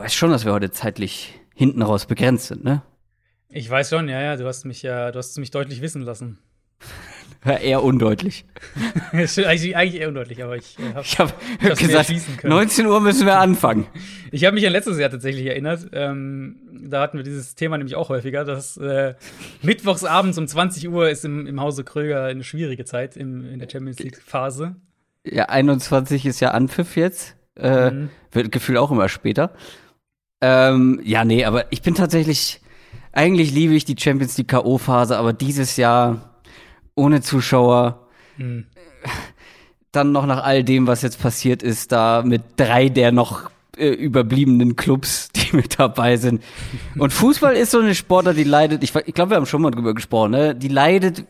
weißt schon, dass wir heute zeitlich hinten raus begrenzt sind, ne? Ich weiß schon, ja, ja, du hast mich ja, du hast es mich deutlich wissen lassen. Ja, eher undeutlich. eigentlich, eigentlich eher undeutlich, aber ich äh, habe habe hab gesagt, 19 Uhr müssen wir anfangen. Ich habe mich an letztes Jahr tatsächlich erinnert. Ähm, da hatten wir dieses Thema nämlich auch häufiger, dass äh, mittwochs abends um 20 Uhr ist im, im Hause Kröger eine schwierige Zeit im, in der Champions League Phase. Ja, 21 ist ja Anpfiff jetzt. Äh, mhm. Wird gefühlt auch immer später. Ähm, ja, nee, aber ich bin tatsächlich, eigentlich liebe ich die Champions League K.O.-Phase, aber dieses Jahr ohne Zuschauer. Mhm. Dann noch nach all dem, was jetzt passiert ist, da mit drei der noch äh, überbliebenen Clubs, die mit dabei sind. Und Fußball ist so eine Sportart, die leidet, ich, ich glaube, wir haben schon mal drüber gesprochen, ne? die leidet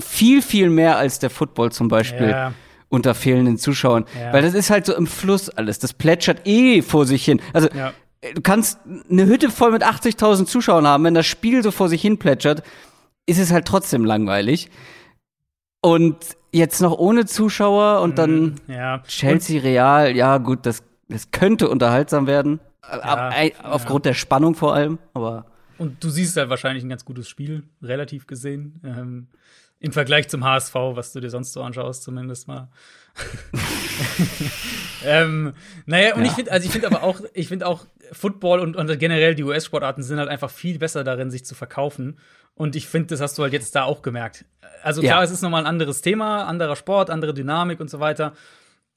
viel, viel mehr als der Football zum Beispiel. Ja. unter fehlenden Zuschauern. Ja. Weil das ist halt so im Fluss alles. Das plätschert eh vor sich hin. Also ja. Du kannst eine Hütte voll mit 80.000 Zuschauern haben, wenn das Spiel so vor sich hin plätschert, ist es halt trotzdem langweilig. Und jetzt noch ohne Zuschauer und dann mhm, ja. Chelsea Real, ja gut, das, das könnte unterhaltsam werden. Ja, aufgrund ja. der Spannung vor allem, aber. Und du siehst halt wahrscheinlich ein ganz gutes Spiel, relativ gesehen. Ähm, Im Vergleich zum HSV, was du dir sonst so anschaust, zumindest mal. ähm, naja, und ja. ich finde, also ich finde aber auch, ich finde auch, Football und, und generell die US-Sportarten sind halt einfach viel besser darin, sich zu verkaufen. Und ich finde, das hast du halt jetzt da auch gemerkt. Also klar, ja. es ist nochmal ein anderes Thema, anderer Sport, andere Dynamik und so weiter.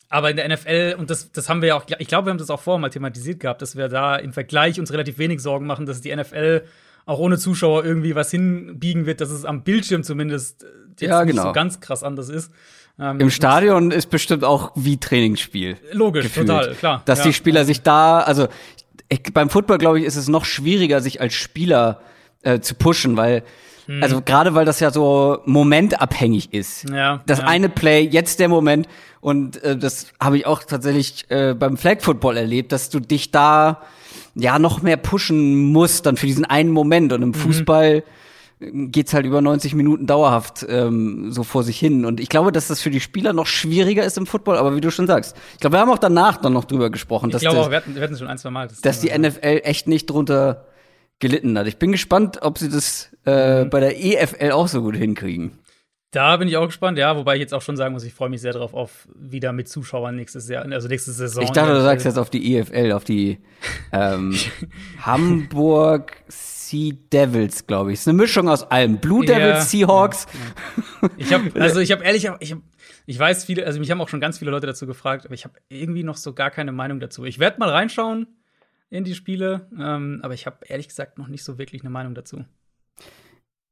Aber in der NFL, und das, das haben wir ja auch, ich glaube, wir haben das auch vorher mal thematisiert gehabt, dass wir da im Vergleich uns relativ wenig Sorgen machen, dass die NFL auch ohne Zuschauer irgendwie was hinbiegen wird, dass es am Bildschirm zumindest jetzt ja, genau. nicht so ganz krass anders ist. Ähm, Im Stadion ist bestimmt auch wie Trainingsspiel. Logisch, gefühlt. total, klar. Dass ja. die Spieler sich da, also ich, beim Football, glaube ich, ist es noch schwieriger, sich als Spieler äh, zu pushen, weil hm. also gerade weil das ja so momentabhängig ist. Ja, das ja. eine Play, jetzt der Moment und äh, das habe ich auch tatsächlich äh, beim Flag Football erlebt, dass du dich da ja noch mehr pushen musst dann für diesen einen Moment und im mhm. Fußball geht's halt über 90 Minuten dauerhaft ähm, so vor sich hin. Und ich glaube, dass das für die Spieler noch schwieriger ist im Football, aber wie du schon sagst. Ich glaube, wir haben auch danach dann noch drüber gesprochen. Ich dass glaube auch, wir hatten, wir hatten schon ein, zwei Mal. Das dass die NFL echt nicht drunter gelitten hat. Ich bin gespannt, ob sie das äh, mhm. bei der EFL auch so gut hinkriegen. Da bin ich auch gespannt, ja, wobei ich jetzt auch schon sagen muss, ich freue mich sehr darauf auf wieder mit Zuschauern nächstes Jahr, also nächste Saison. Ich dachte, du sagst jetzt auf die EFL, auf die ähm, Hamburg Sea Devils, glaube ich. Ist eine Mischung aus allem. Blue Devils, ja, Seahawks. Ja, ja. Ich habe, also ich habe ehrlich, ich, hab, ich weiß viele, also mich haben auch schon ganz viele Leute dazu gefragt, aber ich habe irgendwie noch so gar keine Meinung dazu. Ich werde mal reinschauen in die Spiele, ähm, aber ich habe ehrlich gesagt noch nicht so wirklich eine Meinung dazu.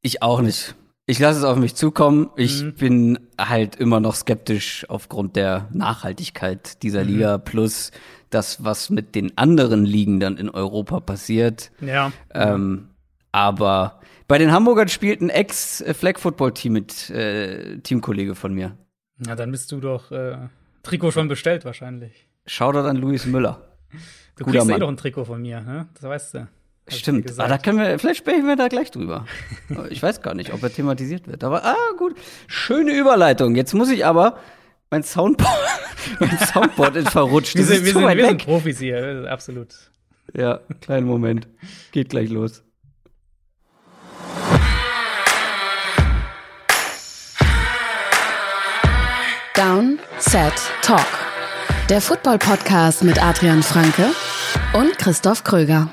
Ich auch nicht. Ich lasse es auf mich zukommen. Ich mhm. bin halt immer noch skeptisch aufgrund der Nachhaltigkeit dieser mhm. Liga plus das, was mit den anderen Ligen dann in Europa passiert. Ja. Ähm, aber bei den Hamburgern spielt ein Ex-Flag-Football-Team mit äh, Teamkollege von mir. Na, dann bist du doch äh, Trikot schon bestellt wahrscheinlich. Shoutout an Luis Müller. Du Guter kriegst eh Mann. eh doch ein Trikot von mir, ne? Das weißt du. Stimmt. Ah, da können wir, vielleicht sprechen wir da gleich drüber. ich weiß gar nicht, ob er thematisiert wird. Aber ah, gut. Schöne Überleitung. Jetzt muss ich aber mein Soundboard, mein Soundboard ist verrutscht. Das wir sind, ist wir, sind, wir sind Profis hier, absolut. Ja, kleinen Moment. Geht gleich los. Down, Set, Talk. Der Football-Podcast mit Adrian Franke und Christoph Kröger.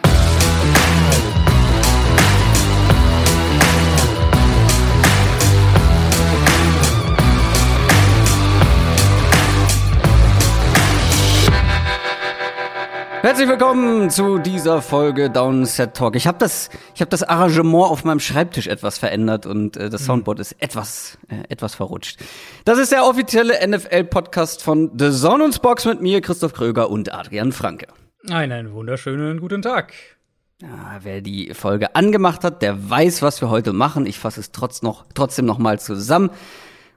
Herzlich willkommen zu dieser Folge Downset Talk. Ich habe das, ich habe das Arrangement auf meinem Schreibtisch etwas verändert und äh, das mhm. Soundboard ist etwas, äh, etwas verrutscht. Das ist der offizielle NFL-Podcast von The Sonnens Box mit mir, Christoph Kröger und Adrian Franke. Einen wunderschönen guten Tag. Ja, wer die Folge angemacht hat, der weiß, was wir heute machen. Ich fasse es trotz noch, trotzdem noch mal zusammen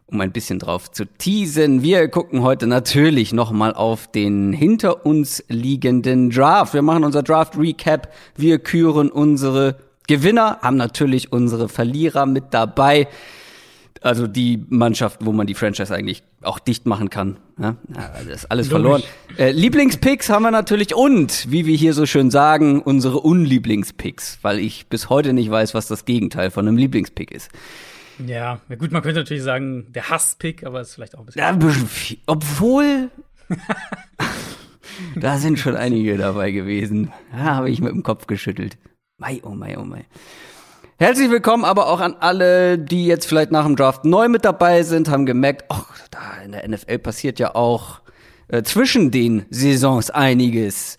um ein bisschen drauf zu teasen. Wir gucken heute natürlich nochmal auf den hinter uns liegenden Draft. Wir machen unser Draft Recap. Wir küren unsere Gewinner, haben natürlich unsere Verlierer mit dabei. also die Mannschaft, wo man die Franchise eigentlich auch dicht machen kann. Ja, das ist alles verloren. Äh, Lieblingspicks haben wir natürlich und, wie wir hier so schön sagen, unsere Unlieblingspicks, weil ich bis heute nicht weiß, was das Gegenteil von einem Lieblingspick ist. Ja, gut, man könnte natürlich sagen, der Hasspick, aber ist vielleicht auch ein bisschen. Ja, obwohl. da sind schon einige dabei gewesen. Da habe ich mit dem Kopf geschüttelt. Mei, oh mei, oh mei. Herzlich willkommen aber auch an alle, die jetzt vielleicht nach dem Draft neu mit dabei sind, haben gemerkt, ach, da in der NFL passiert ja auch äh, zwischen den Saisons einiges.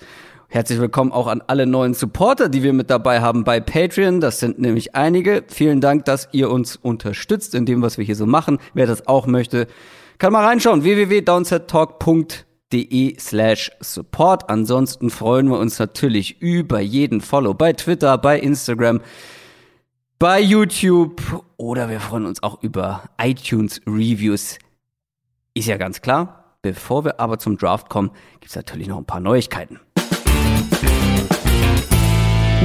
Herzlich willkommen auch an alle neuen Supporter, die wir mit dabei haben bei Patreon. Das sind nämlich einige. Vielen Dank, dass ihr uns unterstützt in dem, was wir hier so machen. Wer das auch möchte, kann mal reinschauen. www.downsettalk.de slash support. Ansonsten freuen wir uns natürlich über jeden Follow bei Twitter, bei Instagram, bei YouTube oder wir freuen uns auch über iTunes Reviews. Ist ja ganz klar. Bevor wir aber zum Draft kommen, gibt es natürlich noch ein paar Neuigkeiten.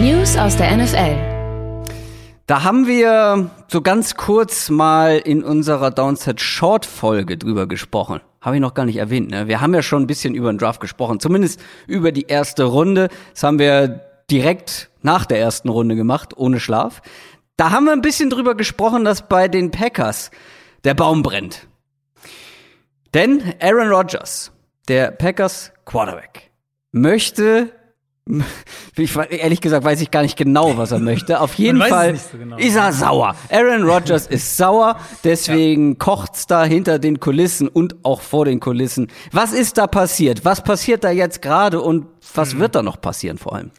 News aus der NFL. Da haben wir so ganz kurz mal in unserer Downset Short Folge drüber gesprochen. Habe ich noch gar nicht erwähnt. Ne? Wir haben ja schon ein bisschen über den Draft gesprochen, zumindest über die erste Runde. Das haben wir direkt nach der ersten Runde gemacht, ohne Schlaf. Da haben wir ein bisschen drüber gesprochen, dass bei den Packers der Baum brennt. Denn Aaron Rodgers, der Packers Quarterback, möchte ich, ehrlich gesagt weiß ich gar nicht genau, was er möchte. Auf jeden Fall so genau. ist er sauer. Aaron Rodgers ist sauer, deswegen ja. kocht's da hinter den Kulissen und auch vor den Kulissen. Was ist da passiert? Was passiert da jetzt gerade und was mhm. wird da noch passieren vor allem?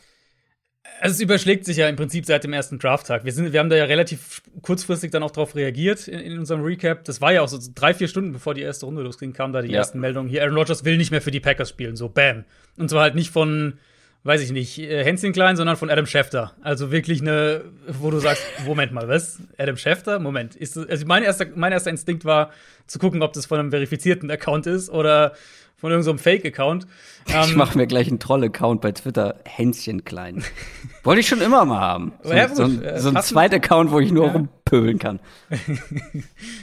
Also es überschlägt sich ja im Prinzip seit dem ersten Drafttag. Wir, sind, wir haben da ja relativ kurzfristig dann auch darauf reagiert in, in, unserem Recap. Das war ja auch so drei, vier Stunden, bevor die erste Runde losging, kam da die ja. ersten Meldungen. Hier, Aaron Rodgers will nicht mehr für die Packers spielen. So, bam. Und zwar halt nicht von, weiß ich nicht, äh, Hänschen Klein, sondern von Adam Schefter. Also wirklich eine, wo du sagst, Moment mal, was? Adam Schefter? Moment. Ist das, also mein erster, mein erster Instinkt war, zu gucken, ob das von einem verifizierten Account ist oder von irgendeinem so Fake-Account. ich ähm, mache mir gleich einen Troll-Account bei Twitter, Hänschen klein. Wollte ich schon immer mal haben. So, ja, so, ein, so ein zweiter Account, wo ich nur ja. rumpöbeln kann.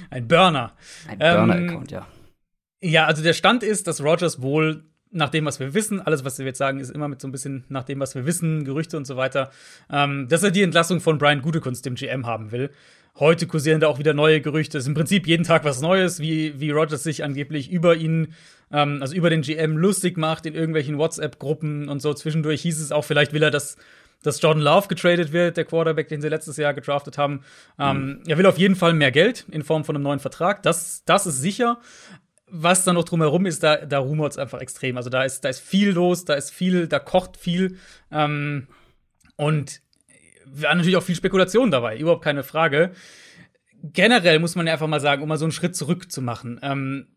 ein Burner. Ein Burner-Account, ähm, ja. Ja, also der Stand ist, dass Rogers wohl nach dem, was wir wissen, alles, was wir jetzt sagen, ist immer mit so ein bisschen nach dem, was wir wissen, Gerüchte und so weiter, ähm, dass er die Entlassung von Brian Gutekunst, dem GM, haben will. Heute kursieren da auch wieder neue Gerüchte. Es ist im Prinzip jeden Tag was Neues, wie, wie Rogers sich angeblich über ihn, ähm, also über den GM lustig macht in irgendwelchen WhatsApp-Gruppen und so. Zwischendurch hieß es auch, vielleicht will er, dass, dass Jordan Love getradet wird, der Quarterback, den sie letztes Jahr gedraftet haben. Ähm, mhm. Er will auf jeden Fall mehr Geld in Form von einem neuen Vertrag. Das, das ist sicher. Was da noch drumherum ist, da, da rumort es einfach extrem. Also da ist, da ist viel los, da ist viel, da kocht viel. Ähm, und war natürlich auch viel Spekulation dabei, überhaupt keine Frage. Generell muss man ja einfach mal sagen, um mal so einen Schritt zurück zu machen. Ähm,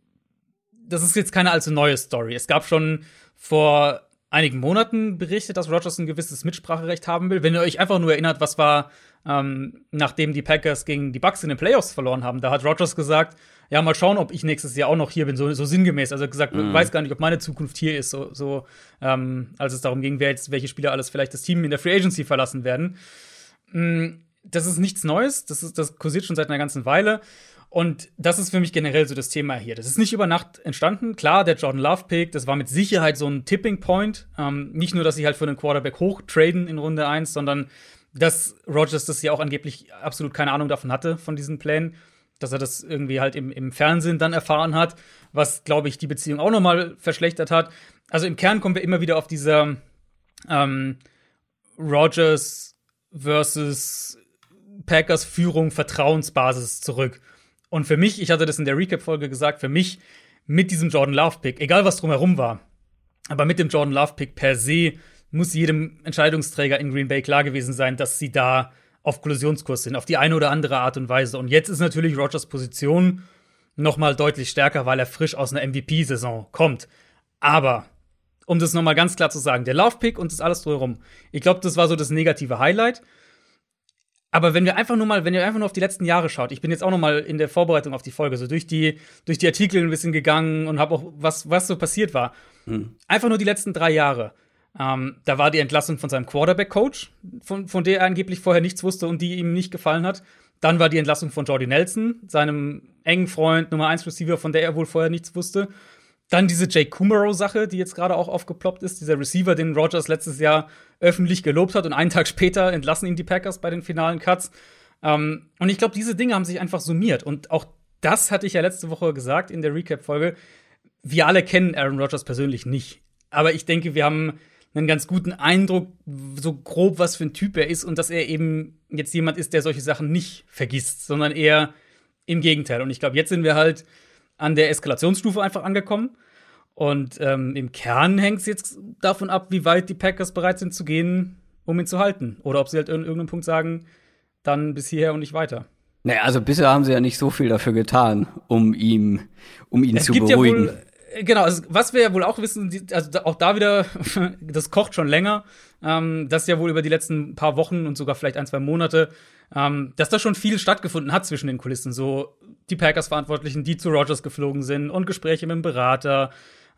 das ist jetzt keine allzu neue Story. Es gab schon vor einigen Monaten berichtet, dass Rogers ein gewisses Mitspracherecht haben will. Wenn ihr euch einfach nur erinnert, was war, ähm, nachdem die Packers gegen die Bucks in den Playoffs verloren haben, da hat Rogers gesagt, ja, mal schauen, ob ich nächstes Jahr auch noch hier bin, so, so sinngemäß. Also gesagt, mhm. weiß gar nicht, ob meine Zukunft hier ist, so, so ähm, als es darum ging, wer jetzt, welche Spieler alles vielleicht das Team in der Free Agency verlassen werden. Mm, das ist nichts Neues, das, ist, das kursiert schon seit einer ganzen Weile. Und das ist für mich generell so das Thema hier. Das ist nicht über Nacht entstanden. Klar, der Jordan Love Pick, das war mit Sicherheit so ein Tipping Point. Ähm, nicht nur, dass sie halt für einen Quarterback hoch traden in Runde 1, sondern dass Rogers das ja auch angeblich absolut keine Ahnung davon hatte, von diesen Plänen. Dass er das irgendwie halt im, im Fernsehen dann erfahren hat, was, glaube ich, die Beziehung auch nochmal verschlechtert hat. Also im Kern kommen wir immer wieder auf dieser ähm, Rogers versus Packers Führung Vertrauensbasis zurück. Und für mich, ich hatte das in der Recap-Folge gesagt, für mich mit diesem Jordan Love-Pick, egal was drumherum war, aber mit dem Jordan Love-Pick per se muss jedem Entscheidungsträger in Green Bay klar gewesen sein, dass sie da auf Kollisionskurs sind, auf die eine oder andere Art und Weise. Und jetzt ist natürlich Rogers Position noch mal deutlich stärker, weil er frisch aus einer MVP-Saison kommt. Aber um das nochmal ganz klar zu sagen, der Laufpick und das alles drumherum. Ich glaube, das war so das negative Highlight. Aber wenn wir einfach nur mal, wenn ihr einfach nur auf die letzten Jahre schaut, ich bin jetzt auch noch mal in der Vorbereitung auf die Folge so durch die durch die Artikel ein bisschen gegangen und habe auch was was so passiert war. Hm. Einfach nur die letzten drei Jahre. Ähm, da war die Entlassung von seinem Quarterback-Coach, von, von der er angeblich vorher nichts wusste und die ihm nicht gefallen hat. Dann war die Entlassung von Jordy Nelson, seinem engen Freund, Nummer 1 Receiver, von der er wohl vorher nichts wusste. Dann diese Jake Kumaro-Sache, die jetzt gerade auch aufgeploppt ist, dieser Receiver, den Rogers letztes Jahr öffentlich gelobt hat und einen Tag später entlassen ihn die Packers bei den finalen Cuts. Ähm, und ich glaube, diese Dinge haben sich einfach summiert. Und auch das hatte ich ja letzte Woche gesagt in der Recap-Folge. Wir alle kennen Aaron Rodgers persönlich nicht. Aber ich denke, wir haben einen ganz guten Eindruck, so grob, was für ein Typ er ist und dass er eben jetzt jemand ist, der solche Sachen nicht vergisst, sondern eher im Gegenteil. Und ich glaube, jetzt sind wir halt an der Eskalationsstufe einfach angekommen. Und ähm, im Kern hängt es jetzt davon ab, wie weit die Packers bereit sind zu gehen, um ihn zu halten. Oder ob sie halt an irgendeinem Punkt sagen, dann bis hierher und nicht weiter. Naja, also bisher haben sie ja nicht so viel dafür getan, um ihm, um ihn es zu beruhigen. Ja wohl, äh, genau, also was wir ja wohl auch wissen, also auch da wieder, das kocht schon länger, ähm, das ja wohl über die letzten paar Wochen und sogar vielleicht ein, zwei Monate, ähm, dass da schon viel stattgefunden hat zwischen den Kulissen. So die Packers-Verantwortlichen, die zu Rogers geflogen sind und Gespräche mit dem Berater.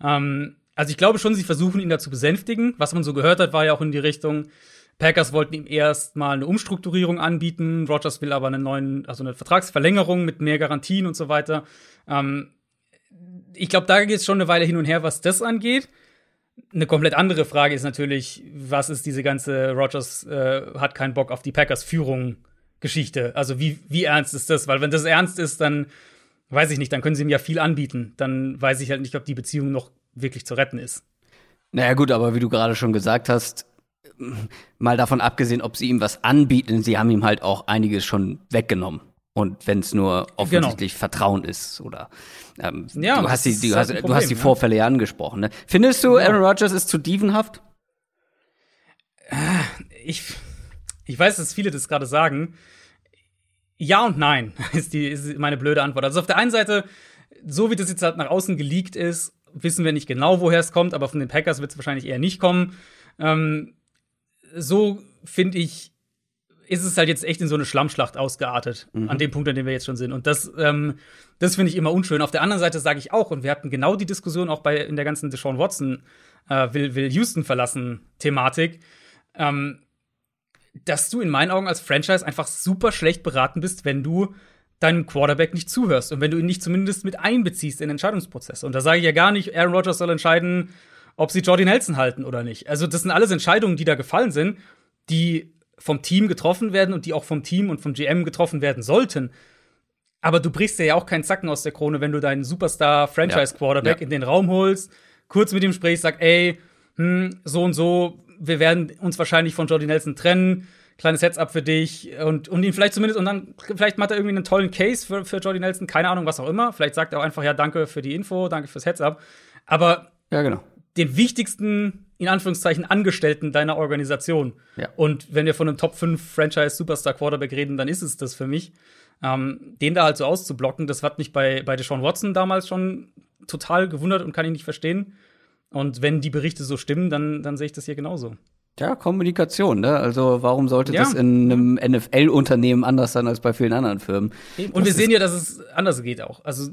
Ähm, also ich glaube schon, sie versuchen ihn da zu besänftigen. Was man so gehört hat, war ja auch in die Richtung, Packers wollten ihm erst mal eine Umstrukturierung anbieten. Rogers will aber eine neuen, also eine Vertragsverlängerung mit mehr Garantien und so weiter. Ähm, ich glaube, da geht es schon eine Weile hin und her, was das angeht. Eine komplett andere Frage ist natürlich, was ist diese ganze Rogers äh, hat keinen Bock auf die Packers Führung Geschichte? Also wie, wie ernst ist das? Weil wenn das ernst ist, dann weiß ich nicht, dann können sie ihm ja viel anbieten. Dann weiß ich halt nicht, ob die Beziehung noch wirklich zu retten ist. Naja gut, aber wie du gerade schon gesagt hast, mal davon abgesehen, ob sie ihm was anbieten, sie haben ihm halt auch einiges schon weggenommen. Und wenn es nur offensichtlich genau. Vertrauen ist oder ähm, ja, du, hast die, du, hast, Problem, du hast die Vorfälle ja angesprochen. Ne? Findest du, Aaron Rodgers ist zu dievenhaft? Ich, ich weiß, dass viele das gerade sagen. Ja und nein ist, die, ist meine blöde Antwort. Also auf der einen Seite, so wie das jetzt halt nach außen geleakt ist, wissen wir nicht genau, woher es kommt, aber von den Packers wird es wahrscheinlich eher nicht kommen. Ähm, so finde ich, ist es halt jetzt echt in so eine Schlammschlacht ausgeartet, mhm. an dem Punkt, an dem wir jetzt schon sind. Und das, ähm, das finde ich immer unschön. Auf der anderen Seite sage ich auch, und wir hatten genau die Diskussion auch bei in der ganzen Deshaun Watson äh, will, will Houston verlassen Thematik, ähm, dass du in meinen Augen als Franchise einfach super schlecht beraten bist, wenn du deinem Quarterback nicht zuhörst und wenn du ihn nicht zumindest mit einbeziehst in den Entscheidungsprozess. Und da sage ich ja gar nicht, Aaron Rodgers soll entscheiden, ob sie Jordi Nelson halten oder nicht. Also, das sind alles Entscheidungen, die da gefallen sind, die vom Team getroffen werden und die auch vom Team und vom GM getroffen werden sollten. Aber du brichst dir ja auch keinen Zacken aus der Krone, wenn du deinen Superstar-Franchise-Quarterback ja. ja. in den Raum holst, kurz mit ihm sprichst, sag, ey, hm, so und so, wir werden uns wahrscheinlich von Jordi Nelson trennen, kleines Heads-up für dich und, und ihn vielleicht zumindest, und dann, vielleicht macht er irgendwie einen tollen Case für, für Jordi Nelson, keine Ahnung, was auch immer. Vielleicht sagt er auch einfach, ja, danke für die Info, danke fürs Heads-up. Aber ja, genau den wichtigsten, in Anführungszeichen, Angestellten deiner Organisation. Ja. Und wenn wir von einem Top 5 Franchise Superstar Quarterback reden, dann ist es das für mich. Ähm, den da halt so auszublocken, das hat mich bei, bei Deshaun Watson damals schon total gewundert und kann ich nicht verstehen. Und wenn die Berichte so stimmen, dann, dann sehe ich das hier genauso. Ja, Kommunikation, ne? Also warum sollte ja. das in einem NFL-Unternehmen anders sein als bei vielen anderen Firmen? Und das wir sehen ja, dass es anders geht auch. Also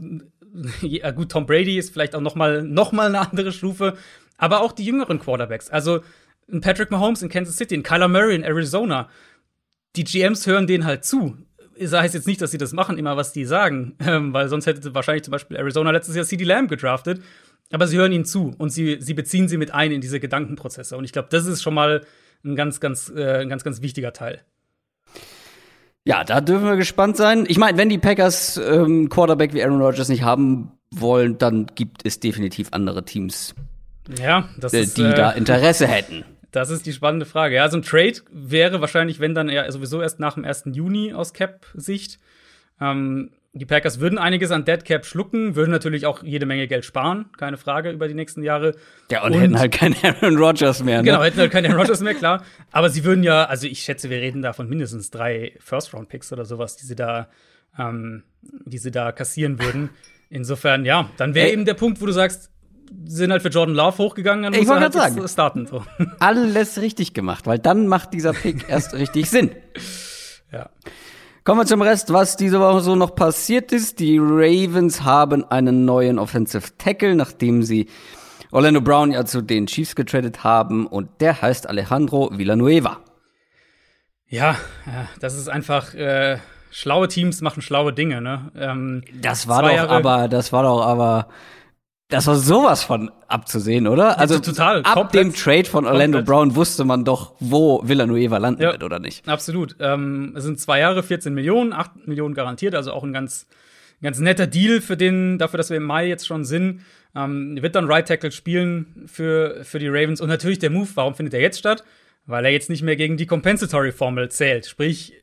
ja, gut, Tom Brady ist vielleicht auch noch mal, noch mal eine andere Stufe, aber auch die jüngeren Quarterbacks. Also Patrick Mahomes in Kansas City, in Kyler Murray in Arizona. Die GMs hören denen halt zu. Das heißt jetzt nicht, dass sie das machen, immer was die sagen, ähm, weil sonst hätte wahrscheinlich zum Beispiel Arizona letztes Jahr CD Lamb gedraftet. Aber sie hören ihnen zu und sie, sie beziehen sie mit ein in diese Gedankenprozesse. Und ich glaube, das ist schon mal ein ganz, ganz, äh, ein ganz, ganz wichtiger Teil. Ja, da dürfen wir gespannt sein. Ich meine, wenn die Packers ähm, Quarterback wie Aaron Rodgers nicht haben wollen, dann gibt es definitiv andere Teams, ja, das äh, ist, die äh, da Interesse hätten. Das ist die spannende Frage. Ja, so ein Trade wäre wahrscheinlich, wenn dann eher sowieso erst nach dem 1. Juni aus Cap-Sicht. Ähm, die Packers würden einiges an Dead Cap schlucken, würden natürlich auch jede Menge Geld sparen, keine Frage, über die nächsten Jahre. Ja, und, und hätten halt keinen Aaron Rodgers mehr. Ne? Genau, hätten halt keinen Aaron Rodgers mehr, klar. Aber sie würden ja, also ich schätze, wir reden da von mindestens drei First-Round-Picks oder sowas, die sie da, ähm, die sie da kassieren würden. Insofern, ja, dann wäre eben der Punkt, wo du sagst, sind halt für Jordan Love hochgegangen, dann ich muss er halt sagen, starten. So. Alles richtig gemacht, weil dann macht dieser Pick erst richtig Sinn. Ja. Kommen wir zum Rest, was diese Woche so noch passiert ist. Die Ravens haben einen neuen Offensive Tackle, nachdem sie Orlando Brown ja zu den Chiefs getradet haben und der heißt Alejandro Villanueva. Ja, das ist einfach äh, schlaue Teams machen schlaue Dinge, ne? Ähm, das war doch aber, das war doch aber, das war sowas von abzusehen, oder? Also ja, total. Ab komplett, dem Trade von Orlando komplett. Brown wusste man doch, wo Villanueva landen ja, wird, oder nicht? Absolut. Ähm, es sind zwei Jahre, 14 Millionen, 8 Millionen garantiert, also auch ein ganz, ganz netter Deal für den, dafür, dass wir im Mai jetzt schon sind. Ähm, wird dann Right Tackle spielen für, für die Ravens. Und natürlich der Move, warum findet er jetzt statt? Weil er jetzt nicht mehr gegen die Compensatory Formel zählt. Sprich,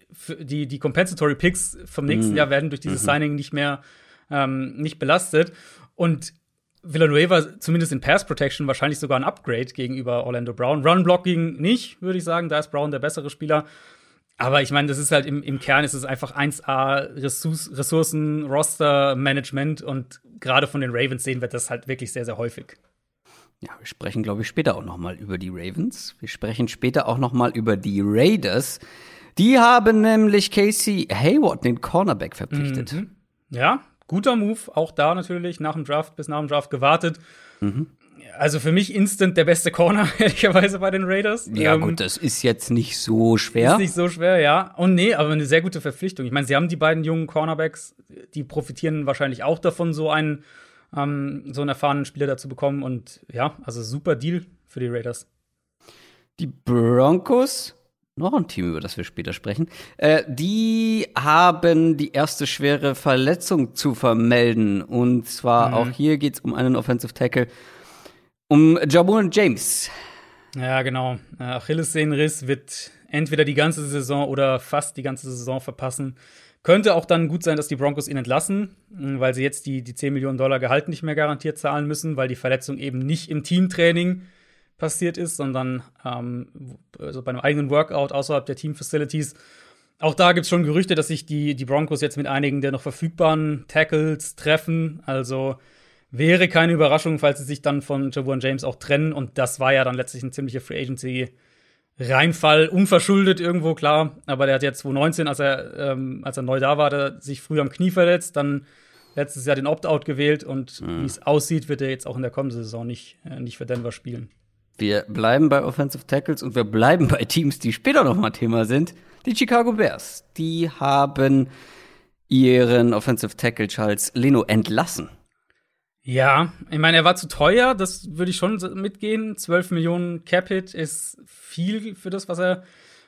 die, die Compensatory Picks vom nächsten mhm. Jahr werden durch dieses mhm. Signing nicht mehr ähm, nicht belastet. Und Villanueva zumindest in Pass Protection wahrscheinlich sogar ein Upgrade gegenüber Orlando Brown. Run Blocking nicht, würde ich sagen. Da ist Brown der bessere Spieler. Aber ich meine, das ist halt im, im Kern ist es einfach 1A Ressourcen, Roster Management und gerade von den Ravens sehen wir das halt wirklich sehr, sehr häufig. Ja, wir sprechen, glaube ich, später auch noch mal über die Ravens. Wir sprechen später auch noch mal über die Raiders. Die haben nämlich Casey Hayward, den Cornerback, verpflichtet. Mhm. Ja, guter Move. Auch da natürlich nach dem Draft bis nach dem Draft gewartet. Mhm also für mich instant der beste Corner, ehrlicherweise bei den Raiders. Ja, ähm, gut, das ist jetzt nicht so schwer. Ist nicht so schwer, ja. Und nee, aber eine sehr gute Verpflichtung. Ich meine, sie haben die beiden jungen Cornerbacks, die profitieren wahrscheinlich auch davon, so einen, ähm, so einen erfahrenen Spieler dazu bekommen. Und ja, also super Deal für die Raiders. Die Broncos, noch ein Team, über das wir später sprechen, äh, die haben die erste schwere Verletzung zu vermelden. Und zwar mhm. auch hier geht es um einen Offensive Tackle um Jabun James. Ja, genau. Achillessehnenriss wird entweder die ganze Saison oder fast die ganze Saison verpassen. Könnte auch dann gut sein, dass die Broncos ihn entlassen, weil sie jetzt die, die 10 Millionen Dollar Gehalt nicht mehr garantiert zahlen müssen, weil die Verletzung eben nicht im Teamtraining passiert ist, sondern ähm, also bei einem eigenen Workout außerhalb der Teamfacilities. Auch da gibt es schon Gerüchte, dass sich die, die Broncos jetzt mit einigen der noch verfügbaren Tackles treffen. Also Wäre keine Überraschung, falls sie sich dann von Javon James auch trennen. Und das war ja dann letztlich ein ziemlicher Free Agency. Reinfall, unverschuldet irgendwo, klar. Aber der hat ja 2019, als er, ähm, als er neu da war, der sich früh am Knie verletzt, dann letztes Jahr den Opt-out gewählt und mhm. wie es aussieht, wird er jetzt auch in der kommenden Saison nicht, äh, nicht für Denver spielen. Wir bleiben bei Offensive Tackles und wir bleiben bei Teams, die später noch mal Thema sind. Die Chicago Bears. Die haben ihren Offensive Tackle Charles Leno entlassen. Ja, ich meine, er war zu teuer, das würde ich schon mitgehen. 12 Millionen Capit ist viel für das, was er,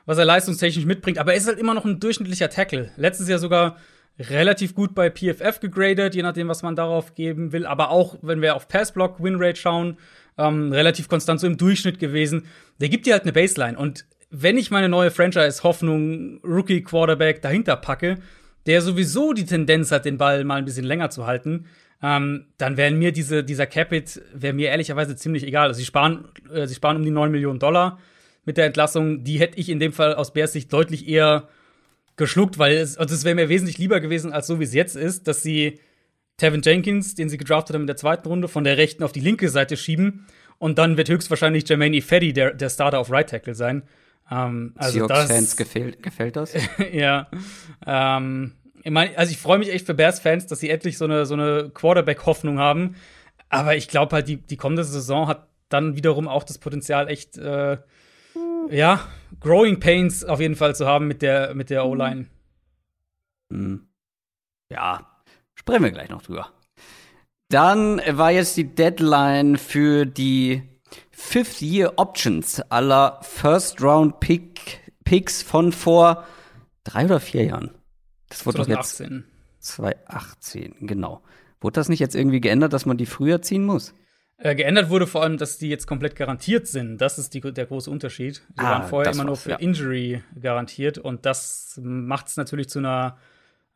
was er leistungstechnisch mitbringt, aber er ist halt immer noch ein durchschnittlicher Tackle. Letztes Jahr sogar relativ gut bei PFF gegradet, je nachdem, was man darauf geben will. Aber auch, wenn wir auf Passblock, Winrate schauen, ähm, relativ konstant so im Durchschnitt gewesen. Der gibt dir halt eine Baseline. Und wenn ich meine neue Franchise-Hoffnung Rookie Quarterback dahinter packe, der sowieso die Tendenz hat, den Ball mal ein bisschen länger zu halten, ähm, dann wären mir diese, dieser Capit, wäre mir ehrlicherweise ziemlich egal. Also sie sparen, äh, sie sparen um die 9 Millionen Dollar mit der Entlassung. Die hätte ich in dem Fall aus Bears Sicht deutlich eher geschluckt, weil es, also es wäre mir wesentlich lieber gewesen, als so wie es jetzt ist, dass sie Tevin Jenkins, den sie gedraftet haben in der zweiten Runde, von der rechten auf die linke Seite schieben. Und dann wird höchstwahrscheinlich Jermaine Ifedi der, der Starter auf Right Tackle sein. Ähm, also Seahawks-Fans gefällt, gefällt das? ja. Ähm, ich mein, also ich freue mich echt für Bears-Fans, dass sie endlich so eine, so eine Quarterback-Hoffnung haben. Aber ich glaube halt, die, die kommende Saison hat dann wiederum auch das Potenzial, echt, äh, ja, Growing Pains auf jeden Fall zu haben mit der, mit der O-Line. Hm. Ja, sprechen wir gleich noch drüber. Dann war jetzt die Deadline für die Fifth-Year-Options aller First-Round-Picks von vor drei oder vier Jahren. Das wurde 2018. doch jetzt 2018, genau. Wurde das nicht jetzt irgendwie geändert, dass man die früher ziehen muss? Äh, geändert wurde vor allem, dass die jetzt komplett garantiert sind. Das ist die, der große Unterschied. Die ah, waren vorher immer nur für ja. Injury garantiert und das macht es natürlich zu einer,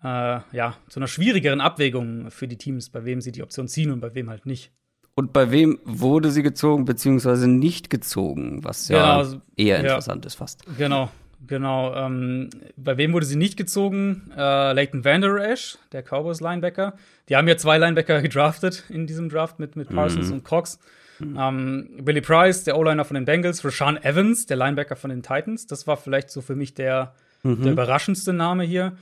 äh, ja, zu einer schwierigeren Abwägung für die Teams, bei wem sie die Option ziehen und bei wem halt nicht. Und bei wem wurde sie gezogen, beziehungsweise nicht gezogen, was ja, ja also, eher interessant ja, ist fast. Genau. Genau. Ähm, bei wem wurde sie nicht gezogen? Äh, Leighton Vander Esch, der Cowboys Linebacker. Die haben ja zwei Linebacker gedraftet in diesem Draft mit, mit Parsons mhm. und Cox. Mhm. Ähm, Billy Price, der O-Liner von den Bengals. Rashawn Evans, der Linebacker von den Titans. Das war vielleicht so für mich der, mhm. der überraschendste Name hier.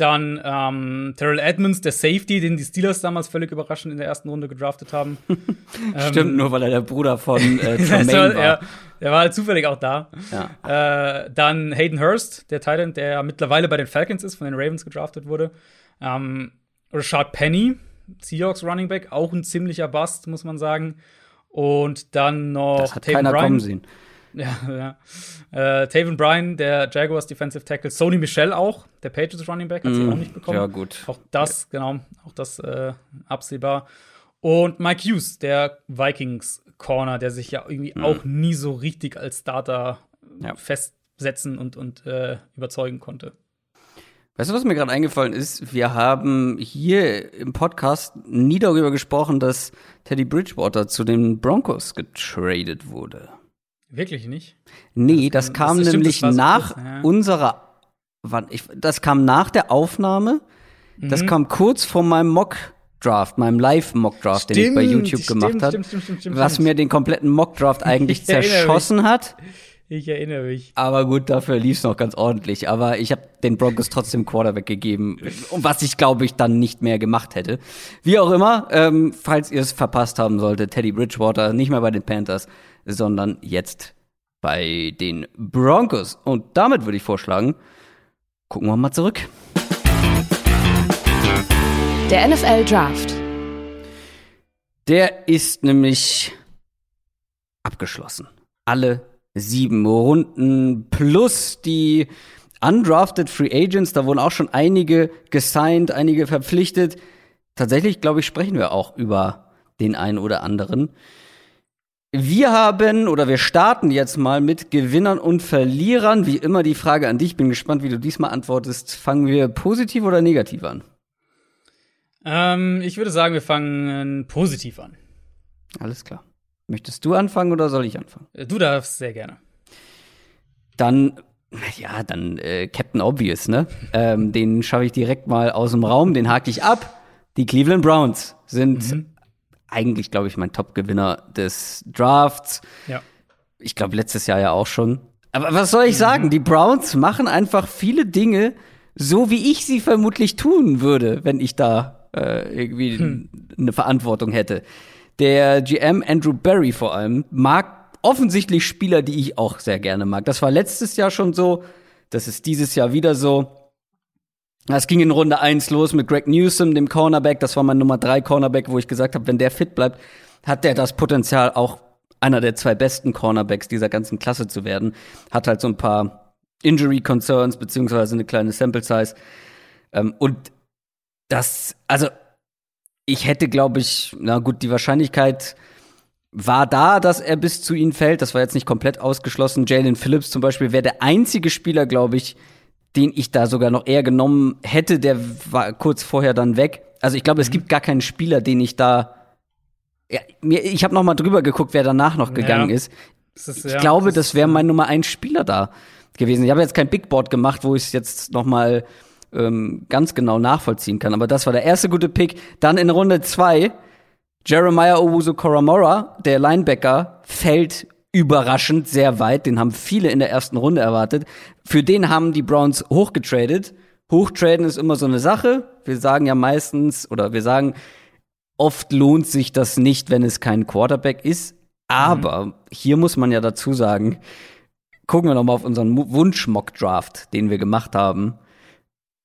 Dann ähm, Terrell Edmonds, der Safety, den die Steelers damals völlig überraschend in der ersten Runde gedraftet haben. Stimmt, ähm, nur weil er der Bruder von äh, Tremaine war. Ja, der war halt zufällig auch da. Ja. Äh, dann Hayden Hurst, der Titan, der mittlerweile bei den Falcons ist, von den Ravens gedraftet wurde. Ähm, Rashad Penny, Seahawks Running Back, auch ein ziemlicher Bust, muss man sagen. Und dann noch das hat Taven keiner Bryan. kommen sehen. Ja, ja. Äh, Taven Bryan, der Jaguars Defensive Tackle, Sony Michel auch, der Patriots Running Back, hat mm, sie auch nicht bekommen. Ja, gut. Auch das, ja. genau, auch das äh, absehbar. Und Mike Hughes, der Vikings Corner, der sich ja irgendwie mm. auch nie so richtig als Starter ja. festsetzen und, und äh, überzeugen konnte. Weißt du, was mir gerade eingefallen ist? Wir haben hier im Podcast nie darüber gesprochen, dass Teddy Bridgewater zu den Broncos getradet wurde. Wirklich nicht? Nee, das, das kam das, nämlich das nach kurz, ja. unserer. Wann, ich, das kam nach der Aufnahme. Mhm. Das kam kurz vor meinem Mock Draft, meinem Live Mock Draft, den ich bei YouTube stimmt, gemacht habe, was mir den kompletten Mock Draft eigentlich zerschossen hat. Ich erinnere mich. Aber gut, dafür lief es noch ganz ordentlich. Aber ich habe den Broncos trotzdem Quarterback gegeben, was ich glaube ich dann nicht mehr gemacht hätte. Wie auch immer, ähm, falls ihr es verpasst haben solltet, Teddy Bridgewater nicht mehr bei den Panthers, sondern jetzt bei den Broncos. Und damit würde ich vorschlagen, gucken wir mal zurück. Der NFL Draft. Der ist nämlich abgeschlossen. Alle sieben Runden plus die undrafted Free Agents. Da wurden auch schon einige gesigned, einige verpflichtet. Tatsächlich, glaube ich, sprechen wir auch über den einen oder anderen. Wir haben oder wir starten jetzt mal mit Gewinnern und Verlierern. Wie immer die Frage an dich. Bin gespannt, wie du diesmal antwortest. Fangen wir positiv oder negativ an? Ähm, ich würde sagen, wir fangen positiv an. Alles klar. Möchtest du anfangen oder soll ich anfangen? Äh, du darfst sehr gerne. Dann, ja, dann äh, Captain Obvious, ne? ähm, den schaffe ich direkt mal aus dem Raum, den hake ich ab. Die Cleveland Browns sind mhm. Eigentlich, glaube ich, mein Top-Gewinner des Drafts. Ja. Ich glaube, letztes Jahr ja auch schon. Aber was soll ich mhm. sagen? Die Browns machen einfach viele Dinge, so wie ich sie vermutlich tun würde, wenn ich da äh, irgendwie hm. eine Verantwortung hätte. Der GM Andrew Barry vor allem mag offensichtlich Spieler, die ich auch sehr gerne mag. Das war letztes Jahr schon so, das ist dieses Jahr wieder so. Es ging in Runde 1 los mit Greg Newsom, dem Cornerback. Das war mein Nummer 3 Cornerback, wo ich gesagt habe, wenn der fit bleibt, hat der das Potenzial, auch einer der zwei besten Cornerbacks dieser ganzen Klasse zu werden. Hat halt so ein paar Injury Concerns, beziehungsweise eine kleine Sample Size. Ähm, und das, also ich hätte, glaube ich, na gut, die Wahrscheinlichkeit war da, dass er bis zu ihnen fällt. Das war jetzt nicht komplett ausgeschlossen. Jalen Phillips zum Beispiel wäre der einzige Spieler, glaube ich, den ich da sogar noch eher genommen hätte. Der war kurz vorher dann weg. Also ich glaube, es mhm. gibt gar keinen Spieler, den ich da. Ja, mir, ich habe noch mal drüber geguckt, wer danach noch gegangen ja. ist. ist. Ich ja, glaube, das, das wäre mein Nummer eins Spieler da gewesen. Ich habe jetzt kein Big Board gemacht, wo ich es jetzt noch mal ähm, ganz genau nachvollziehen kann. Aber das war der erste gute Pick. Dann in Runde zwei Jeremiah Owusu Koramora, der Linebacker, fällt überraschend sehr weit. Den haben viele in der ersten Runde erwartet. Für den haben die Browns hochgetradet. Hochtraden ist immer so eine Sache. Wir sagen ja meistens, oder wir sagen, oft lohnt sich das nicht, wenn es kein Quarterback ist. Aber mhm. hier muss man ja dazu sagen, gucken wir noch mal auf unseren Wunsch-Mock-Draft, den wir gemacht haben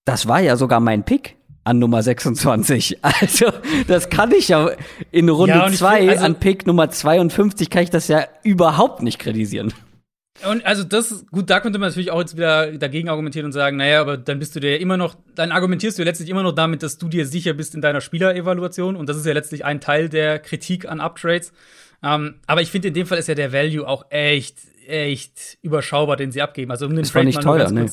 das war ja sogar mein Pick an Nummer 26. Also, das kann ich ja in Runde 2 ja, also, an Pick Nummer 52 kann ich das ja überhaupt nicht kritisieren. Und also das, gut, da könnte man natürlich auch jetzt wieder dagegen argumentieren und sagen, naja, aber dann bist du dir ja immer noch, dann argumentierst du ja letztlich immer noch damit, dass du dir sicher bist in deiner Spielerevaluation und das ist ja letztlich ein Teil der Kritik an Uptrades. Ähm, aber ich finde, in dem Fall ist ja der Value auch echt, echt überschaubar, den sie abgeben. Also um den das Trade nicht teuer, ne?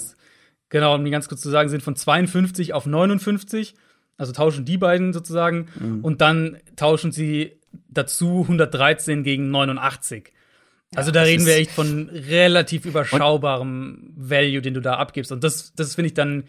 Genau, um die ganz kurz zu sagen, sind von 52 auf 59. Also tauschen die beiden sozusagen. Mhm. Und dann tauschen sie dazu 113 gegen 89. Also da reden wir echt von relativ überschaubarem Value, den du da abgibst. Und das, das finde ich dann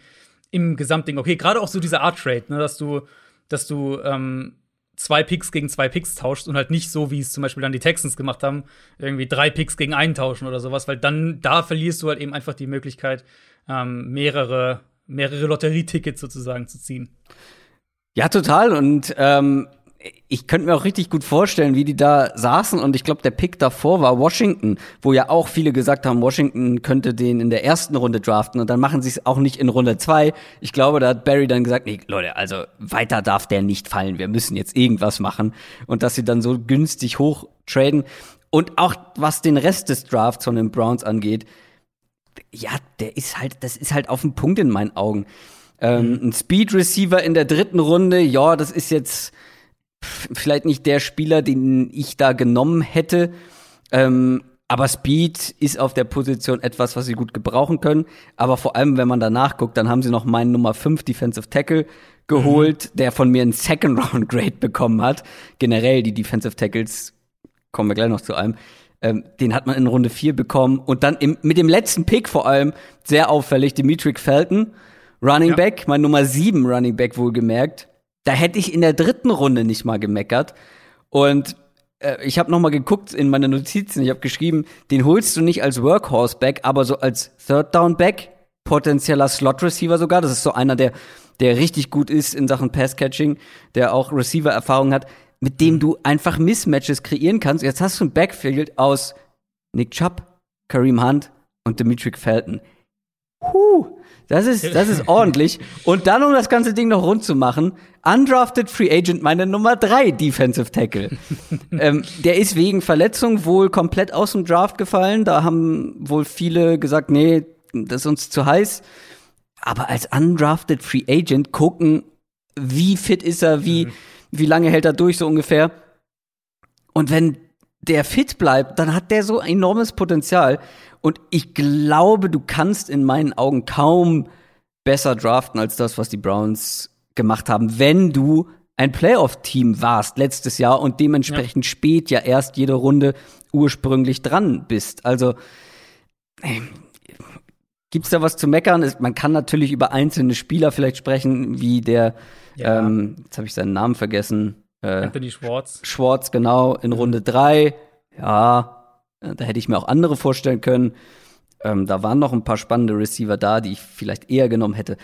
im Gesamtding okay. Gerade auch so dieser Art Trade, ne, dass du, dass du ähm, zwei Picks gegen zwei Picks tauscht und halt nicht so, wie es zum Beispiel dann die Texans gemacht haben, irgendwie drei Picks gegen einen tauschen oder sowas, weil dann da verlierst du halt eben einfach die Möglichkeit, ähm, mehrere mehrere Lotterietickets sozusagen zu ziehen. Ja, total. Und ähm, ich könnte mir auch richtig gut vorstellen, wie die da saßen. Und ich glaube, der Pick davor war Washington, wo ja auch viele gesagt haben, Washington könnte den in der ersten Runde draften. Und dann machen sie es auch nicht in Runde zwei. Ich glaube, da hat Barry dann gesagt, nee, Leute, also weiter darf der nicht fallen. Wir müssen jetzt irgendwas machen. Und dass sie dann so günstig hoch traden. Und auch was den Rest des Drafts von den Browns angeht, ja, der ist halt, das ist halt auf den Punkt in meinen Augen. Ähm, ein Speed Receiver in der dritten Runde, ja, das ist jetzt vielleicht nicht der Spieler, den ich da genommen hätte. Ähm, aber Speed ist auf der Position etwas, was sie gut gebrauchen können. Aber vor allem, wenn man danach guckt, dann haben sie noch meinen Nummer 5 Defensive Tackle geholt, mhm. der von mir einen Second Round Grade bekommen hat. Generell die Defensive Tackles, kommen wir gleich noch zu einem. Ähm, den hat man in Runde 4 bekommen. Und dann im, mit dem letzten Pick vor allem, sehr auffällig, Dimitri Felton, Running ja. Back, mein Nummer 7 Running Back wohlgemerkt. Da hätte ich in der dritten Runde nicht mal gemeckert. Und äh, ich habe noch mal geguckt in meine Notizen. Ich habe geschrieben, den holst du nicht als Workhorse Back, aber so als Third Down Back, potenzieller Slot Receiver sogar. Das ist so einer, der der richtig gut ist in Sachen Pass Catching, der auch Receiver Erfahrung hat, mit dem du einfach Mismatches kreieren kannst. Jetzt hast du ein Backfield aus Nick Chubb, Kareem Hunt und Dimitri Felton. Huh, das ist, das ist ordentlich. Und dann, um das ganze Ding noch rund zu machen, undrafted Free Agent, meine Nummer drei Defensive Tackle. ähm, der ist wegen Verletzung wohl komplett aus dem Draft gefallen. Da haben wohl viele gesagt, nee, das ist uns zu heiß. Aber als undrafted Free Agent gucken, wie fit ist er, wie, mhm. wie lange hält er durch, so ungefähr. Und wenn der fit bleibt, dann hat der so enormes Potenzial. Und ich glaube, du kannst in meinen Augen kaum besser draften als das, was die Browns gemacht haben, wenn du ein Playoff-Team warst letztes Jahr und dementsprechend ja. spät ja erst jede Runde ursprünglich dran bist. Also äh, gibt's da was zu meckern? Man kann natürlich über einzelne Spieler vielleicht sprechen, wie der, ja. ähm, jetzt habe ich seinen Namen vergessen. Äh, Anthony Schwartz. Schwartz, genau, in Runde drei. Ja, da hätte ich mir auch andere vorstellen können. Ähm, da waren noch ein paar spannende Receiver da, die ich vielleicht eher genommen hätte.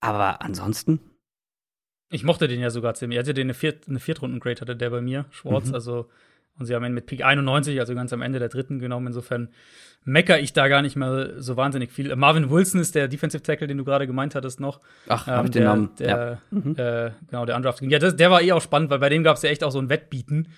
Aber ansonsten. Ich mochte den ja sogar ziemlich. Er hatte den eine, Viert eine Viertrunden-Grade, hatte der bei mir, Schwartz. Mhm. Also, und sie haben ihn mit Pick 91, also ganz am Ende der dritten genommen. Insofern mecker ich da gar nicht mehr so wahnsinnig viel. Marvin Wilson ist der Defensive Tackle, den du gerade gemeint hattest noch. Ach, ähm, hab ich den Namen. Der, ja. mhm. äh, genau, der Undrafted. Ja, das, der war eh auch spannend, weil bei dem gab es ja echt auch so ein Wettbieten.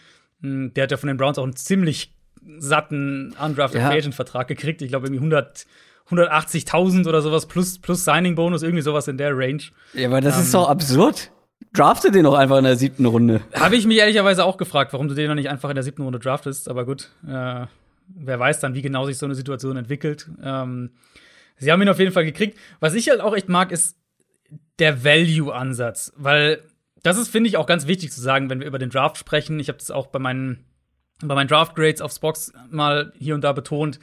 Hm, der hat ja von den Browns auch einen ziemlich satten Undrafted ja. Agent Vertrag gekriegt. Ich glaube irgendwie 100 180.000 oder sowas plus plus Signing Bonus irgendwie sowas in der Range. Ja, aber das ähm, ist doch absurd. Drafte den doch einfach in der siebten Runde. Habe ich mich ehrlicherweise auch gefragt, warum du den noch nicht einfach in der siebten Runde draftest. Aber gut, äh, wer weiß dann, wie genau sich so eine Situation entwickelt. Ähm, sie haben ihn auf jeden Fall gekriegt. Was ich halt auch echt mag, ist der Value-Ansatz, weil das ist, finde ich, auch ganz wichtig zu sagen, wenn wir über den Draft sprechen. Ich habe das auch bei meinen bei meinen Draft Grades auf Spox mal hier und da betont.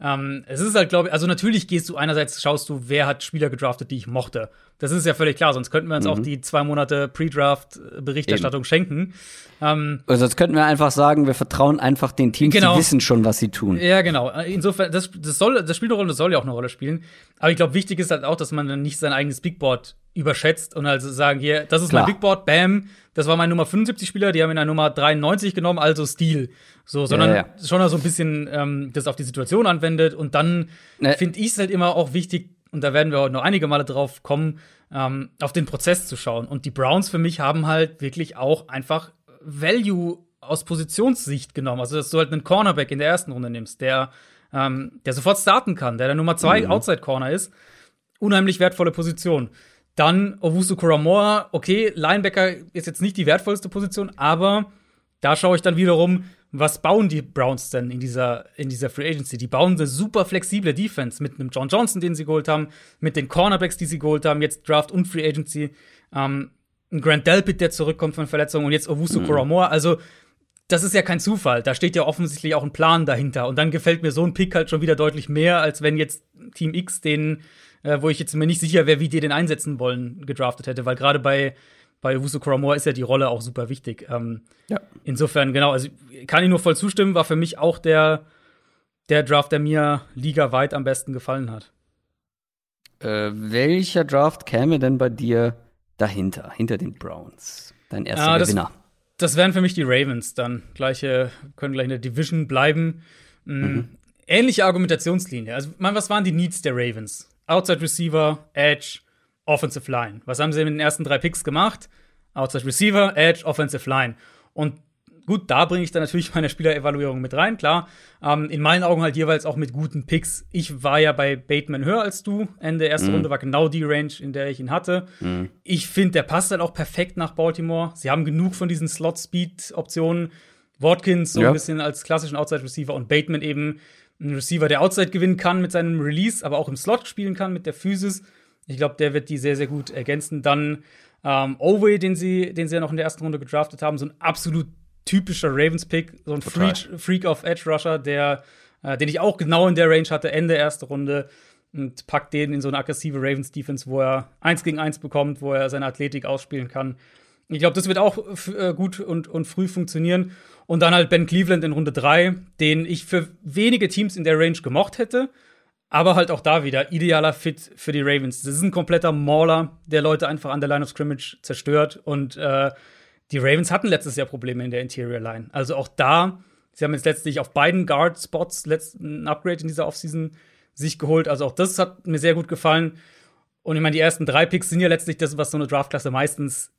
Ähm, es ist halt, glaube ich, also natürlich gehst du einerseits, schaust du, wer hat Spieler gedraftet, die ich mochte. Das ist ja völlig klar, sonst könnten wir uns mhm. auch die zwei Monate Pre-Draft-Berichterstattung schenken. Ähm, also sonst könnten wir einfach sagen, wir vertrauen einfach den Teams, genau. die wissen schon, was sie tun. Ja, genau. Insofern, das, das, soll, das spielt eine Rolle, das soll ja auch eine Rolle spielen. Aber ich glaube, wichtig ist halt auch, dass man dann nicht sein eigenes Big Board überschätzt und also sagen, hier, das ist Klar. mein Big Board, bam, das war mein Nummer 75 Spieler, die haben ihn an Nummer 93 genommen, also Stil. So, sondern ja, ja. schon so ein bisschen ähm, das auf die Situation anwendet. Und dann ne. finde ich es halt immer auch wichtig, und da werden wir heute noch einige Male drauf kommen, ähm, auf den Prozess zu schauen. Und die Browns für mich haben halt wirklich auch einfach Value aus Positionssicht genommen. Also, dass du halt einen Cornerback in der ersten Runde nimmst, der, ähm, der sofort starten kann, der der Nummer zwei mhm. Outside Corner ist. Unheimlich wertvolle Position. Dann Owusu Koramoa, okay, Linebacker ist jetzt nicht die wertvollste Position, aber da schaue ich dann wiederum, was bauen die Browns denn in dieser, in dieser Free Agency? Die bauen eine super flexible Defense mit einem John Johnson, den sie geholt haben, mit den Cornerbacks, die sie geholt haben, jetzt Draft und Free Agency. Ähm, ein Grant Delpit, der zurückkommt von Verletzungen und jetzt Owusu mhm. Also, das ist ja kein Zufall. Da steht ja offensichtlich auch ein Plan dahinter. Und dann gefällt mir so ein Pick halt schon wieder deutlich mehr, als wenn jetzt Team X den äh, wo ich jetzt mir nicht sicher wäre, wie die den einsetzen wollen, gedraftet hätte, weil gerade bei bei Wusu Kuramoa ist ja die Rolle auch super wichtig. Ähm, ja. Insofern, genau, also kann ich nur voll zustimmen, war für mich auch der, der Draft, der mir ligaweit am besten gefallen hat. Äh, welcher Draft käme denn bei dir dahinter, hinter den Browns? Dein erster ah, Gewinner. Das, das wären für mich die Ravens dann. Gleiche, können gleich in der Division bleiben. Mhm. mhm. Ähnliche Argumentationslinie. Also, man, was waren die Needs der Ravens? Outside Receiver, Edge, Offensive Line. Was haben sie mit den ersten drei Picks gemacht? Outside Receiver, Edge, Offensive Line. Und gut, da bringe ich dann natürlich meine Spielerevaluierung mit rein, klar. Ähm, in meinen Augen halt jeweils auch mit guten Picks. Ich war ja bei Bateman höher als du. Ende erste mhm. Runde war genau die Range, in der ich ihn hatte. Mhm. Ich finde, der passt halt auch perfekt nach Baltimore. Sie haben genug von diesen Slot-Speed-Optionen. Watkins so ja. ein bisschen als klassischen Outside-Receiver und Bateman eben ein Receiver, der Outside gewinnen kann mit seinem Release, aber auch im Slot spielen kann mit der Physis. Ich glaube, der wird die sehr, sehr gut ergänzen. Dann ähm, Oway, den sie, den sie ja noch in der ersten Runde gedraftet haben, so ein absolut typischer Ravens-Pick, so ein Freak, Freak of Edge Rusher, der, äh, den ich auch genau in der Range hatte, Ende erste Runde und packt den in so eine aggressive Ravens-Defense, wo er eins gegen eins bekommt, wo er seine Athletik ausspielen kann. Ich glaube, das wird auch äh, gut und, und früh funktionieren. Und dann halt Ben Cleveland in Runde 3, den ich für wenige Teams in der Range gemocht hätte. Aber halt auch da wieder idealer Fit für die Ravens. Das ist ein kompletter Mauler, der Leute einfach an der Line of Scrimmage zerstört. Und äh, die Ravens hatten letztes Jahr Probleme in der Interior Line. Also auch da, sie haben jetzt letztlich auf beiden Guard-Spots ein Upgrade in dieser Offseason sich geholt. Also auch das hat mir sehr gut gefallen. Und ich meine, die ersten drei Picks sind ja letztlich das, was so eine Draftklasse meistens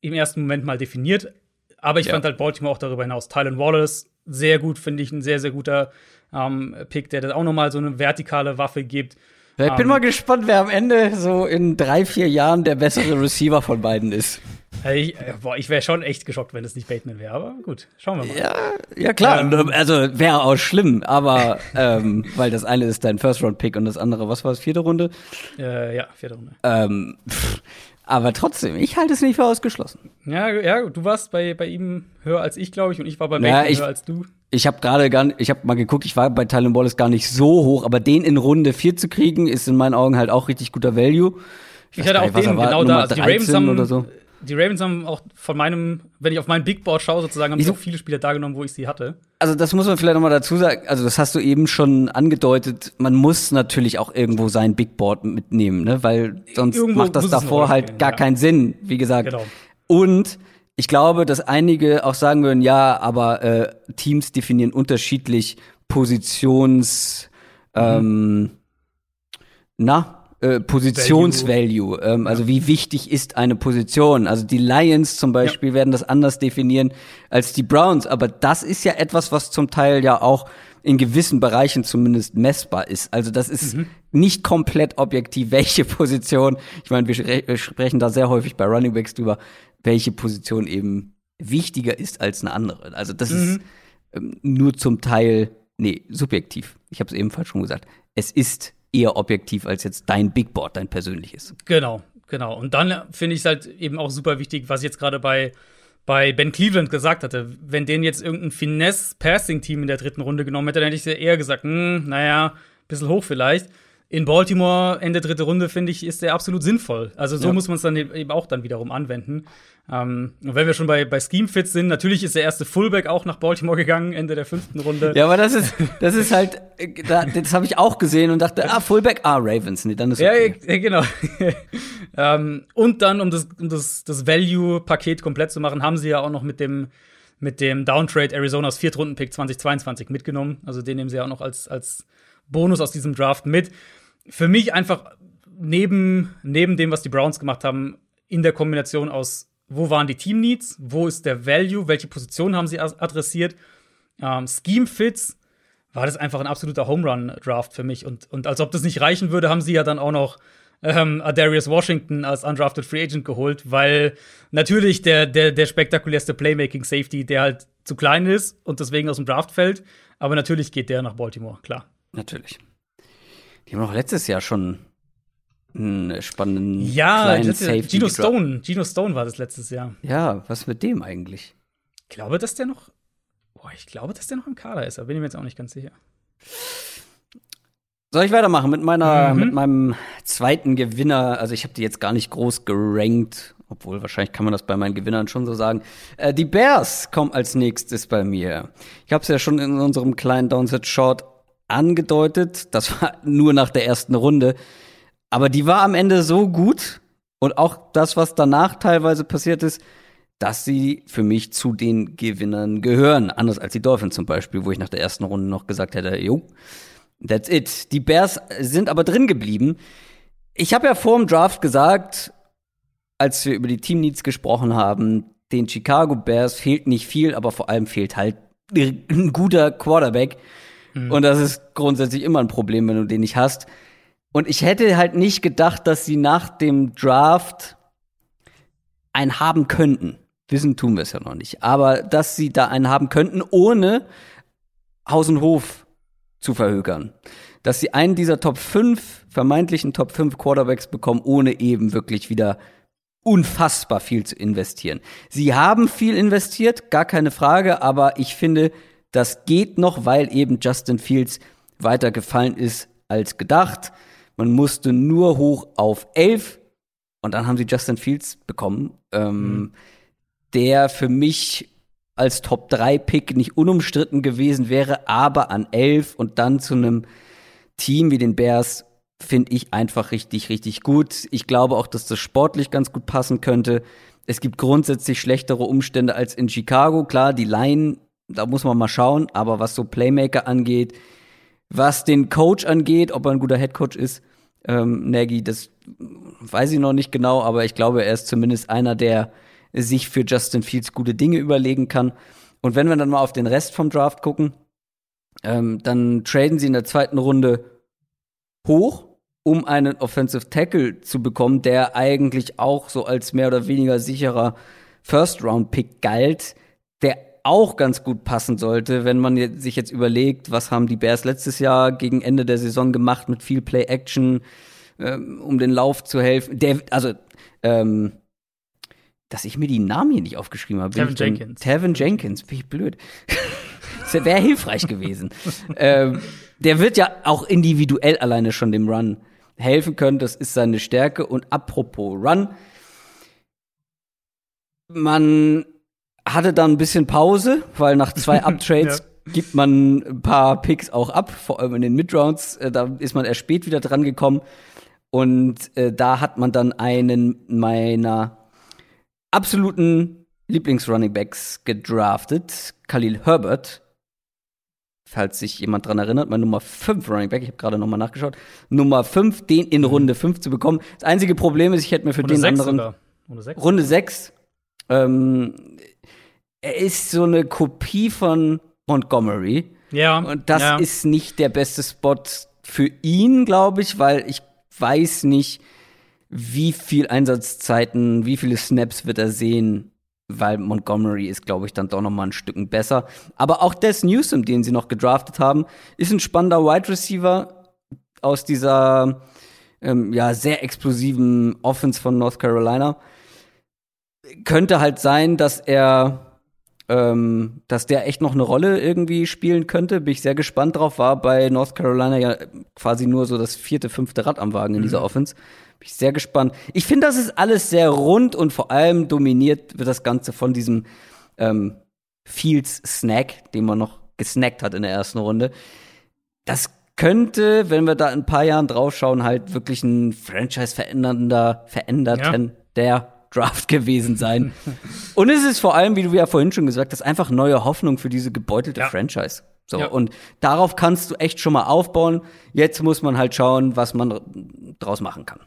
im ersten Moment mal definiert. Aber ich ja. fand halt Baltimore auch darüber hinaus. Tylen Wallace, sehr gut, finde ich, ein sehr, sehr guter ähm, Pick, der das auch noch mal so eine vertikale Waffe gibt. Ja, ich bin um, mal gespannt, wer am Ende so in drei, vier Jahren der bessere Receiver von beiden ist. Ich, äh, boah, ich wäre schon echt geschockt, wenn es nicht Bateman wäre, aber gut, schauen wir mal. Ja, ja klar, ähm, also wäre auch schlimm, aber ähm, weil das eine ist dein First-Round-Pick und das andere, was war es, vierte Runde? Äh, ja, vierte Runde. Ähm, pff, aber trotzdem, ich halte es nicht für ausgeschlossen. Ja, ja, du warst bei, bei ihm höher als ich, glaube ich, und ich war bei Bateman ja, höher als du. Ich habe gerade gar ich habe mal geguckt, ich war bei Tylen Wallace gar nicht so hoch, aber den in Runde 4 zu kriegen, ist in meinen Augen halt auch richtig guter Value. Ich, ich hatte auch den genau da. Also die Ravens haben, oder so die Ravens haben auch von meinem, wenn ich auf mein Big Board schaue, sozusagen, haben so viele Spieler da genommen, wo ich sie hatte. Also das muss man vielleicht noch mal dazu sagen. Also das hast du eben schon angedeutet. Man muss natürlich auch irgendwo sein Big Board mitnehmen, ne? Weil sonst irgendwo macht das davor halt gar ja. keinen Sinn, wie gesagt. Genau. Und ich glaube, dass einige auch sagen würden, ja, aber äh, Teams definieren unterschiedlich Positions, mhm. ähm, na, äh, Positionsvalue. Ähm, also wie wichtig ist eine Position? Also die Lions zum Beispiel ja. werden das anders definieren als die Browns. Aber das ist ja etwas, was zum Teil ja auch in gewissen Bereichen zumindest messbar ist. Also das ist mhm. nicht komplett objektiv, welche Position. Ich meine, wir sprechen da sehr häufig bei Running Backs drüber, welche Position eben wichtiger ist als eine andere. Also das mhm. ist ähm, nur zum Teil, nee, subjektiv. Ich habe es ebenfalls schon gesagt. Es ist eher objektiv als jetzt dein Big Board, dein persönliches. Genau, genau. Und dann finde ich es halt eben auch super wichtig, was ich jetzt gerade bei, bei Ben Cleveland gesagt hatte. Wenn den jetzt irgendein Finesse-Passing-Team in der dritten Runde genommen hätte, dann hätte ich eher gesagt, hm, naja, bisschen hoch vielleicht in Baltimore Ende dritte Runde, finde ich, ist der absolut sinnvoll. Also so ja. muss man es dann e-, eben auch dann wiederum anwenden. Ähm, und wenn wir schon bei, bei Scheme Fits sind, natürlich ist der erste Fullback auch nach Baltimore gegangen, Ende der fünften Runde. Ja, aber das ist, das ist halt, das habe ich auch gesehen und dachte, ah, Fullback, ah, Ravens, nee, dann ist okay. Ja, genau. ähm, und dann, um das, um das, das Value-Paket komplett zu machen, haben sie ja auch noch mit dem mit dem Downtrade Arizonas Viertrunden-Pick 2022 mitgenommen. Also den nehmen sie ja auch noch als, als Bonus aus diesem Draft mit für mich einfach neben, neben dem, was die Browns gemacht haben, in der Kombination aus, wo waren die Team Needs, wo ist der Value, welche Position haben sie adressiert, ähm, Scheme Fits, war das einfach ein absoluter Home Run Draft für mich. Und, und als ob das nicht reichen würde, haben sie ja dann auch noch ähm, Darius Washington als undrafted Free Agent geholt, weil natürlich der, der, der spektakulärste Playmaking Safety, der halt zu klein ist und deswegen aus dem Draft fällt. Aber natürlich geht der nach Baltimore, klar. Natürlich. Die haben auch letztes Jahr schon einen spannenden ja, kleinen Safety. Gino Stone, Gino Stone war das letztes Jahr. Ja, was mit dem eigentlich? Ich glaube, dass der noch Boah, ich glaube, dass der noch im Kader ist, aber bin ich mir jetzt auch nicht ganz sicher. Soll ich weitermachen mit meiner, mhm. mit meinem zweiten Gewinner? Also ich habe die jetzt gar nicht groß gerankt, obwohl wahrscheinlich kann man das bei meinen Gewinnern schon so sagen. Äh, die Bears kommen als nächstes bei mir. Ich habe es ja schon in unserem kleinen Downset Short angedeutet. Das war nur nach der ersten Runde. Aber die war am Ende so gut und auch das, was danach teilweise passiert ist, dass sie für mich zu den Gewinnern gehören. Anders als die Dolphins zum Beispiel, wo ich nach der ersten Runde noch gesagt hätte, jo, that's it. Die Bears sind aber drin geblieben. Ich habe ja vor dem Draft gesagt, als wir über die Team Needs gesprochen haben, den Chicago Bears fehlt nicht viel, aber vor allem fehlt halt ein guter Quarterback. Mhm. Und das ist grundsätzlich immer ein Problem, wenn du den nicht hast. Und ich hätte halt nicht gedacht, dass sie nach dem Draft einen haben könnten. Wissen tun wir es ja noch nicht. Aber dass sie da einen haben könnten, ohne Haus und Hof zu verhökern. Dass sie einen dieser Top 5, vermeintlichen Top 5 Quarterbacks bekommen, ohne eben wirklich wieder unfassbar viel zu investieren. Sie haben viel investiert, gar keine Frage, aber ich finde, das geht noch, weil eben Justin Fields weiter gefallen ist als gedacht. Man musste nur hoch auf 11 und dann haben sie Justin Fields bekommen, ähm, mhm. der für mich als Top 3 Pick nicht unumstritten gewesen wäre, aber an 11 und dann zu einem Team wie den Bears finde ich einfach richtig, richtig gut. Ich glaube auch, dass das sportlich ganz gut passen könnte. Es gibt grundsätzlich schlechtere Umstände als in Chicago. Klar, die Line, da muss man mal schauen, aber was so Playmaker angeht, was den Coach angeht, ob er ein guter Headcoach ist, ähm, Nagy, das weiß ich noch nicht genau, aber ich glaube, er ist zumindest einer, der sich für Justin Fields gute Dinge überlegen kann. Und wenn wir dann mal auf den Rest vom Draft gucken, ähm, dann traden sie in der zweiten Runde hoch um einen Offensive Tackle zu bekommen, der eigentlich auch so als mehr oder weniger sicherer First-Round-Pick galt, der auch ganz gut passen sollte, wenn man sich jetzt überlegt, was haben die Bears letztes Jahr gegen Ende der Saison gemacht mit viel Play-Action, ähm, um den Lauf zu helfen. Der, also, ähm, dass ich mir die Namen hier nicht aufgeschrieben habe. Tevin Jenkins. Tevin Jenkins, bin ich blöd. das wäre hilfreich gewesen. ähm, der wird ja auch individuell alleine schon dem Run helfen können. Das ist seine Stärke. Und apropos Run, man hatte dann ein bisschen Pause, weil nach zwei Uptrades ja. gibt man ein paar Picks auch ab, vor allem in den Midrounds. Äh, da ist man erst spät wieder dran gekommen. Und äh, da hat man dann einen meiner absoluten Lieblings-Runningbacks gedraftet, Khalil Herbert falls sich jemand dran erinnert, mein Nummer 5 Running Back, ich habe gerade nochmal nachgeschaut, Nummer 5, den in mhm. Runde 5 zu bekommen. Das einzige Problem ist, ich hätte mir für Runde den anderen. Runde 6. Runde 6 ähm, er ist so eine Kopie von Montgomery. Ja. Und das ja. ist nicht der beste Spot für ihn, glaube ich, weil ich weiß nicht, wie viel Einsatzzeiten, wie viele Snaps wird er sehen weil Montgomery ist, glaube ich, dann doch noch mal ein Stück besser. Aber auch Des Newsom, den sie noch gedraftet haben, ist ein spannender Wide Receiver aus dieser ähm, ja sehr explosiven Offense von North Carolina. Könnte halt sein, dass er ähm, dass der echt noch eine Rolle irgendwie spielen könnte. Bin ich sehr gespannt drauf. War bei North Carolina ja quasi nur so das vierte, fünfte Rad am Wagen in mhm. dieser Offense. Bin ich sehr gespannt. Ich finde, das ist alles sehr rund und vor allem dominiert wird das Ganze von diesem ähm, Fields Snack, den man noch gesnackt hat in der ersten Runde. Das könnte, wenn wir da in ein paar Jahren draufschauen, halt wirklich ein Franchise verändernder, veränderten ja. der Draft gewesen sein. und es ist vor allem, wie du ja vorhin schon gesagt hast, einfach neue Hoffnung für diese gebeutelte ja. Franchise. So, ja. und darauf kannst du echt schon mal aufbauen. Jetzt muss man halt schauen, was man draus machen kann.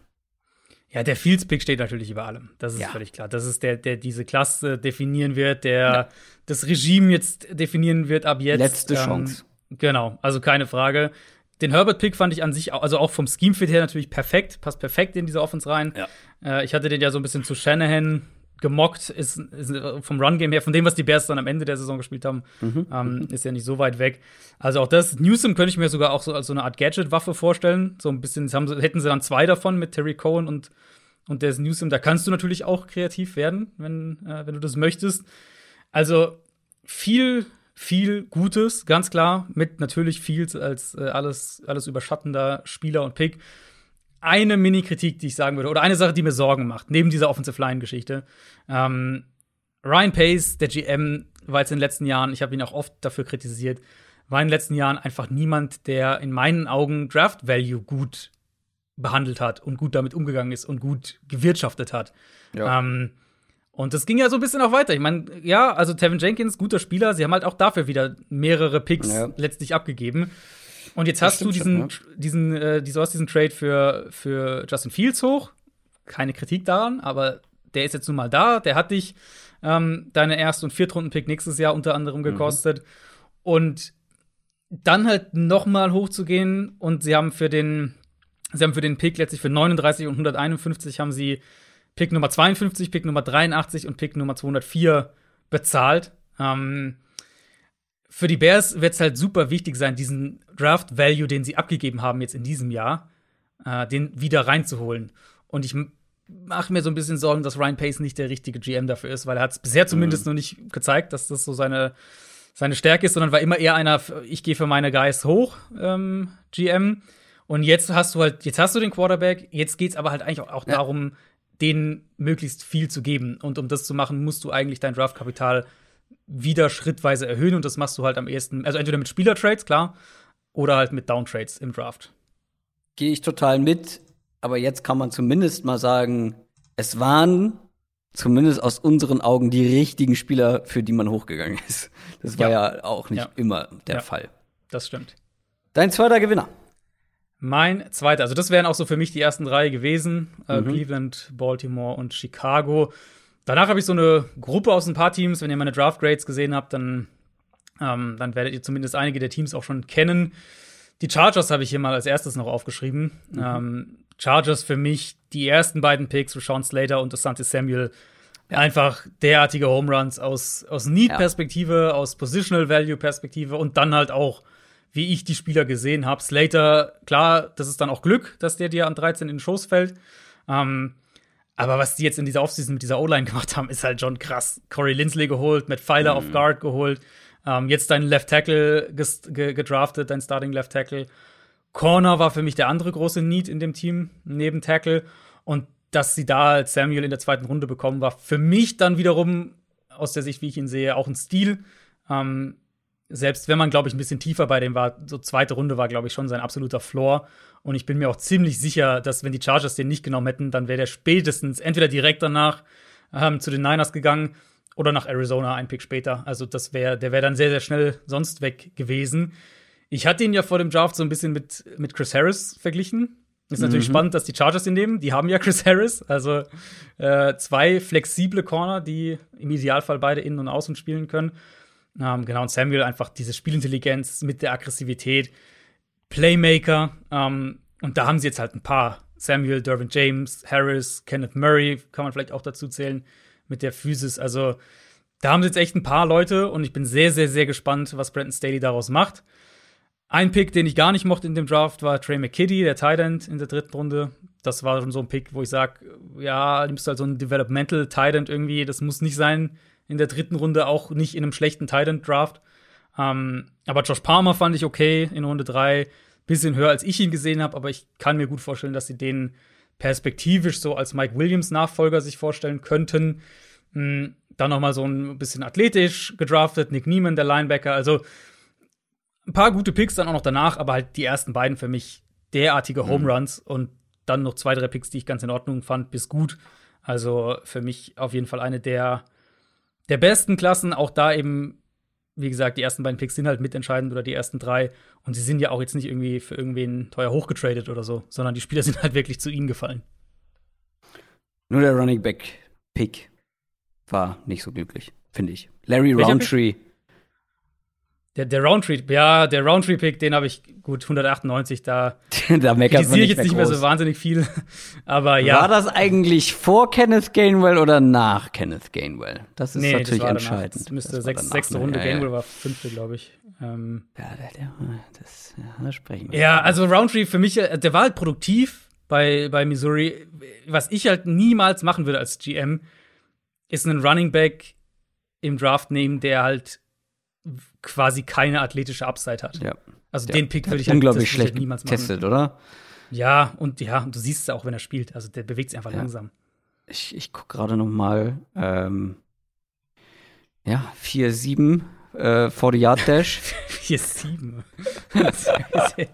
Ja, der Fields-Pick steht natürlich über allem. Das ist ja. völlig klar. Das ist der, der diese Klasse definieren wird, der ja. das Regime jetzt definieren wird ab jetzt. Letzte ähm, Chance. Genau, also keine Frage. Den Herbert-Pick fand ich an sich, also auch vom Scheme-Fit her natürlich perfekt, passt perfekt in diese Offense rein. Ja. Äh, ich hatte den ja so ein bisschen zu Shanahan gemockt, ist, ist vom Run-Game her, von dem, was die Bears dann am Ende der Saison gespielt haben, mhm. ähm, ist ja nicht so weit weg. Also auch das, Newsom könnte ich mir sogar auch so als so eine Art Gadget-Waffe vorstellen. So ein bisschen, haben, hätten sie dann zwei davon mit Terry Cohen und, und des Newsom. Da kannst du natürlich auch kreativ werden, wenn, äh, wenn du das möchtest. Also viel, viel Gutes, ganz klar, mit natürlich viel als äh, alles, alles überschattender Spieler und Pick eine Mini-Kritik, die ich sagen würde, oder eine Sache, die mir Sorgen macht, neben dieser Offensive Line-Geschichte. Ähm, Ryan Pace, der GM, war jetzt in den letzten Jahren, ich habe ihn auch oft dafür kritisiert, war in den letzten Jahren einfach niemand, der in meinen Augen Draft Value gut behandelt hat und gut damit umgegangen ist und gut gewirtschaftet hat. Ja. Ähm, und das ging ja so ein bisschen auch weiter. Ich meine, ja, also Tevin Jenkins, guter Spieler, sie haben halt auch dafür wieder mehrere Picks ja. letztlich abgegeben. Und jetzt das hast du diesen, schon, ja. diesen, äh, du hast diesen Trade für, für Justin Fields hoch. Keine Kritik daran, aber der ist jetzt nun mal da. Der hat dich ähm, deine Erst- und Viertrunden-Pick nächstes Jahr unter anderem mhm. gekostet. Mhm. Und dann halt noch mal hochzugehen und sie haben für den, sie haben für den Pick letztlich für 39 und 151 haben sie Pick Nummer 52, Pick Nummer 83 und Pick Nummer 204 bezahlt. Ähm, für die Bears wird es halt super wichtig sein, diesen Draft Value, den sie abgegeben haben jetzt in diesem Jahr, äh, den wieder reinzuholen. Und ich mache mir so ein bisschen Sorgen, dass Ryan Pace nicht der richtige GM dafür ist, weil er hat es bisher zumindest mhm. noch nicht gezeigt, dass das so seine, seine Stärke ist, sondern war immer eher einer, ich gehe für meine Guys hoch, ähm, GM. Und jetzt hast du halt, jetzt hast du den Quarterback, jetzt geht es aber halt eigentlich auch, auch ja. darum, denen möglichst viel zu geben. Und um das zu machen, musst du eigentlich dein Draftkapital wieder schrittweise erhöhen. Und das machst du halt am ehesten, also entweder mit Spielertrades, klar, oder halt mit Downtrades im Draft. Gehe ich total mit. Aber jetzt kann man zumindest mal sagen, es waren zumindest aus unseren Augen die richtigen Spieler, für die man hochgegangen ist. Das war ja, ja auch nicht ja. immer der ja. Fall. Das stimmt. Dein zweiter Gewinner. Mein zweiter, also das wären auch so für mich die ersten drei gewesen: äh, mhm. Cleveland, Baltimore und Chicago. Danach habe ich so eine Gruppe aus ein paar Teams. Wenn ihr meine Draft Grades gesehen habt, dann, ähm, dann werdet ihr zumindest einige der Teams auch schon kennen. Die Chargers habe ich hier mal als erstes noch aufgeschrieben. Mhm. Ähm, Chargers für mich die ersten beiden Picks, Sean Slater und Asante Samuel, ja. einfach derartige Home Runs aus, aus Need-Perspektive, ja. aus Positional Value-Perspektive und dann halt auch wie ich die Spieler gesehen habe. Slater, klar, das ist dann auch Glück, dass der dir an 13 in den Schoß fällt. Ähm, aber was die jetzt in dieser Offseason mit dieser O-Line gemacht haben, ist halt schon krass. Corey Lindsley geholt, Matt Pfeiler mhm. auf Guard geholt, ähm, jetzt dein Left Tackle gedraftet, dein Starting Left Tackle. Corner war für mich der andere große Need in dem Team, neben Tackle. Und dass sie da als Samuel in der zweiten Runde bekommen, war für mich dann wiederum aus der Sicht, wie ich ihn sehe, auch ein Stil. Ähm, selbst wenn man, glaube ich, ein bisschen tiefer bei dem war, so zweite Runde war, glaube ich, schon sein absoluter Floor. Und ich bin mir auch ziemlich sicher, dass wenn die Chargers den nicht genommen hätten, dann wäre der spätestens entweder direkt danach ähm, zu den Niners gegangen oder nach Arizona ein Pick später. Also das wäre, der wäre dann sehr, sehr schnell sonst weg gewesen. Ich hatte ihn ja vor dem Draft so ein bisschen mit, mit Chris Harris verglichen. Ist natürlich mhm. spannend, dass die Chargers ihn nehmen. Die haben ja Chris Harris, also äh, zwei flexible Corner, die im Idealfall beide innen und außen spielen können. Ähm, genau, und Samuel einfach diese Spielintelligenz mit der Aggressivität, Playmaker. Ähm, und da haben sie jetzt halt ein paar. Samuel, Dervin James, Harris, Kenneth Murray, kann man vielleicht auch dazu zählen, mit der Physis. Also, da haben sie jetzt echt ein paar Leute und ich bin sehr, sehr, sehr gespannt, was Brandon Staley daraus macht. Ein Pick, den ich gar nicht mochte in dem Draft, war Trey McKitty, der Tight End in der dritten Runde. Das war schon so ein Pick, wo ich sage, ja, nimmst du halt so ein Developmental Tight End irgendwie. Das muss nicht sein, in der dritten Runde auch nicht in einem schlechten Titan Draft. Ähm, aber Josh Palmer fand ich okay in Runde 3. Bisschen höher, als ich ihn gesehen habe, aber ich kann mir gut vorstellen, dass sie den perspektivisch so als Mike Williams Nachfolger sich vorstellen könnten. Mhm, dann noch mal so ein bisschen athletisch gedraftet, Nick Neiman, der Linebacker. Also ein paar gute Picks dann auch noch danach, aber halt die ersten beiden für mich derartige mhm. Home Runs mhm. und dann noch zwei, drei Picks, die ich ganz in Ordnung fand, bis gut. Also für mich auf jeden Fall eine der der besten Klassen, auch da eben, wie gesagt, die ersten beiden Picks sind halt mitentscheidend oder die ersten drei. Und sie sind ja auch jetzt nicht irgendwie für irgendwen teuer hochgetradet oder so, sondern die Spieler sind halt wirklich zu ihnen gefallen. Nur der Running Back Pick war nicht so glücklich, finde ich. Larry Roundtree der, der Roundtree, ja, der Roundtree-Pick, den habe ich gut 198, da, da meckert man nicht ich jetzt nicht mehr so wahnsinnig viel. Aber ja. War das eigentlich vor Kenneth Gainwell oder nach Kenneth Gainwell? Das ist nee, natürlich das entscheidend. Das müsste das sechs, sechste Runde, ja, Gainwell war fünfte, glaube ich. Ähm, ja, das, ja, das sprechen wir. Ja, also Roundtree für mich, äh, der war halt produktiv bei, bei Missouri. Was ich halt niemals machen würde als GM, ist einen Running Back im Draft nehmen, der halt quasi keine athletische Upside hat. Ja. Also ja. den Pick würde ich halt unglaublich schlecht niemals machen. Testet, oder? Ja, und ja, und du siehst es auch, wenn er spielt. Also der bewegt sich einfach ja. langsam. Ich, ich gucke gerade noch mal. Ähm, ja, 4-7 äh, vor die Yard Dash. 4-7.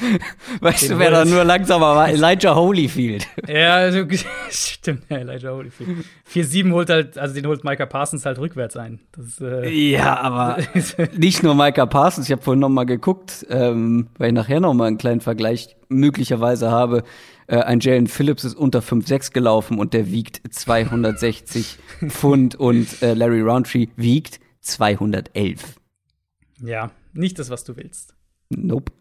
Weißt Den du, wer da nur langsamer war? Elijah Holyfield. Ja, also, stimmt, ja, Elijah Holyfield. 4-7 holt halt, also den holt Micah Parsons halt rückwärts ein. Das, äh, ja, aber nicht nur Micah Parsons. Ich habe vorhin noch mal geguckt, ähm, weil ich nachher noch mal einen kleinen Vergleich möglicherweise habe. Äh, ein Jalen Phillips ist unter 5,6 gelaufen und der wiegt 260 Pfund und äh, Larry Roundtree wiegt 211. Ja, nicht das, was du willst. Nope.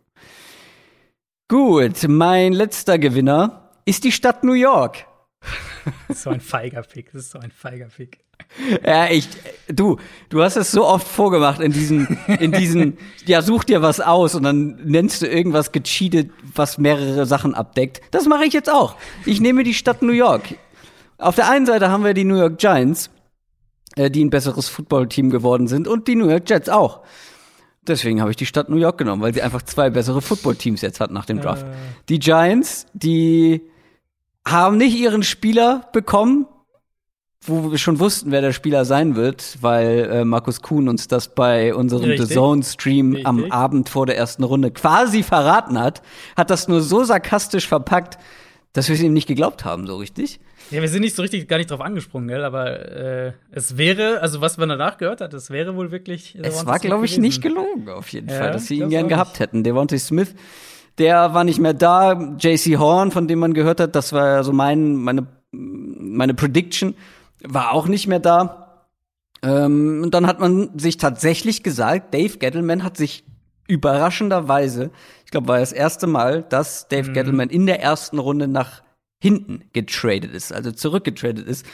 Gut, mein letzter Gewinner ist die Stadt New York. So ein feiger Pick, das ist so ein feiger Pick. Ja, ich, du, du hast es so oft vorgemacht in diesen, in diesen, ja, such dir was aus und dann nennst du irgendwas gecheatet, was mehrere Sachen abdeckt. Das mache ich jetzt auch. Ich nehme die Stadt New York. Auf der einen Seite haben wir die New York Giants, äh, die ein besseres Footballteam geworden sind und die New York Jets auch. Deswegen habe ich die Stadt New York genommen, weil sie einfach zwei bessere Footballteams jetzt hat nach dem Draft. Äh. Die Giants, die haben nicht ihren Spieler bekommen, wo wir schon wussten, wer der Spieler sein wird, weil äh, Markus Kuhn uns das bei unserem Richtig. The Zone Stream Richtig. am Abend vor der ersten Runde quasi verraten hat, hat das nur so sarkastisch verpackt, dass wir es ihm nicht geglaubt haben, so richtig. Ja, wir sind nicht so richtig gar nicht drauf angesprungen, gell? aber äh, es wäre, also was man danach gehört hat, es wäre wohl wirklich. Es war, glaube ich, nicht gelogen, auf jeden ja, Fall, dass sie ihn gern gehabt hätten. Devontae Smith, der war nicht mehr da. JC Horn, von dem man gehört hat, das war so mein, meine, meine Prediction, war auch nicht mehr da. Ähm, und dann hat man sich tatsächlich gesagt, Dave Gettleman hat sich überraschenderweise, ich glaube, war das erste Mal, dass Dave mhm. Gettleman in der ersten Runde nach hinten getradet ist, also zurückgetradet ist.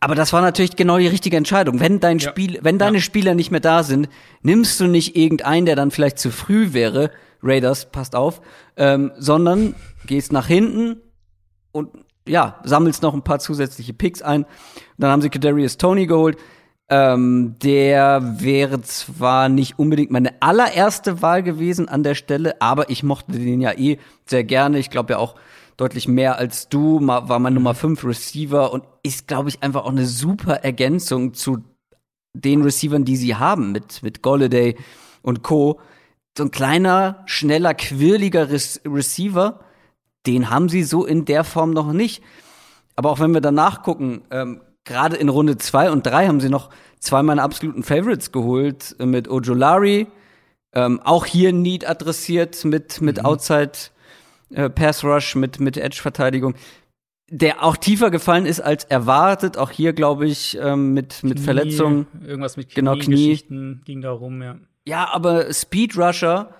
Aber das war natürlich genau die richtige Entscheidung. Wenn dein ja. Spiel, wenn deine ja. Spieler nicht mehr da sind, nimmst du nicht irgendeinen, der dann vielleicht zu früh wäre, Raiders, passt auf, ähm, sondern gehst nach hinten und ja, sammelst noch ein paar zusätzliche Picks ein. Und dann haben sie Kadarius Tony geholt. Ähm, der wäre zwar nicht unbedingt meine allererste Wahl gewesen an der Stelle, aber ich mochte den ja eh sehr gerne. Ich glaube ja auch, deutlich mehr als du, war mein Nummer 5 Receiver und ist, glaube ich, einfach auch eine super Ergänzung zu den Receivern, die sie haben, mit, mit Golladay und Co. So ein kleiner, schneller, quirliger Re Receiver, den haben sie so in der Form noch nicht. Aber auch wenn wir danach gucken, ähm, gerade in Runde 2 und 3 haben sie noch zwei meiner absoluten Favorites geholt, äh, mit Ojolari, ähm, auch hier Need adressiert mit, mit mhm. Outside äh, Pass Rush mit, mit Edge-Verteidigung, der auch tiefer gefallen ist als erwartet. Auch hier, glaube ich, ähm, mit, mit Verletzungen. Irgendwas mit Knie, genau, Knie. ging da rum, ja. Ja, aber Speed Rusher.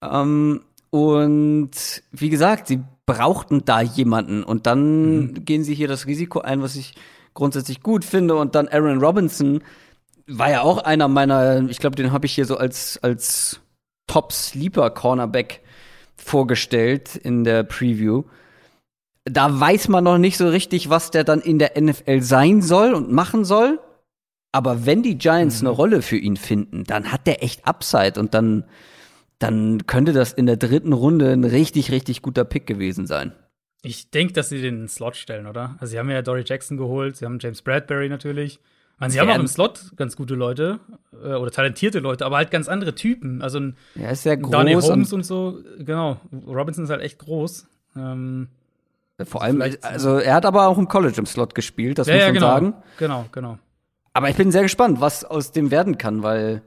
Ähm, und wie gesagt, sie brauchten da jemanden. Und dann mhm. gehen sie hier das Risiko ein, was ich grundsätzlich gut finde. Und dann Aaron Robinson war ja auch einer meiner, ich glaube, den habe ich hier so als, als Top-Sleeper-Cornerback vorgestellt in der Preview. Da weiß man noch nicht so richtig, was der dann in der NFL sein soll und machen soll. Aber wenn die Giants mhm. eine Rolle für ihn finden, dann hat der echt Upside und dann, dann könnte das in der dritten Runde ein richtig, richtig guter Pick gewesen sein. Ich denke, dass sie den Slot stellen, oder? Also, sie haben ja Dory Jackson geholt, sie haben James Bradbury natürlich. Und sie haben auch im Slot ganz gute Leute äh, oder talentierte Leute, aber halt ganz andere Typen. Also ein ja, ist sehr groß Danny Holmes und, und, so, genau. Robinson ist halt echt groß. Ähm, Vor allem, also er hat aber auch im College im Slot gespielt, das ja, muss man ja, genau, sagen. Genau, genau. Aber ich bin sehr gespannt, was aus dem werden kann, weil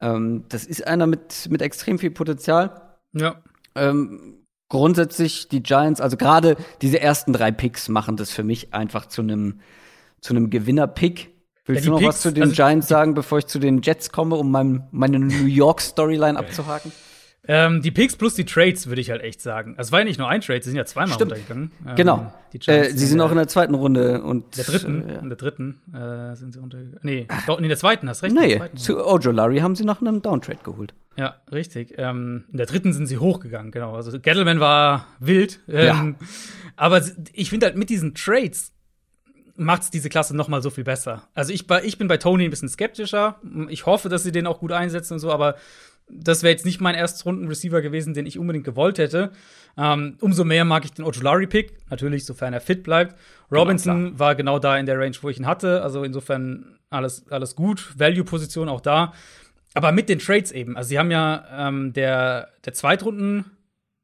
ähm, das ist einer mit, mit extrem viel Potenzial. Ja. Ähm, grundsätzlich die Giants, also gerade diese ersten drei Picks machen das für mich einfach zu einem zu einem Gewinner-Pick Willst ja, du noch Picks, was zu den also, Giants sagen, bevor ich zu den Jets komme, um mein, meine New York-Storyline abzuhaken? Ähm, die Picks plus die Trades, würde ich halt echt sagen. Also, es war ja nicht nur ein Trade, sie sind ja zweimal Stimmt. runtergegangen. Ähm, genau. Äh, sie sind auch in der zweiten Runde und. Der dritten, äh, in der dritten äh, sind sie runtergegangen. Nee, in der zweiten, hast recht. Nee, zu Ojo Larry haben sie nach einem Downtrade geholt. Ja, richtig. Ähm, in der dritten sind sie hochgegangen, genau. Also Gettleman war wild. Ähm, ja. Aber ich finde halt mit diesen Trades macht diese Klasse noch mal so viel besser. Also ich, ich bin bei Tony ein bisschen skeptischer. Ich hoffe, dass sie den auch gut einsetzen und so, aber das wäre jetzt nicht mein Erstrunden-Receiver gewesen, den ich unbedingt gewollt hätte. Ähm, umso mehr mag ich den Ojolari-Pick, natürlich, sofern er fit bleibt. Genau, Robinson genau, war genau da in der Range, wo ich ihn hatte. Also insofern alles, alles gut. Value-Position auch da. Aber mit den Trades eben. Also sie haben ja ähm, der, der Zweitrunden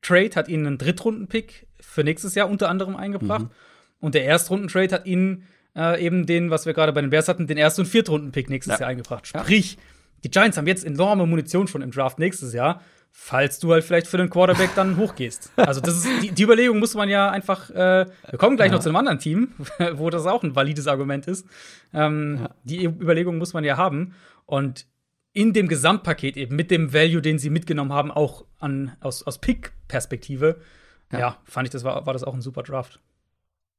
Trade hat ihnen einen Drittrunden-Pick für nächstes Jahr unter anderem eingebracht. Mhm. Und der Erstrunden-Trade hat ihnen äh, eben den, was wir gerade bei den Bears hatten, den Erst- und Viertrunden-Pick nächstes ja. Jahr eingebracht. Sprich, ja. Die Giants haben jetzt enorme Munition schon im Draft nächstes Jahr, falls du halt vielleicht für den Quarterback dann hochgehst. Also, das ist, die, die Überlegung muss man ja einfach, äh, wir kommen gleich ja. noch zu einem anderen Team, wo das auch ein valides Argument ist. Ähm, die Überlegung muss man ja haben. Und in dem Gesamtpaket eben mit dem Value, den sie mitgenommen haben, auch an, aus, aus Pick-Perspektive, ja. ja. fand ich, das war, war das auch ein super Draft.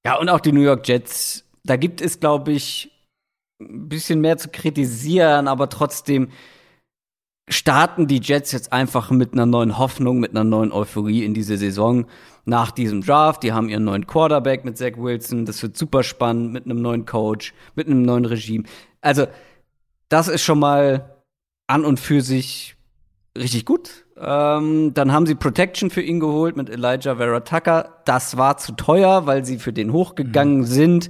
Ja, und auch die New York Jets, da gibt es, glaube ich, ein bisschen mehr zu kritisieren, aber trotzdem starten die Jets jetzt einfach mit einer neuen Hoffnung, mit einer neuen Euphorie in diese Saison nach diesem Draft. Die haben ihren neuen Quarterback mit Zach Wilson. Das wird super spannend mit einem neuen Coach, mit einem neuen Regime. Also, das ist schon mal an und für sich richtig gut. Ähm, dann haben sie Protection für ihn geholt mit Elijah Vera Tucker. Das war zu teuer, weil sie für den hochgegangen mhm. sind.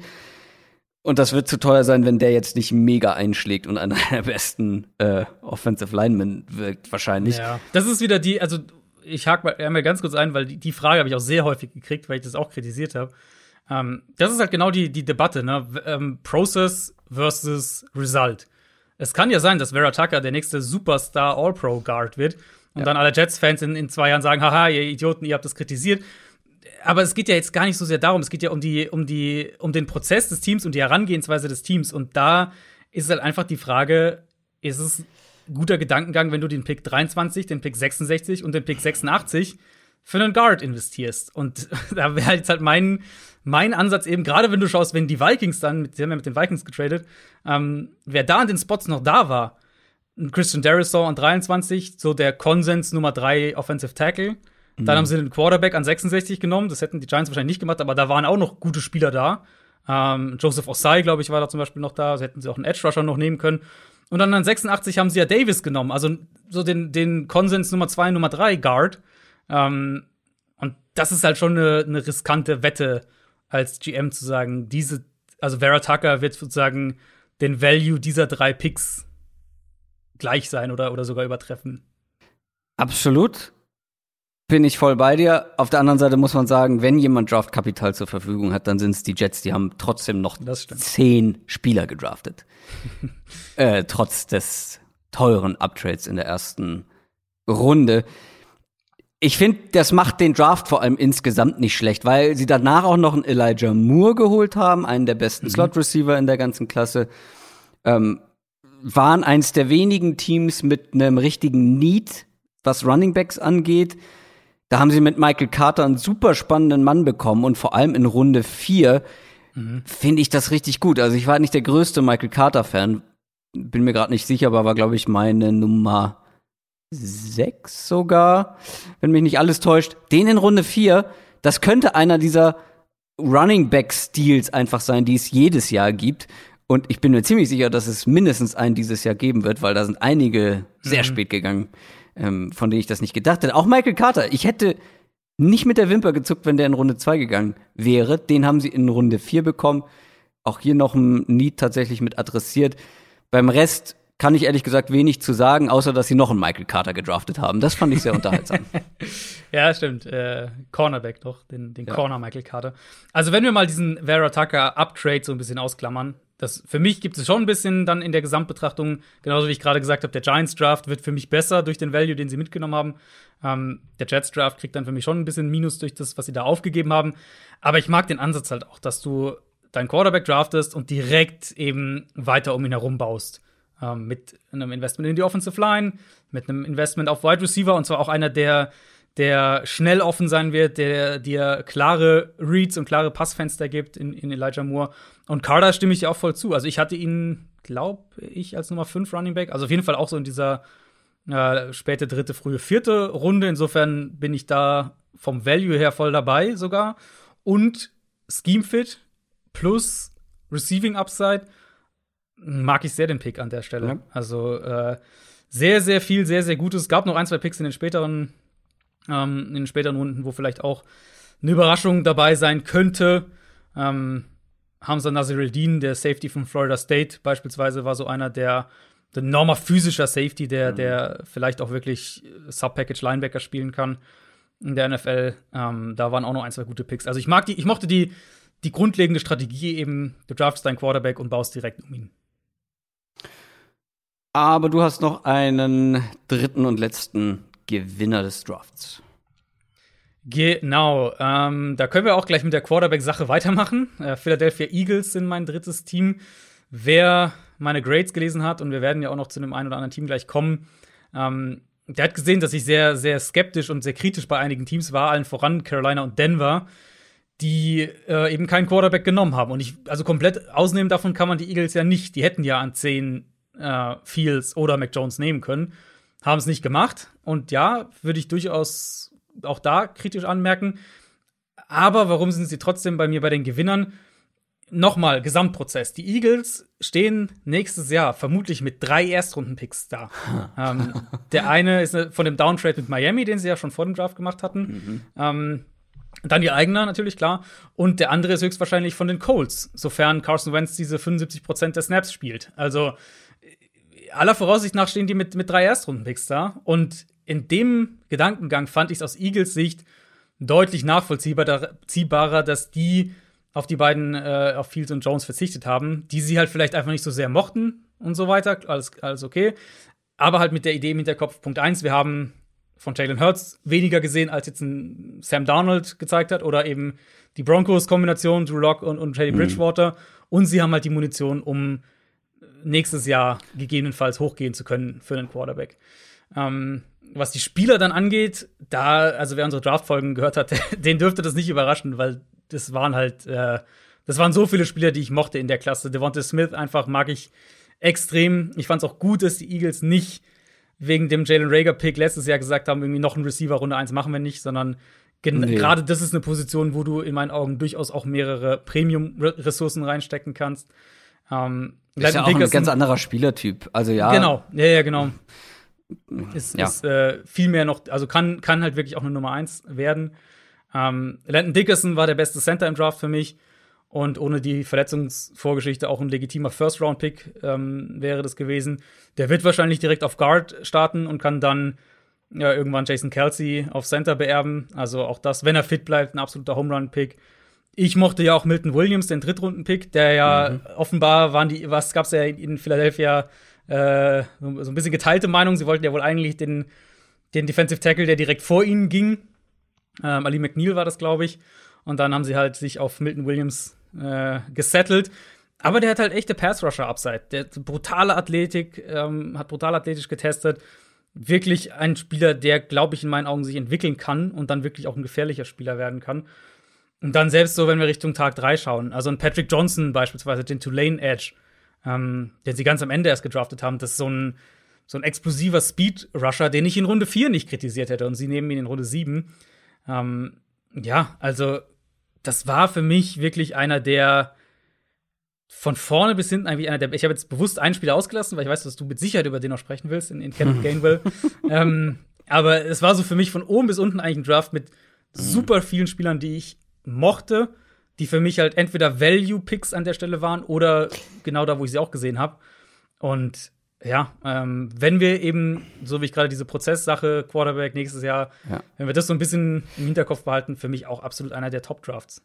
Und das wird zu teuer sein, wenn der jetzt nicht mega einschlägt und einer der besten äh, Offensive Linemen wirkt, wahrscheinlich. Ja, das ist wieder die, also ich hake mal einmal ganz kurz ein, weil die, die Frage habe ich auch sehr häufig gekriegt, weil ich das auch kritisiert habe. Ähm, das ist halt genau die, die Debatte, ne? Ähm, Process versus Result. Es kann ja sein, dass Vera Tucker der nächste Superstar All-Pro Guard wird und ja. dann alle Jets-Fans in, in zwei Jahren sagen, haha, ihr Idioten, ihr habt das kritisiert. Aber es geht ja jetzt gar nicht so sehr darum, es geht ja um die, um die, um den Prozess des Teams und die Herangehensweise des Teams. Und da ist halt einfach die Frage, ist es guter Gedankengang, wenn du den Pick 23, den Pick 66 und den Pick 86 für einen Guard investierst. Und da wäre jetzt halt mein, mein Ansatz eben, gerade wenn du schaust, wenn die Vikings dann, mit, die haben ja mit den Vikings getradet, ähm, wer da an den Spots noch da war, Christian Darisaw an 23, so der Konsens Nummer 3 Offensive Tackle. Dann mhm. haben sie den Quarterback an 66 genommen. Das hätten die Giants wahrscheinlich nicht gemacht, aber da waren auch noch gute Spieler da. Ähm, Joseph Osai, glaube ich, war da zum Beispiel noch da. Also hätten sie auch einen Edge Rusher noch nehmen können. Und dann an 86 haben sie ja Davis genommen, also so den, den Konsens Nummer 2, Nummer 3 Guard. Ähm, und das ist halt schon eine, eine riskante Wette als GM zu sagen, diese, also Vera Tucker wird sozusagen den Value dieser drei Picks gleich sein oder, oder sogar übertreffen. Absolut. Bin ich voll bei dir. Auf der anderen Seite muss man sagen, wenn jemand Draftkapital zur Verfügung hat, dann sind es die Jets. Die haben trotzdem noch zehn Spieler gedraftet. äh, trotz des teuren Uptrades in der ersten Runde. Ich finde, das macht den Draft vor allem insgesamt nicht schlecht, weil sie danach auch noch einen Elijah Moore geholt haben, einen der besten mhm. Slot-Receiver in der ganzen Klasse. Ähm, waren eins der wenigen Teams mit einem richtigen Need, was Running Backs angeht. Da haben sie mit Michael Carter einen super spannenden Mann bekommen und vor allem in Runde 4 mhm. finde ich das richtig gut. Also ich war nicht der größte Michael Carter-Fan, bin mir gerade nicht sicher, aber war, glaube ich, meine Nummer 6 sogar, wenn mich nicht alles täuscht. Den in Runde 4, das könnte einer dieser Running Back-Steals einfach sein, die es jedes Jahr gibt. Und ich bin mir ziemlich sicher, dass es mindestens einen dieses Jahr geben wird, weil da sind einige sehr mhm. spät gegangen ähm, von denen ich das nicht gedacht hätte. Auch Michael Carter. Ich hätte nicht mit der Wimper gezuckt, wenn der in Runde 2 gegangen wäre. Den haben sie in Runde 4 bekommen. Auch hier noch ein Need tatsächlich mit adressiert. Beim Rest kann ich ehrlich gesagt wenig zu sagen, außer dass sie noch einen Michael Carter gedraftet haben. Das fand ich sehr unterhaltsam. ja, stimmt. Äh, Cornerback doch, den, den ja. Corner Michael Carter. Also wenn wir mal diesen Vera Tucker Uptrade so ein bisschen ausklammern, das, für mich gibt es schon ein bisschen dann in der Gesamtbetrachtung, genauso wie ich gerade gesagt habe, der Giants Draft wird für mich besser durch den Value, den sie mitgenommen haben. Ähm, der Jets Draft kriegt dann für mich schon ein bisschen Minus durch das, was sie da aufgegeben haben. Aber ich mag den Ansatz halt auch, dass du deinen Quarterback draftest und direkt eben weiter um ihn herum baust. Ähm, mit einem Investment in die Offensive Line, mit einem Investment auf Wide Receiver und zwar auch einer, der der schnell offen sein wird, der dir klare Reads und klare Passfenster gibt in, in Elijah Moore. Und Carter stimme ich dir auch voll zu. Also ich hatte ihn, glaube ich, als Nummer 5 Running Back. Also auf jeden Fall auch so in dieser äh, späte dritte, frühe vierte Runde. Insofern bin ich da vom Value her voll dabei sogar. Und Scheme Fit plus Receiving Upside mag ich sehr den Pick an der Stelle. Ja. Also äh, sehr, sehr viel, sehr, sehr Gutes. Es gab noch ein, zwei Picks in den späteren, ähm, in den späteren Runden, wo vielleicht auch eine Überraschung dabei sein könnte. Ähm, Hamza Naziruddin, der Safety von Florida State beispielsweise, war so einer, der ein enormer physischer Safety, der, mhm. der vielleicht auch wirklich Sub-Package Linebacker spielen kann. in der NFL. Ähm, da waren auch noch ein, zwei gute Picks. Also ich mag die, ich mochte die, die grundlegende Strategie eben, du draftest deinen Quarterback und baust direkt um ihn. Aber du hast noch einen dritten und letzten Gewinner des Drafts. Genau, ähm, da können wir auch gleich mit der Quarterback-Sache weitermachen. Äh, Philadelphia Eagles sind mein drittes Team. Wer meine Grades gelesen hat, und wir werden ja auch noch zu einem einen oder anderen Team gleich kommen, ähm, der hat gesehen, dass ich sehr, sehr skeptisch und sehr kritisch bei einigen Teams war, allen voran Carolina und Denver, die äh, eben keinen Quarterback genommen haben. Und ich, also komplett ausnehmen davon kann man die Eagles ja nicht. Die hätten ja an 10 äh, Fields oder Mac Jones nehmen können, haben es nicht gemacht. Und ja, würde ich durchaus auch da kritisch anmerken. Aber warum sind sie trotzdem bei mir bei den Gewinnern? Nochmal, Gesamtprozess. Die Eagles stehen nächstes Jahr vermutlich mit drei Erstrunden-Picks da. ähm, der eine ist von dem Downtrade mit Miami, den sie ja schon vor dem Draft gemacht hatten. Mhm. Ähm, dann die eigener natürlich, klar. Und der andere ist höchstwahrscheinlich von den Colts, sofern Carson Wentz diese 75% der Snaps spielt. Also aller Voraussicht nach stehen die mit, mit drei Erstrunden-Picks da. Und in dem Gedankengang fand ich es aus Eagles Sicht deutlich nachvollziehbarer, dass die auf die beiden, äh, auf Fields und Jones verzichtet haben, die sie halt vielleicht einfach nicht so sehr mochten und so weiter. Alles, alles okay. Aber halt mit der Idee im Hinterkopf, Punkt eins, wir haben von Jalen Hurts weniger gesehen, als jetzt ein Sam Darnold gezeigt hat oder eben die Broncos-Kombination, Drew Locke und, und Teddy mhm. Bridgewater. Mhm. Und sie haben halt die Munition, um nächstes Jahr gegebenenfalls hochgehen zu können für einen Quarterback. Ähm, was die Spieler dann angeht, da, also wer unsere Draft-Folgen gehört hat, den dürfte das nicht überraschen, weil das waren halt, äh, das waren so viele Spieler, die ich mochte in der Klasse. Devonta Smith einfach mag ich extrem. Ich fand es auch gut, dass die Eagles nicht wegen dem Jalen Rager-Pick letztes Jahr gesagt haben, irgendwie noch ein Receiver Runde 1 machen wir nicht, sondern nee. gerade das ist eine Position, wo du in meinen Augen durchaus auch mehrere Premium-Ressourcen reinstecken kannst. Ähm, ist ja auch ein ganz anderer Spielertyp. Also ja. Genau, ja, ja, genau. Ist, ja. ist äh, viel mehr noch, also kann, kann halt wirklich auch eine Nummer 1 werden. Ähm, Landon Dickerson war der beste Center im Draft für mich. Und ohne die Verletzungsvorgeschichte auch ein legitimer First-Round-Pick ähm, wäre das gewesen. Der wird wahrscheinlich direkt auf Guard starten und kann dann ja, irgendwann Jason Kelsey auf Center beerben. Also auch das, wenn er fit bleibt, ein absoluter Home-Run-Pick. Ich mochte ja auch Milton Williams, den Drittrunden-Pick, der ja mhm. offenbar waren die, was gab's ja in Philadelphia äh, so, ein bisschen geteilte Meinung. Sie wollten ja wohl eigentlich den, den Defensive Tackle, der direkt vor ihnen ging. Ähm, Ali McNeil war das, glaube ich. Und dann haben sie halt sich auf Milton Williams äh, gesettelt. Aber der hat halt echte Pass-Rusher-Upside. Der hat brutale Athletik, ähm, hat brutal athletisch getestet. Wirklich ein Spieler, der, glaube ich, in meinen Augen sich entwickeln kann und dann wirklich auch ein gefährlicher Spieler werden kann. Und dann selbst so, wenn wir Richtung Tag 3 schauen, also ein Patrick Johnson beispielsweise, den Tulane Edge, ähm, den sie ganz am Ende erst gedraftet haben, das ist so ein, so ein explosiver Speed-Rusher, den ich in Runde 4 nicht kritisiert hätte und sie nehmen ihn in Runde 7. Ähm, ja, also das war für mich wirklich einer der von vorne bis hinten eigentlich einer der. Ich habe jetzt bewusst einen Spieler ausgelassen, weil ich weiß, dass du mit Sicherheit über den noch sprechen willst, in, in Kenneth Gainwell. ähm, aber es war so für mich von oben bis unten eigentlich ein Draft mit super vielen Spielern, die ich mochte, die für mich halt entweder Value-Picks an der Stelle waren oder genau da, wo ich sie auch gesehen habe. Und ja, ähm, wenn wir eben, so wie ich gerade diese Prozesssache, Quarterback nächstes Jahr, ja. wenn wir das so ein bisschen im Hinterkopf behalten, für mich auch absolut einer der Top-Drafts.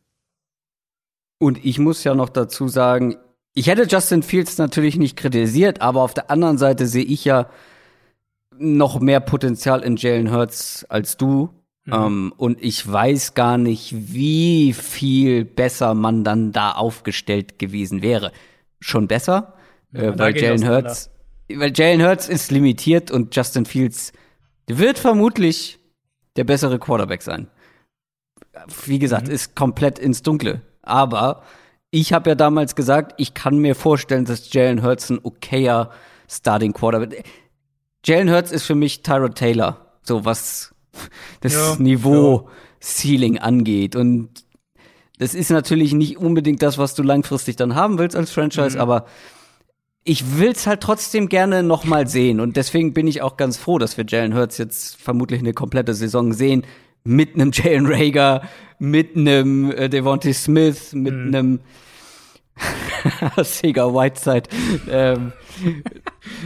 Und ich muss ja noch dazu sagen, ich hätte Justin Fields natürlich nicht kritisiert, aber auf der anderen Seite sehe ich ja noch mehr Potenzial in Jalen Hurts als du. Mhm. Ähm, und ich weiß gar nicht, wie viel besser man dann da aufgestellt gewesen wäre. Schon besser, ja, äh, weil Jalen Hurts weil Jalen Hurts ist limitiert und Justin Fields wird vermutlich der bessere Quarterback sein. Wie gesagt, mhm. ist komplett ins Dunkle. Aber ich habe ja damals gesagt, ich kann mir vorstellen, dass Jalen Hurts ein okayer Starting Quarterback. Jalen Hurts ist für mich Tyrod Taylor, so was das ja, Niveau ja. Ceiling angeht und das ist natürlich nicht unbedingt das, was du langfristig dann haben willst als Franchise, mhm. aber ich will's halt trotzdem gerne noch mal sehen und deswegen bin ich auch ganz froh, dass wir Jalen Hurts jetzt vermutlich eine komplette Saison sehen mit einem Jalen Rager, mit einem äh, Devontae Smith, mit mhm. einem Sega Whiteside. ähm,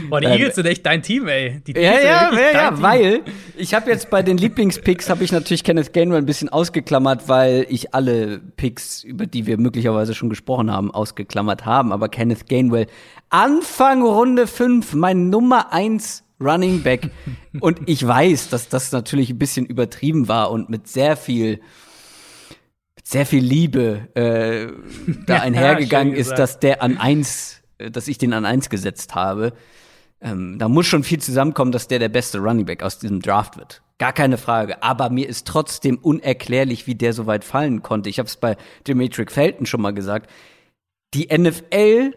Boah, die ähm, Eagles sind echt dein Team, ey. Die ja, ja, ja, ja, weil ich habe jetzt bei den Lieblingspicks habe ich natürlich Kenneth Gainwell ein bisschen ausgeklammert, weil ich alle Picks, über die wir möglicherweise schon gesprochen haben, ausgeklammert haben. Aber Kenneth Gainwell, Anfang Runde 5, mein Nummer 1 Running Back. und ich weiß, dass das natürlich ein bisschen übertrieben war und mit sehr viel sehr viel Liebe äh, da einhergegangen ist, dass der an eins, dass ich den an eins gesetzt habe. Ähm, da muss schon viel zusammenkommen, dass der der beste Running Back aus diesem Draft wird. Gar keine Frage. Aber mir ist trotzdem unerklärlich, wie der so weit fallen konnte. Ich habe es bei Demetric Felton schon mal gesagt. Die NFL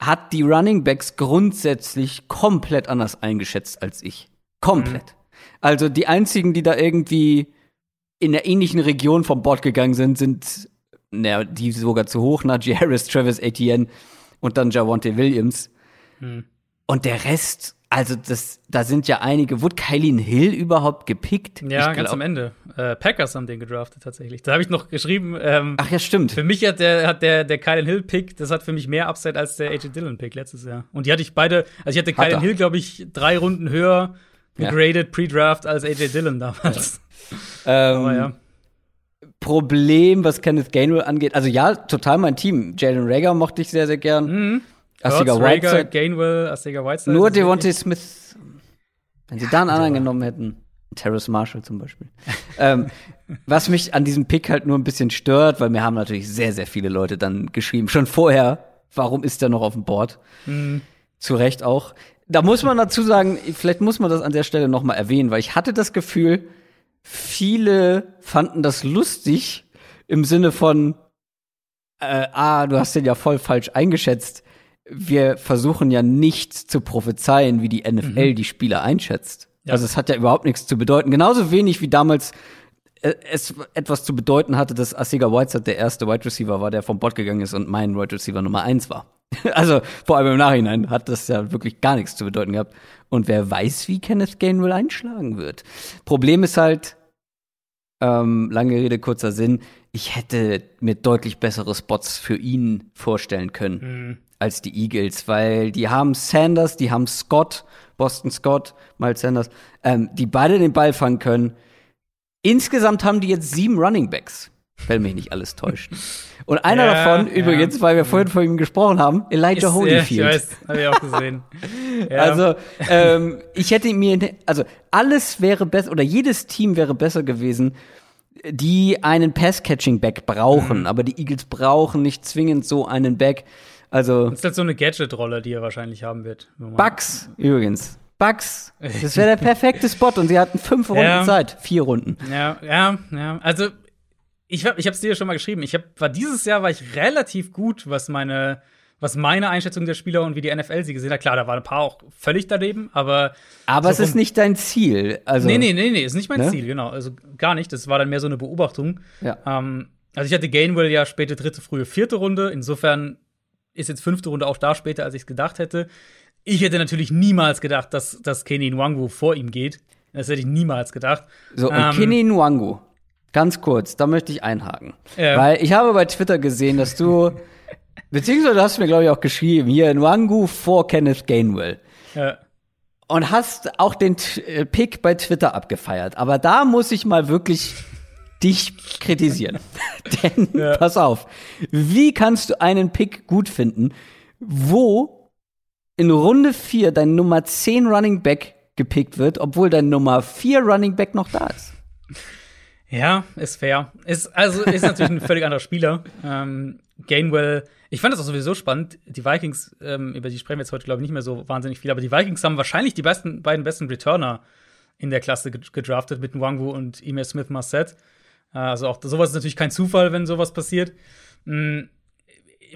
hat die Running Backs grundsätzlich komplett anders eingeschätzt als ich. Komplett. Mhm. Also die einzigen, die da irgendwie in der ähnlichen Region vom Bord gegangen sind, sind, naja, die sogar zu hoch, Najee Harris, Travis Etienne und dann Javonte Williams. Hm. Und der Rest, also das, da sind ja einige. Wurde Kylin Hill überhaupt gepickt? Ja, ganz am Ende. Äh, Packers haben den gedraftet tatsächlich. Da habe ich noch geschrieben. Ähm, Ach ja, stimmt. Für mich hat der, hat der, der Kylin Hill Pick, das hat für mich mehr Upside als der AJ Dillon Pick letztes Jahr. Und die hatte ich beide, also ich hatte Kylin Hill, glaube ich, drei Runden höher gegradet ja. pre-Draft als AJ Dillon damals. Ähm, ja. Problem, was Kenneth Gainwell angeht, also ja, total mein Team. Jalen Rager mochte ich sehr, sehr gern. Mhm. Asiga Whiteside. Gainwell, Asiga Whiteside. Nur Devontae Smith. Wenn sie da einen anderen genommen hätten. Terrace Marshall zum Beispiel. ähm, was mich an diesem Pick halt nur ein bisschen stört, weil mir haben natürlich sehr, sehr viele Leute dann geschrieben, schon vorher, warum ist der noch auf dem Board? Mhm. Zu Recht auch. Da muss man dazu sagen, vielleicht muss man das an der Stelle noch mal erwähnen, weil ich hatte das Gefühl, viele fanden das lustig im Sinne von, äh, ah, du hast den ja voll falsch eingeschätzt. Wir versuchen ja nicht zu prophezeien, wie die NFL mhm. die Spieler einschätzt. Ja. Also es hat ja überhaupt nichts zu bedeuten. Genauso wenig wie damals äh, es etwas zu bedeuten hatte, dass Asiga Whiteside der erste Wide Receiver war, der vom Bot gegangen ist und mein Wide Receiver Nummer eins war. also vor allem im Nachhinein hat das ja wirklich gar nichts zu bedeuten gehabt. Und wer weiß, wie Kenneth Gainwell einschlagen wird. Problem ist halt, ähm, lange Rede, kurzer Sinn, ich hätte mir deutlich bessere Spots für ihn vorstellen können mhm. als die Eagles, weil die haben Sanders, die haben Scott, Boston Scott, Miles Sanders, ähm, die beide den Ball fangen können. Insgesamt haben die jetzt sieben Running Backs, wenn mich nicht alles täuscht. Und einer ja, davon, ja. übrigens, weil wir vorhin von ihm gesprochen haben, Elijah Ist, Holyfield. Ja, ich weiß, habe ich auch gesehen. ja. Also, ähm, ich hätte mir, also alles wäre besser, oder jedes Team wäre besser gewesen, die einen Pass-Catching-Back brauchen. Mhm. Aber die Eagles brauchen nicht zwingend so einen Back. Also. Das ist halt so eine Gadget-Rolle, die er wahrscheinlich haben wird. Bugs, übrigens. Bugs. Das wäre der perfekte Spot und sie hatten fünf Runden. Zeit. Vier Runden. Ja, ja, ja. Also, ich, hab, ich habe es dir schon mal geschrieben. Ich hab, war dieses Jahr war ich relativ gut, was meine, was meine Einschätzung der Spieler und wie die NFL sie gesehen hat. Klar, da waren ein paar auch völlig daneben, aber. Aber so es ist nicht dein Ziel. Also, nee, nee, nee, nee, ist nicht mein ne? Ziel, genau. Also gar nicht. Das war dann mehr so eine Beobachtung. Ja. Ähm, also ich hatte Gainwell ja späte dritte, frühe vierte Runde. Insofern ist jetzt fünfte Runde auch da später, als ich es gedacht hätte. Ich hätte natürlich niemals gedacht, dass, dass Kenny Nwangu vor ihm geht. Das hätte ich niemals gedacht. So, und ähm, Kenny Nwangu Ganz kurz, da möchte ich einhaken. Ja. Weil ich habe bei Twitter gesehen, dass du, beziehungsweise du hast mir, glaube ich, auch geschrieben, hier Nwangu vor Kenneth Gainwell. Ja. Und hast auch den äh, Pick bei Twitter abgefeiert. Aber da muss ich mal wirklich dich kritisieren. Denn, ja. pass auf, wie kannst du einen Pick gut finden, wo in Runde 4 dein Nummer 10 Running Back gepickt wird, obwohl dein Nummer 4 Running Back noch da ist? Ja, ist fair. Ist, also ist natürlich ein völlig anderer Spieler. Ähm, Gainwell, ich fand das auch sowieso spannend. Die Vikings, ähm, über die sprechen wir jetzt heute, glaube ich, nicht mehr so wahnsinnig viel, aber die Vikings haben wahrscheinlich die besten, beiden besten Returner in der Klasse gedraftet mit Nwangu und Emil Smith Marset. Äh, also auch sowas ist natürlich kein Zufall, wenn sowas passiert. Mhm.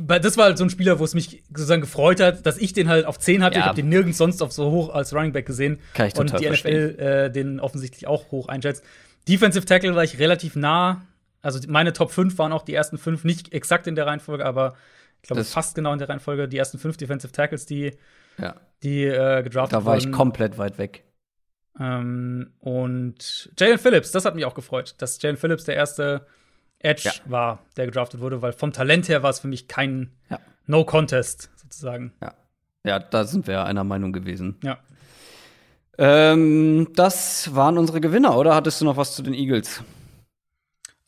Das war halt so ein Spieler, wo es mich sozusagen gefreut hat, dass ich den halt auf 10 hatte. Ja. Ich habe den nirgends sonst auf so hoch als Running Back gesehen. Kann ich total und die. NFL äh, den offensichtlich auch hoch einschätzt. Defensive Tackle war ich relativ nah. Also meine Top 5 waren auch die ersten fünf, nicht exakt in der Reihenfolge, aber ich glaube fast genau in der Reihenfolge. Die ersten fünf Defensive Tackles, die, ja. die äh, gedraftet wurden. Da war ich komplett weit weg. Ähm, und Jalen Phillips, das hat mich auch gefreut, dass Jalen Phillips der erste Edge ja. war, der gedraftet wurde, weil vom Talent her war es für mich kein ja. No-Contest sozusagen. Ja. Ja, da sind wir einer Meinung gewesen. Ja. Ähm, das waren unsere Gewinner, oder hattest du noch was zu den Eagles?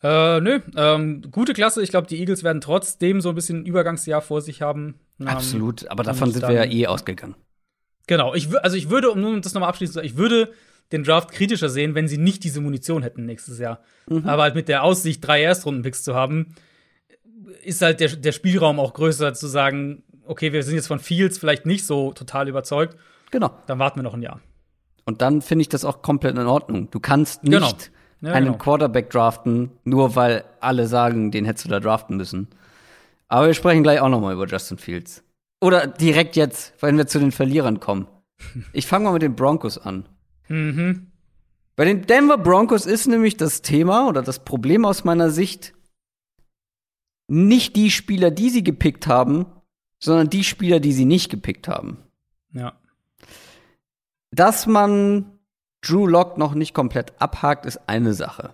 Äh, nö, ähm, gute Klasse. Ich glaube, die Eagles werden trotzdem so ein bisschen ein Übergangsjahr vor sich haben. Ähm, Absolut, aber davon sind wir ja eh ausgegangen. Genau, ich, also ich würde, um das nochmal abschließend zu sagen, ich würde den Draft kritischer sehen, wenn sie nicht diese Munition hätten nächstes Jahr. Mhm. Aber halt mit der Aussicht, drei Erstrundenpicks zu haben, ist halt der, der Spielraum auch größer zu sagen, okay, wir sind jetzt von Fields vielleicht nicht so total überzeugt. Genau. Dann warten wir noch ein Jahr. Und dann finde ich das auch komplett in Ordnung. Du kannst nicht genau. ja, einen genau. Quarterback draften, nur weil alle sagen, den hättest du da draften müssen. Aber wir sprechen gleich auch noch mal über Justin Fields. Oder direkt jetzt, wenn wir zu den Verlierern kommen. Ich fange mal mit den Broncos an. Mhm. Bei den Denver Broncos ist nämlich das Thema oder das Problem aus meiner Sicht nicht die Spieler, die sie gepickt haben, sondern die Spieler, die sie nicht gepickt haben. Ja. Dass man Drew Lock noch nicht komplett abhakt, ist eine Sache.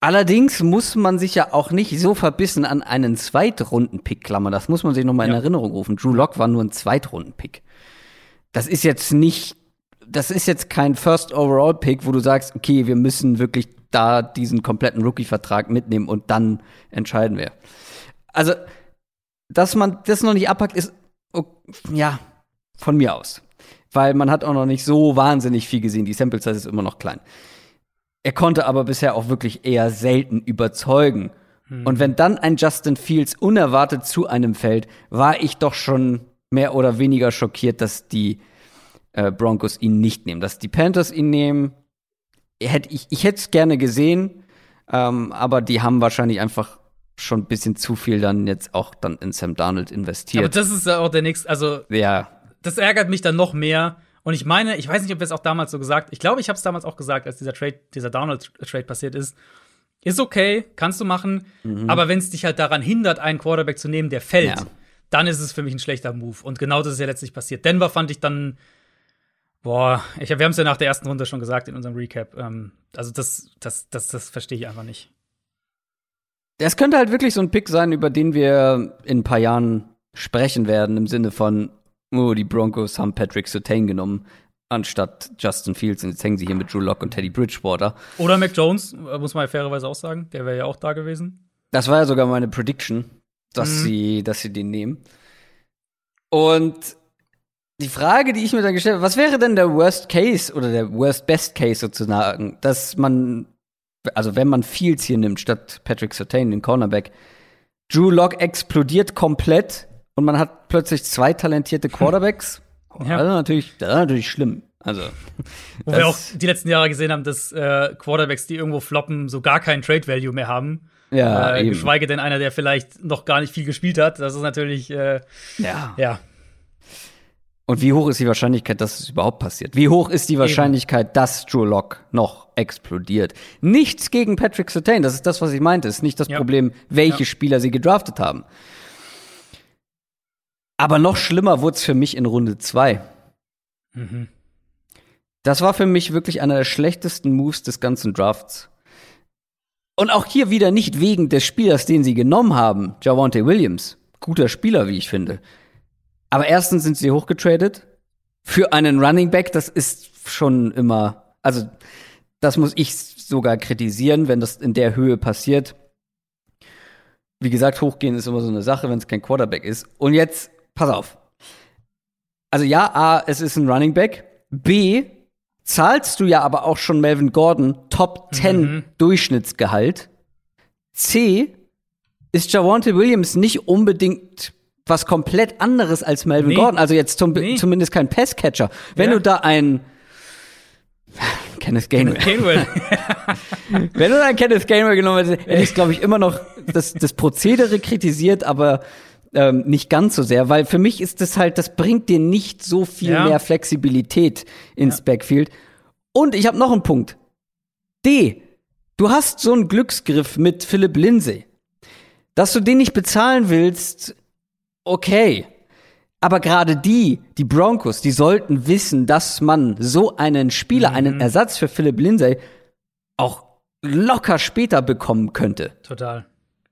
Allerdings muss man sich ja auch nicht so verbissen an einen Zweitrunden-Pick klammern. Das muss man sich noch mal in ja. Erinnerung rufen. Drew Lock war nur ein Zweitrunden-Pick. Das ist jetzt nicht, das ist jetzt kein First Overall Pick, wo du sagst, okay, wir müssen wirklich da diesen kompletten Rookie-Vertrag mitnehmen und dann entscheiden wir. Also, dass man das noch nicht abpackt, ist, ja, von mir aus. Weil man hat auch noch nicht so wahnsinnig viel gesehen. Die Sample Size ist immer noch klein. Er konnte aber bisher auch wirklich eher selten überzeugen. Hm. Und wenn dann ein Justin Fields unerwartet zu einem fällt, war ich doch schon mehr oder weniger schockiert, dass die äh, Broncos ihn nicht nehmen. Dass die Panthers ihn nehmen, hätte ich, ich hätte es gerne gesehen, ähm, aber die haben wahrscheinlich einfach schon ein bisschen zu viel dann jetzt auch dann in Sam Darnold investiert. Aber das ist ja auch der nächste, also ja. Das ärgert mich dann noch mehr. Und ich meine, ich weiß nicht, ob wir es auch damals so gesagt, ich glaube, ich habe es damals auch gesagt, als dieser Trade, dieser Darnold-Trade passiert ist. Ist okay, kannst du machen, mhm. aber wenn es dich halt daran hindert, einen Quarterback zu nehmen, der fällt, ja. dann ist es für mich ein schlechter Move. Und genau das ist ja letztlich passiert. Denver fand ich dann Boah, ich, wir haben es ja nach der ersten Runde schon gesagt in unserem Recap. Ähm, also das, das, das, das verstehe ich einfach nicht. Es könnte halt wirklich so ein Pick sein, über den wir in ein paar Jahren sprechen werden, im Sinne von, oh, die Broncos haben Patrick Surtain genommen, anstatt Justin Fields. Und jetzt hängen sie hier mit Drew Locke und Teddy Bridgewater. Oder Mac Jones, äh, muss man ja fairerweise auch sagen. Der wäre ja auch da gewesen. Das war ja sogar meine Prediction, dass, mhm. sie, dass sie den nehmen. Und die Frage, die ich mir dann gestellt habe, was wäre denn der Worst Case oder der Worst Best Case sozusagen, dass man, also wenn man Fields hier nimmt statt Patrick Sertain, den Cornerback, Drew Lock explodiert komplett und man hat plötzlich zwei talentierte Quarterbacks. ja. Also natürlich, das ist natürlich schlimm. Also, wo wir auch die letzten Jahre gesehen haben, dass äh, Quarterbacks, die irgendwo floppen, so gar keinen Trade Value mehr haben. Ja, äh, geschweige denn einer, der vielleicht noch gar nicht viel gespielt hat. Das ist natürlich, äh, ja. ja. Und wie hoch ist die Wahrscheinlichkeit, dass es überhaupt passiert? Wie hoch ist die Wahrscheinlichkeit, Eben. dass Drew Lock noch explodiert? Nichts gegen Patrick Sertain, das ist das, was ich meinte. Es ist nicht das ja. Problem, welche ja. Spieler sie gedraftet haben. Aber noch schlimmer wurde es für mich in Runde zwei. Mhm. Das war für mich wirklich einer der schlechtesten Moves des ganzen Drafts. Und auch hier wieder nicht wegen des Spielers, den sie genommen haben, Javante Williams. Guter Spieler, wie ich finde. Aber erstens sind sie hochgetradet für einen Running Back. Das ist schon immer, also das muss ich sogar kritisieren, wenn das in der Höhe passiert. Wie gesagt, hochgehen ist immer so eine Sache, wenn es kein Quarterback ist. Und jetzt, pass auf. Also ja, A, es ist ein Running Back. B, zahlst du ja aber auch schon Melvin Gordon Top 10 mhm. Durchschnittsgehalt. C, ist Javante Williams nicht unbedingt was komplett anderes als Melvin nee. Gordon. Also jetzt zum, nee. zumindest kein Passcatcher. Wenn ja. du da ein Kenneth Gainwell. Gainwell. Wenn du da einen Kenneth Gainwell genommen hättest, hätte ich, glaube ich, immer noch das, das Prozedere kritisiert, aber ähm, nicht ganz so sehr, weil für mich ist das halt, das bringt dir nicht so viel ja. mehr Flexibilität ins ja. Backfield. Und ich habe noch einen Punkt. D. Du hast so einen Glücksgriff mit Philipp Lindsay. Dass du den nicht bezahlen willst, okay. Aber gerade die, die Broncos, die sollten wissen, dass man so einen Spieler, mhm. einen Ersatz für Philip Lindsay auch locker später bekommen könnte. Total.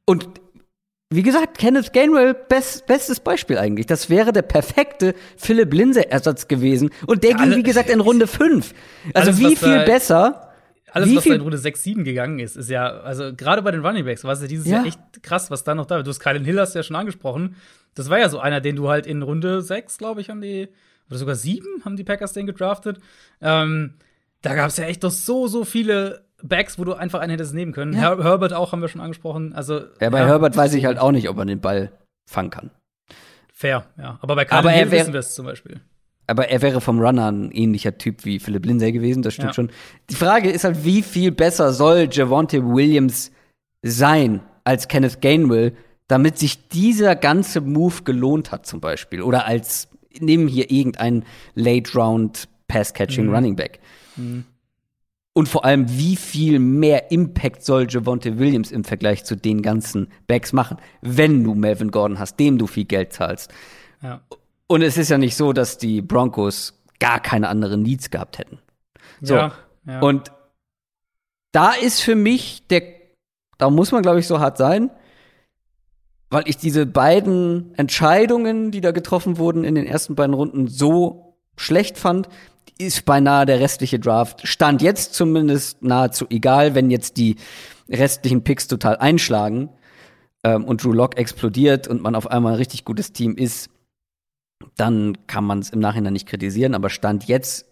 Und wie gesagt, Kenneth Gainwell, best, bestes Beispiel eigentlich. Das wäre der perfekte Philipp Linse-Ersatz gewesen. Und der ja, ging, wie gesagt, in Runde 5. Also alles, wie viel besser. Alles, wie was viel in Runde 6, 7 gegangen ist, ist ja, also gerade bei den Runningbacks war es ja dieses ja. Jahr echt krass, was da noch da war. Du hast Kylan Hill hast ja schon angesprochen. Das war ja so einer, den du halt in Runde 6, glaube ich, haben die, oder sogar 7 haben die Packers den gedraftet. Ähm, da gab es ja echt doch so, so viele Backs, wo du einfach einen hättest nehmen können. Ja. Her Herbert auch haben wir schon angesprochen. Also, ja, bei ja. Herbert weiß ich halt auch nicht, ob man den Ball fangen kann. Fair, ja. Aber bei Carl Hill wissen wir es zum Beispiel. Aber er wäre vom Runner ein ähnlicher Typ wie Philipp Lindsay gewesen, das stimmt ja. schon. Die Frage ist halt, wie viel besser soll Javonte Williams sein als Kenneth Gainwell, damit sich dieser ganze Move gelohnt hat, zum Beispiel. Oder als, nehmen hier irgendeinen Late-Round Pass-Catching mhm. Running Back. Mhm. Und vor allem, wie viel mehr Impact soll Javonte Williams im Vergleich zu den ganzen Backs machen, wenn du Melvin Gordon hast, dem du viel Geld zahlst. Ja. Und es ist ja nicht so, dass die Broncos gar keine anderen Needs gehabt hätten. So. Ja, ja. Und da ist für mich der, da muss man, glaube ich, so hart sein, weil ich diese beiden Entscheidungen, die da getroffen wurden in den ersten beiden Runden, so schlecht fand, ist beinahe der restliche Draft. Stand jetzt zumindest nahezu egal, wenn jetzt die restlichen Picks total einschlagen ähm, und Drew Lock explodiert und man auf einmal ein richtig gutes Team ist, dann kann man es im Nachhinein nicht kritisieren. Aber Stand jetzt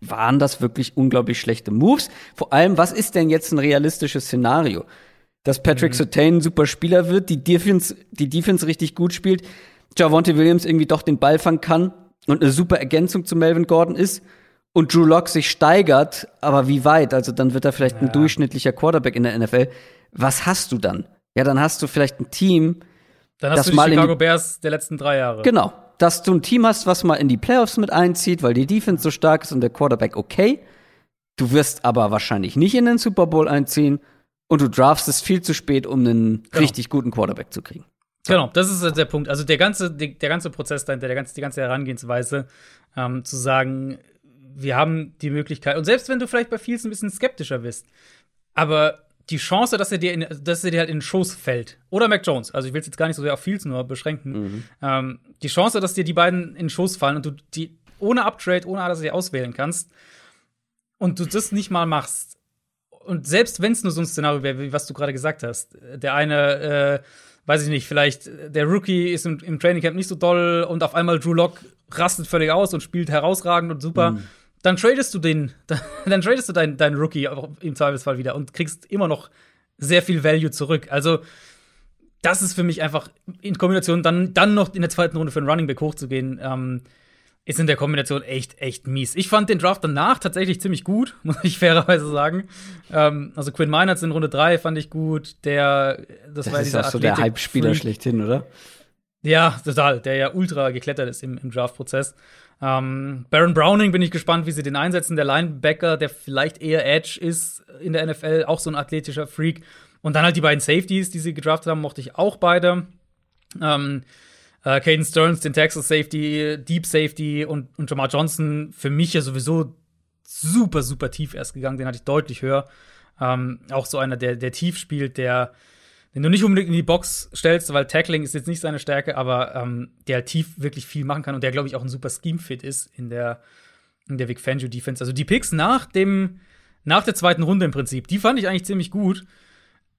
waren das wirklich unglaublich schlechte Moves. Vor allem, was ist denn jetzt ein realistisches Szenario? Dass Patrick mhm. Sertain ein super Spieler wird, die Defense, die Defense richtig gut spielt, Javonte Williams irgendwie doch den Ball fangen kann und eine super Ergänzung zu Melvin Gordon ist und Drew Lock sich steigert, aber wie weit? Also dann wird er vielleicht ja. ein durchschnittlicher Quarterback in der NFL. Was hast du dann? Ja, dann hast du vielleicht ein Team, dann hast das du die mal Chicago die, Bears der letzten drei Jahre. Genau, dass du ein Team hast, was mal in die Playoffs mit einzieht, weil die Defense so stark ist und der Quarterback okay. Du wirst aber wahrscheinlich nicht in den Super Bowl einziehen und du draftest viel zu spät, um einen genau. richtig guten Quarterback zu kriegen. Genau, das ist der Punkt. Also der ganze, der, der ganze Prozess dahinter, der ganze, die ganze Herangehensweise, ähm, zu sagen, wir haben die Möglichkeit, und selbst wenn du vielleicht bei Fields ein bisschen skeptischer bist, aber die Chance, dass er dir, in, dass er dir halt in den Schoß fällt, oder Mac Jones, also ich will es jetzt gar nicht so sehr auf Fields nur beschränken, mhm. ähm, die Chance, dass dir die beiden in den Schoß fallen und du die ohne Uptrade, ohne dass du die auswählen kannst, und du das nicht mal machst, und selbst wenn es nur so ein Szenario wäre, wie was du gerade gesagt hast, der eine äh, weiß ich nicht, vielleicht der Rookie ist im, im Training Camp nicht so doll und auf einmal Drew Lock rastet völlig aus und spielt herausragend und super. Mhm. Dann tradest du den, dann, dann tradest du deinen dein Rookie im Zweifelsfall wieder und kriegst immer noch sehr viel Value zurück. Also, das ist für mich einfach in Kombination, dann, dann noch in der zweiten Runde für einen Running Back hochzugehen, ähm, ist in der Kombination echt, echt mies. Ich fand den Draft danach tatsächlich ziemlich gut, muss ich fairerweise sagen. Ähm, also Quinn Meinerts in Runde 3 fand ich gut. Der, das, das war ist dieser auch so der Hype-Spieler schlechthin, oder? Ja, total. Der ja ultra geklettert ist im, im Draft-Prozess. Ähm, Baron Browning bin ich gespannt, wie sie den einsetzen. Der Linebacker, der vielleicht eher Edge ist in der NFL, auch so ein athletischer Freak. Und dann halt die beiden Safeties, die sie gedraftet haben, mochte ich auch beide. Ähm, äh, Caden Stearns, den Texas Safety, Deep Safety und, und Jamar Johnson für mich ja sowieso super, super tief erst gegangen. Den hatte ich deutlich höher. Ähm, auch so einer, der, der tief spielt, der den du nicht unbedingt in die Box stellst, weil Tackling ist jetzt nicht seine Stärke, aber ähm, der tief wirklich viel machen kann und der, glaube ich, auch ein super Scheme-Fit ist in der, in der Vic Fangio Defense. Also die Picks nach dem, nach der zweiten Runde im Prinzip, die fand ich eigentlich ziemlich gut.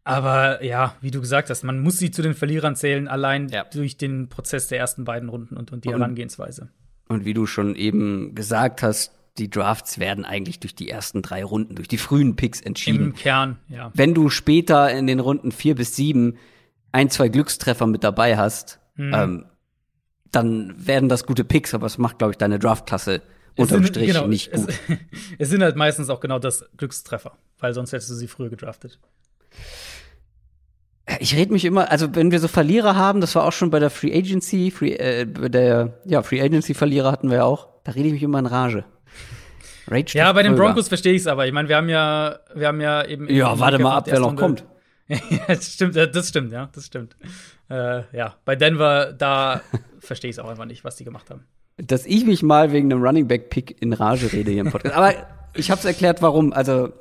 Aber ja, wie du gesagt hast, man muss sie zu den Verlierern zählen, allein ja. durch den Prozess der ersten beiden Runden und, und die und, Herangehensweise. Und wie du schon eben gesagt hast, die Drafts werden eigentlich durch die ersten drei Runden, durch die frühen Picks entschieden. Im Kern, ja. Wenn du später in den Runden vier bis sieben ein, zwei Glückstreffer mit dabei hast, mhm. ähm, dann werden das gute Picks, aber es macht, glaube ich, deine Draftklasse unterm sind, Strich genau, nicht gut. Es, es sind halt meistens auch genau das Glückstreffer, weil sonst hättest du sie früher gedraftet. Ich rede mich immer, also wenn wir so Verlierer haben, das war auch schon bei der Free Agency, Free, äh, der ja, Free Agency Verlierer hatten wir ja auch, da rede ich mich immer in Rage. Rage ja, bei den Broncos verstehe ich es aber. Ich meine, wir haben ja, wir haben ja eben. Ja, warte mal ab, wer noch kommt. ja, das stimmt, das stimmt, ja, das stimmt. Äh, ja, bei Denver, da verstehe ich es auch einfach nicht, was die gemacht haben. Dass ich mich mal wegen einem Running Back Pick in Rage rede hier im Podcast. aber ich habe es erklärt, warum. Also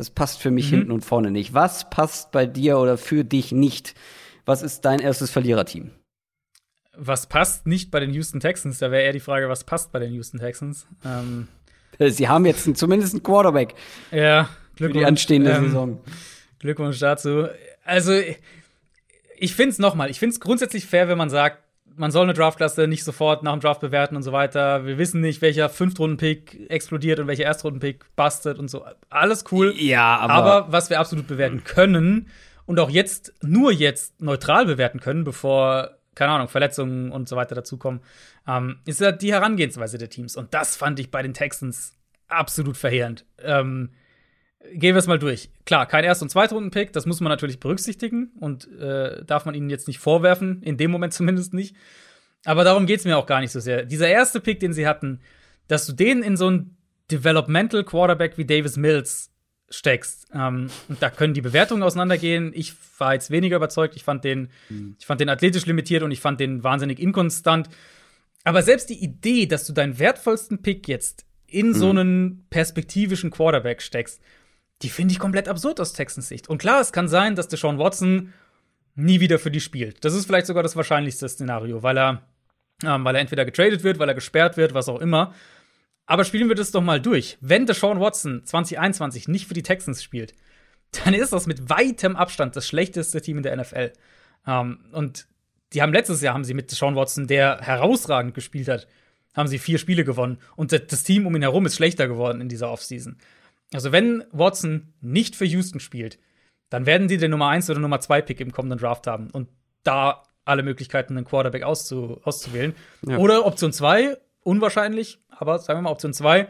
das passt für mich mhm. hinten und vorne nicht. Was passt bei dir oder für dich nicht Was ist dein erstes Verliererteam? Was passt nicht bei den Houston Texans? Da wäre eher die Frage, was passt bei den Houston Texans? Ähm Sie haben jetzt zumindest einen Quarterback. Ja, Glückwunsch. Für die anstehende ähm, Saison. Glückwunsch dazu. Also, ich finde es nochmal, ich finde es grundsätzlich fair, wenn man sagt, man soll eine Draftklasse nicht sofort nach dem Draft bewerten und so weiter. Wir wissen nicht, welcher Fünftrunden-Pick explodiert und welcher Erstrunden-Pick bustet und so. Alles cool. Ja, aber. Aber was wir absolut bewerten können und auch jetzt, nur jetzt neutral bewerten können, bevor, keine Ahnung, Verletzungen und so weiter dazukommen, ähm, ist ja die Herangehensweise der Teams. Und das fand ich bei den Texans absolut verheerend. Ähm, Gehen wir es mal durch. Klar, kein Erst- und Zweitrunden-Pick, das muss man natürlich berücksichtigen und äh, darf man ihnen jetzt nicht vorwerfen, in dem Moment zumindest nicht. Aber darum geht es mir auch gar nicht so sehr. Dieser erste Pick, den sie hatten, dass du den in so einen Developmental Quarterback wie Davis Mills steckst. Ähm, und da können die Bewertungen auseinandergehen. Ich war jetzt weniger überzeugt. Ich fand den, mhm. ich fand den athletisch limitiert und ich fand den wahnsinnig inkonstant. Aber selbst die Idee, dass du deinen wertvollsten Pick jetzt in mhm. so einen perspektivischen Quarterback steckst, die finde ich komplett absurd aus Texans Sicht. Und klar, es kann sein, dass Deshaun Watson nie wieder für die spielt. Das ist vielleicht sogar das wahrscheinlichste Szenario, weil er, ähm, weil er entweder getradet wird, weil er gesperrt wird, was auch immer. Aber spielen wir das doch mal durch. Wenn Deshaun Watson 2021 nicht für die Texans spielt, dann ist das mit weitem Abstand das schlechteste Team in der NFL. Ähm, und die haben letztes Jahr haben sie mit Deshaun Watson, der herausragend gespielt hat, haben sie vier Spiele gewonnen. Und das Team um ihn herum ist schlechter geworden in dieser Offseason. Also, wenn Watson nicht für Houston spielt, dann werden die den Nummer 1 oder Nummer 2 Pick im kommenden Draft haben und da alle Möglichkeiten, einen Quarterback auszu auszuwählen. Ja. Oder Option 2, unwahrscheinlich, aber sagen wir mal Option 2.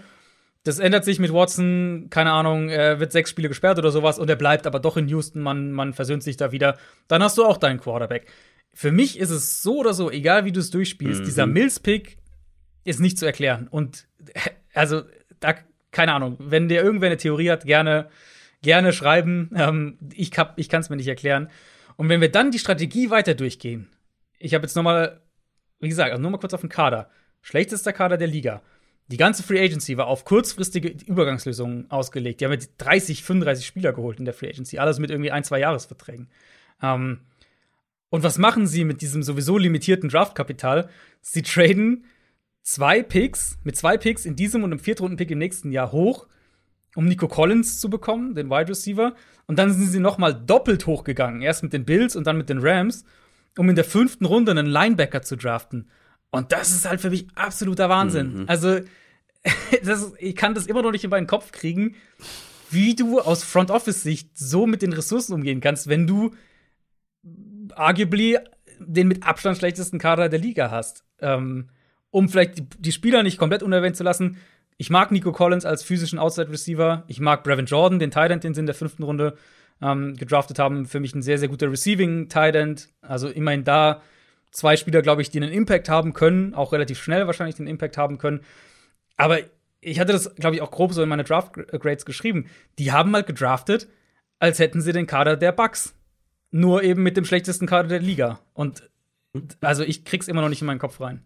Das ändert sich mit Watson, keine Ahnung, er wird sechs Spiele gesperrt oder sowas und er bleibt aber doch in Houston, man, man versöhnt sich da wieder. Dann hast du auch deinen Quarterback. Für mich ist es so oder so, egal wie du es durchspielst, mhm. dieser Mills-Pick ist nicht zu erklären. Und also, da keine Ahnung, wenn der irgendwer eine Theorie hat, gerne, gerne schreiben. Ähm, ich ich kann es mir nicht erklären. Und wenn wir dann die Strategie weiter durchgehen, ich habe jetzt noch mal, wie gesagt, also nur mal kurz auf den Kader. Schlechtester Kader der Liga. Die ganze Free Agency war auf kurzfristige Übergangslösungen ausgelegt. Die haben jetzt 30, 35 Spieler geholt in der Free Agency, alles mit irgendwie ein, zwei Jahresverträgen. Ähm, und was machen sie mit diesem sowieso limitierten Draftkapital? Sie traden zwei Picks, mit zwei Picks in diesem und einem Viertrunden-Pick im nächsten Jahr hoch, um Nico Collins zu bekommen, den Wide Receiver. Und dann sind sie noch mal doppelt hochgegangen. Erst mit den Bills und dann mit den Rams, um in der fünften Runde einen Linebacker zu draften. Und das ist halt für mich absoluter Wahnsinn. Mhm. Also, das, ich kann das immer noch nicht in meinen Kopf kriegen, wie du aus Front Office-Sicht so mit den Ressourcen umgehen kannst, wenn du arguably den mit Abstand schlechtesten Kader der Liga hast. Ähm, um vielleicht die, die Spieler nicht komplett unerwähnt zu lassen, ich mag Nico Collins als physischen Outside Receiver. Ich mag Brevin Jordan, den Tight den sie in der fünften Runde ähm, gedraftet haben. Für mich ein sehr, sehr guter Receiving Tight End. Also immerhin da zwei Spieler, glaube ich, die einen Impact haben können, auch relativ schnell wahrscheinlich den Impact haben können. Aber ich hatte das, glaube ich, auch grob so in meine Draft Grades geschrieben. Die haben mal gedraftet, als hätten sie den Kader der Bucks. Nur eben mit dem schlechtesten Kader der Liga. Und also ich krieg's immer noch nicht in meinen Kopf rein.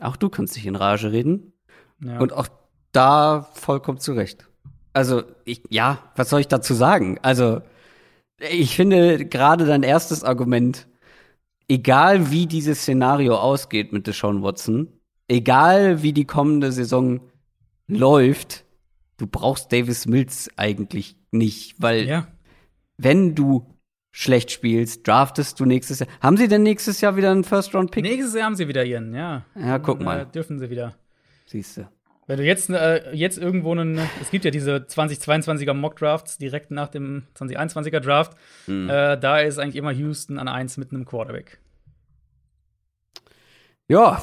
Auch du kannst dich in Rage reden. Ja. Und auch da vollkommen zurecht. Also, ich, ja, was soll ich dazu sagen? Also, ich finde gerade dein erstes Argument, egal wie dieses Szenario ausgeht mit Deshaun Watson, egal wie die kommende Saison läuft, du brauchst Davis Mills eigentlich nicht, weil ja. wenn du schlecht spielst, draftest du nächstes Jahr. Haben sie denn nächstes Jahr wieder einen First-Round-Pick? Nächstes Jahr haben sie wieder ihren, ja. Ja, guck mal. Äh, dürfen sie wieder. Siehst du. Wenn du jetzt, äh, jetzt irgendwo einen, es gibt ja diese 2022er Mock-Drafts direkt nach dem 2021er Draft, hm. äh, da ist eigentlich immer Houston an 1 mit einem Quarterback. Ja,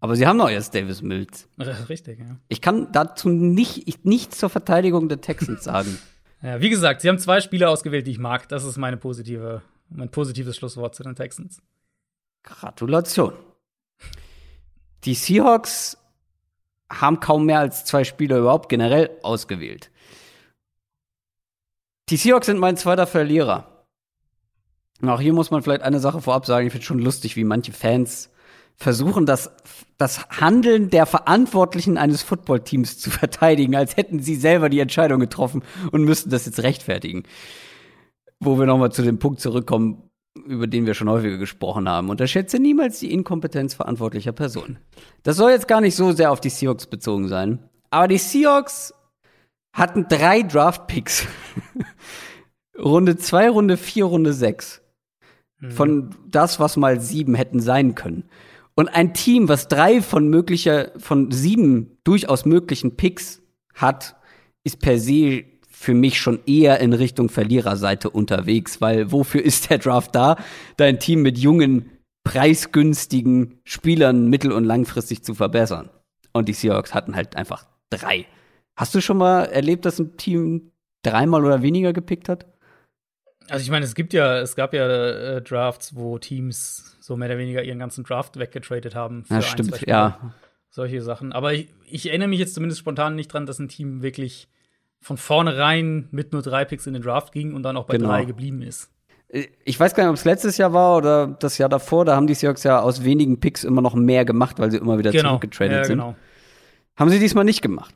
aber sie haben doch jetzt Davis Mills. Richtig, ja. Ich kann dazu nicht, nichts zur Verteidigung der Texans sagen. Ja, wie gesagt, sie haben zwei Spieler ausgewählt, die ich mag. Das ist meine positive, mein positives Schlusswort zu den Texans. Gratulation. Die Seahawks haben kaum mehr als zwei Spieler überhaupt generell ausgewählt. Die Seahawks sind mein zweiter Verlierer. Auch hier muss man vielleicht eine Sache vorab sagen. Ich finde schon lustig, wie manche Fans versuchen, das, das Handeln der Verantwortlichen eines Footballteams zu verteidigen, als hätten sie selber die Entscheidung getroffen und müssten das jetzt rechtfertigen. wo wir nochmal zu dem Punkt zurückkommen, über den wir schon häufiger gesprochen haben. Unterschätze niemals die Inkompetenz verantwortlicher Personen. Das soll jetzt gar nicht so sehr auf die Seahawks bezogen sein. Aber die Seahawks hatten drei Draft-Picks. Runde zwei, Runde vier, Runde sechs. Mhm. Von das, was mal sieben hätten sein können. Und ein Team, was drei von möglicher, von sieben durchaus möglichen Picks hat, ist per se für mich schon eher in Richtung Verliererseite unterwegs, weil wofür ist der Draft da? Dein Team mit jungen, preisgünstigen Spielern mittel- und langfristig zu verbessern. Und die Seahawks hatten halt einfach drei. Hast du schon mal erlebt, dass ein Team dreimal oder weniger gepickt hat? Also ich meine, es gibt ja, es gab ja äh, Drafts, wo Teams so mehr oder weniger ihren ganzen Draft weggetradet haben. Für ja, stimmt, ein, ja. Solche Sachen. Aber ich, ich, erinnere mich jetzt zumindest spontan nicht dran, dass ein Team wirklich von vornherein mit nur drei Picks in den Draft ging und dann auch bei genau. drei geblieben ist. Ich weiß gar nicht, ob es letztes Jahr war oder das Jahr davor. Da haben die Seahawks ja aus wenigen Picks immer noch mehr gemacht, weil sie immer wieder genau. zurückgetradet ja, sind. Genau. Haben sie diesmal nicht gemacht.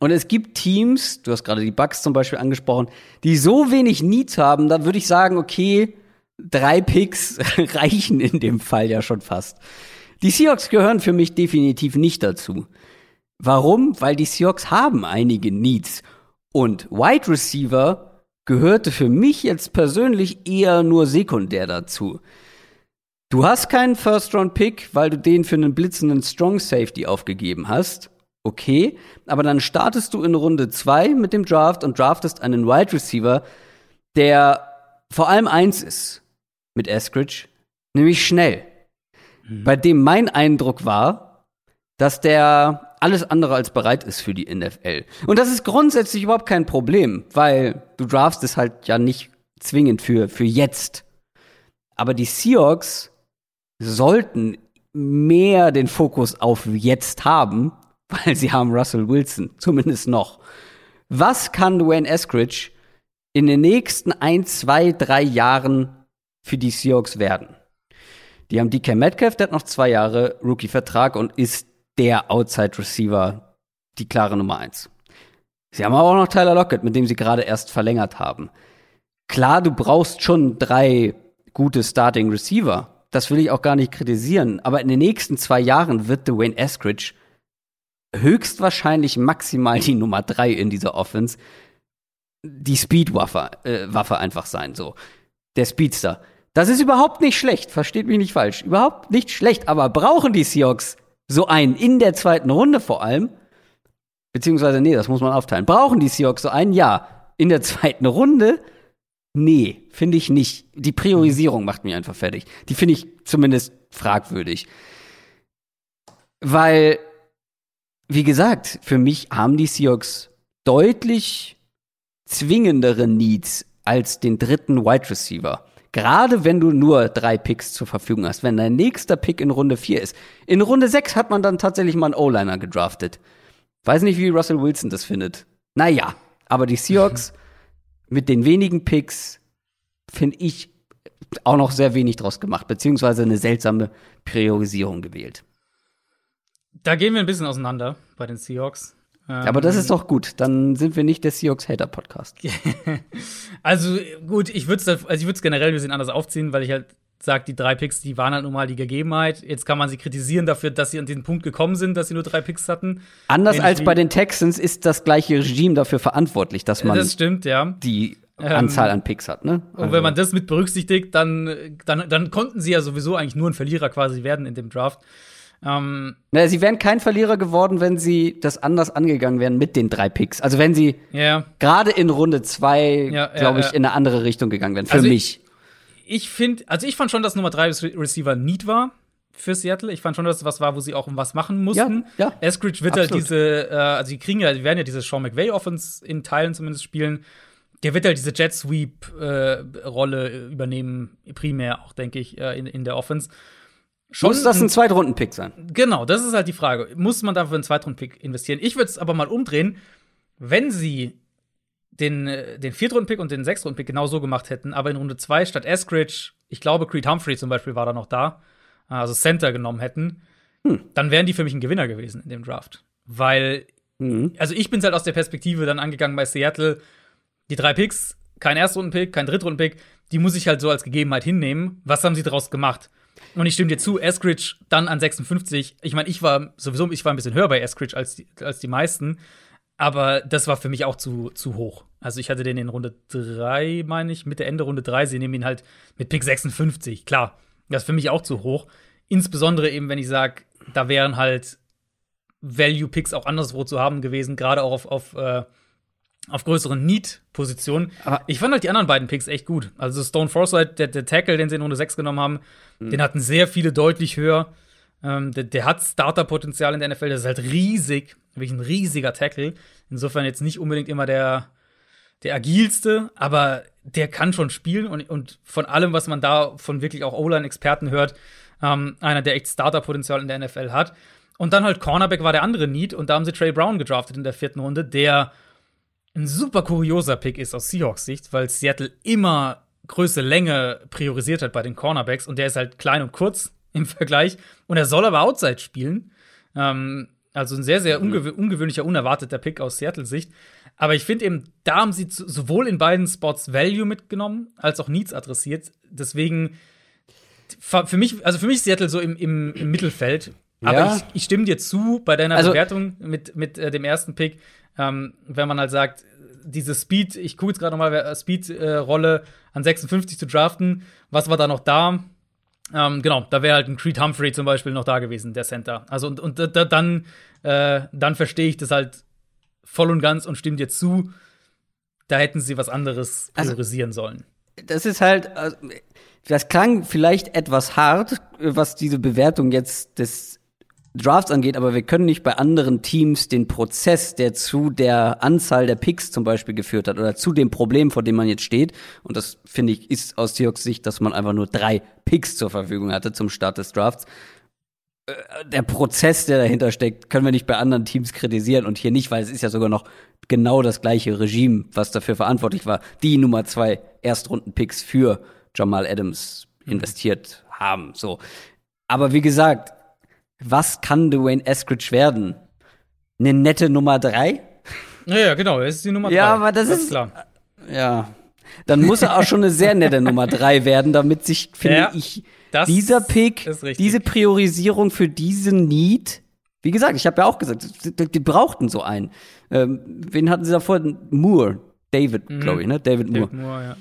Und es gibt Teams, du hast gerade die Bucks zum Beispiel angesprochen, die so wenig Needs haben, da würde ich sagen, okay, drei Picks reichen in dem Fall ja schon fast. Die Seahawks gehören für mich definitiv nicht dazu. Warum? Weil die Seahawks haben einige Needs. Und Wide Receiver gehörte für mich jetzt persönlich eher nur sekundär dazu. Du hast keinen First-Round-Pick, weil du den für einen blitzenden Strong Safety aufgegeben hast okay, aber dann startest du in Runde zwei mit dem Draft und draftest einen Wide Receiver, der vor allem eins ist mit Eskridge, nämlich schnell. Mhm. Bei dem mein Eindruck war, dass der alles andere als bereit ist für die NFL. Und das ist grundsätzlich überhaupt kein Problem, weil du draftest halt ja nicht zwingend für, für jetzt. Aber die Seahawks sollten mehr den Fokus auf jetzt haben weil sie haben Russell Wilson, zumindest noch. Was kann Dwayne Eskridge in den nächsten ein, zwei, drei Jahren für die Seahawks werden? Die haben DK Metcalf, der hat noch zwei Jahre Rookie-Vertrag und ist der Outside-Receiver, die klare Nummer eins. Sie haben aber auch noch Tyler Lockett, mit dem sie gerade erst verlängert haben. Klar, du brauchst schon drei gute Starting Receiver. Das will ich auch gar nicht kritisieren. Aber in den nächsten zwei Jahren wird Dwayne Eskridge höchstwahrscheinlich maximal die Nummer drei in dieser Offense die Speedwaffe äh, Waffe einfach sein, so. Der Speedster. Das ist überhaupt nicht schlecht, versteht mich nicht falsch. Überhaupt nicht schlecht, aber brauchen die Seahawks so einen in der zweiten Runde vor allem? Beziehungsweise, nee, das muss man aufteilen. Brauchen die Seahawks so einen? Ja. In der zweiten Runde? Nee, finde ich nicht. Die Priorisierung macht mich einfach fertig. Die finde ich zumindest fragwürdig. Weil wie gesagt, für mich haben die Seahawks deutlich zwingendere Needs als den dritten Wide Receiver. Gerade wenn du nur drei Picks zur Verfügung hast, wenn dein nächster Pick in Runde 4 ist. In Runde 6 hat man dann tatsächlich mal einen O-Liner gedraftet. Weiß nicht, wie Russell Wilson das findet. Naja, aber die Seahawks mit den wenigen Picks finde ich auch noch sehr wenig draus gemacht, beziehungsweise eine seltsame Priorisierung gewählt. Da gehen wir ein bisschen auseinander bei den Seahawks. Ähm, aber das ist doch gut. Dann sind wir nicht der Seahawks-Hater-Podcast. also gut, ich würde es also generell ein bisschen anders aufziehen, weil ich halt sage, die drei Picks, die waren halt nun mal die Gegebenheit. Jetzt kann man sie kritisieren dafür, dass sie an den Punkt gekommen sind, dass sie nur drei Picks hatten. Anders als bei den Texans ist das gleiche Regime dafür verantwortlich, dass man das stimmt, ja. die Anzahl an Picks hat, ne? Und wenn man das mit berücksichtigt, dann, dann, dann konnten sie ja sowieso eigentlich nur ein Verlierer quasi werden in dem Draft. Ähm, naja, sie wären kein Verlierer geworden, wenn sie das anders angegangen wären mit den drei Picks. Also wenn sie yeah. gerade in Runde zwei, ja, glaube ich, ja. in eine andere Richtung gegangen wären. Für also mich. Ich, ich finde, also ich fand schon, dass Nummer drei Receiver Need war für Seattle. Ich fand schon, dass es was war, wo sie auch was machen mussten. Ja, ja. Eskridge wird halt diese, äh, also die kriegen ja, die werden ja diese Sean McVay Offense in Teilen zumindest spielen. Der wird halt diese Jet Sweep äh, Rolle übernehmen, primär auch, denke ich, äh, in, in der Offense. Schon Muss das ein Zweitrunden-Pick sein? Genau, das ist halt die Frage. Muss man dafür einen Zweitrunden-Pick investieren? Ich würde es aber mal umdrehen, wenn sie den, äh, den Viertrunden-Pick und den Sechstrunden-Pick genau so gemacht hätten, aber in Runde 2 statt Eskridge, ich glaube, Creed Humphrey zum Beispiel war da noch da, also Center genommen hätten, hm. dann wären die für mich ein Gewinner gewesen in dem Draft. Weil, mhm. also ich bin halt aus der Perspektive dann angegangen bei Seattle, die drei Picks kein Erstrunden-Pick, kein Drittrunden-Pick, die muss ich halt so als Gegebenheit hinnehmen. Was haben sie daraus gemacht? Und ich stimme dir zu, Eskridge dann an 56. Ich meine, ich war sowieso, ich war ein bisschen höher bei Eskridge als die, als die meisten. Aber das war für mich auch zu, zu hoch. Also ich hatte den in Runde 3, meine ich, Mitte, Ende Runde 3. Sie nehmen ihn halt mit Pick 56. Klar, das ist für mich auch zu hoch. Insbesondere eben, wenn ich sage, da wären halt Value-Picks auch anderswo zu haben gewesen, gerade auch auf, auf, äh, auf größeren Need-Positionen. Ich fand halt die anderen beiden Picks echt gut. Also Stone Forsythe, der, der Tackle, den sie in Runde 6 genommen haben, mhm. den hatten sehr viele deutlich höher. Ähm, der, der, hat Starter-Potenzial in der NFL, das ist halt riesig, wirklich ein riesiger Tackle. Insofern jetzt nicht unbedingt immer der, der agilste, aber der kann schon spielen und, und von allem, was man da von wirklich auch O-Line-Experten hört, ähm, einer, der echt Starter-Potenzial in der NFL hat. Und dann halt Cornerback war der andere Need und da haben sie Trey Brown gedraftet in der vierten Runde, der ein super kurioser Pick ist aus Seahawks Sicht, weil Seattle immer Größe, Länge priorisiert hat bei den Cornerbacks und der ist halt klein und kurz im Vergleich und er soll aber Outside spielen. Ähm, also ein sehr, sehr mhm. ungew ungewöhnlicher, unerwarteter Pick aus Seattle Sicht. Aber ich finde eben, da haben sie sowohl in beiden Spots Value mitgenommen, als auch Needs adressiert. Deswegen, für mich, also für mich ist Seattle so im, im, im Mittelfeld. Ja. Aber ich, ich, stimme dir zu bei deiner also, Bewertung mit, mit äh, dem ersten Pick, ähm, wenn man halt sagt, diese Speed, ich gucke jetzt gerade nochmal, äh, Speed-Rolle äh, an 56 zu draften, was war da noch da? Ähm, genau, da wäre halt ein Creed Humphrey zum Beispiel noch da gewesen, der Center. Also und, und da, dann, äh, dann verstehe ich das halt voll und ganz und stimme dir zu. Da hätten sie was anderes also, priorisieren also, sollen. Das ist halt, also, das klang vielleicht etwas hart, was diese Bewertung jetzt des Drafts angeht, aber wir können nicht bei anderen Teams den Prozess, der zu der Anzahl der Picks zum Beispiel geführt hat oder zu dem Problem, vor dem man jetzt steht, und das finde ich ist aus Seahawks Sicht, dass man einfach nur drei Picks zur Verfügung hatte zum Start des Drafts. Äh, der Prozess, der dahinter steckt, können wir nicht bei anderen Teams kritisieren und hier nicht, weil es ist ja sogar noch genau das gleiche Regime, was dafür verantwortlich war, die Nummer zwei Erstrunden-Picks für Jamal Adams investiert haben. So. Aber wie gesagt, was kann Dwayne Eskridge werden? Eine nette Nummer drei? Ja, ja, genau, es ist die Nummer drei. Ja, aber das, das ist klar. Ja. Dann muss er auch schon eine sehr nette Nummer drei werden, damit sich, finde ja, ich, dieser Pick, diese Priorisierung für diesen Need, wie gesagt, ich habe ja auch gesagt, die, die brauchten so einen. Ähm, wen hatten sie davor? Moore. David, mhm. glaube ich, ne? David Moore. David Moore ja.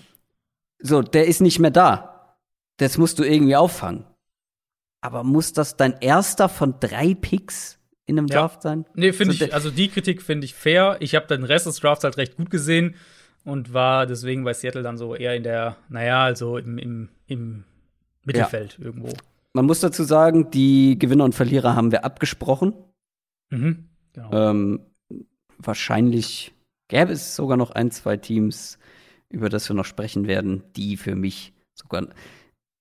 So, der ist nicht mehr da. Das musst du irgendwie auffangen. Aber muss das dein erster von drei Picks in einem ja. Draft sein? Nee, finde ich, also die Kritik finde ich fair. Ich habe den Rest des Drafts halt recht gut gesehen und war deswegen bei Seattle dann so eher in der, naja, also im, im, im Mittelfeld ja. irgendwo. Man muss dazu sagen, die Gewinner und Verlierer haben wir abgesprochen. Mhm, genau. Ähm, wahrscheinlich gäbe es sogar noch ein, zwei Teams, über das wir noch sprechen werden, die für mich sogar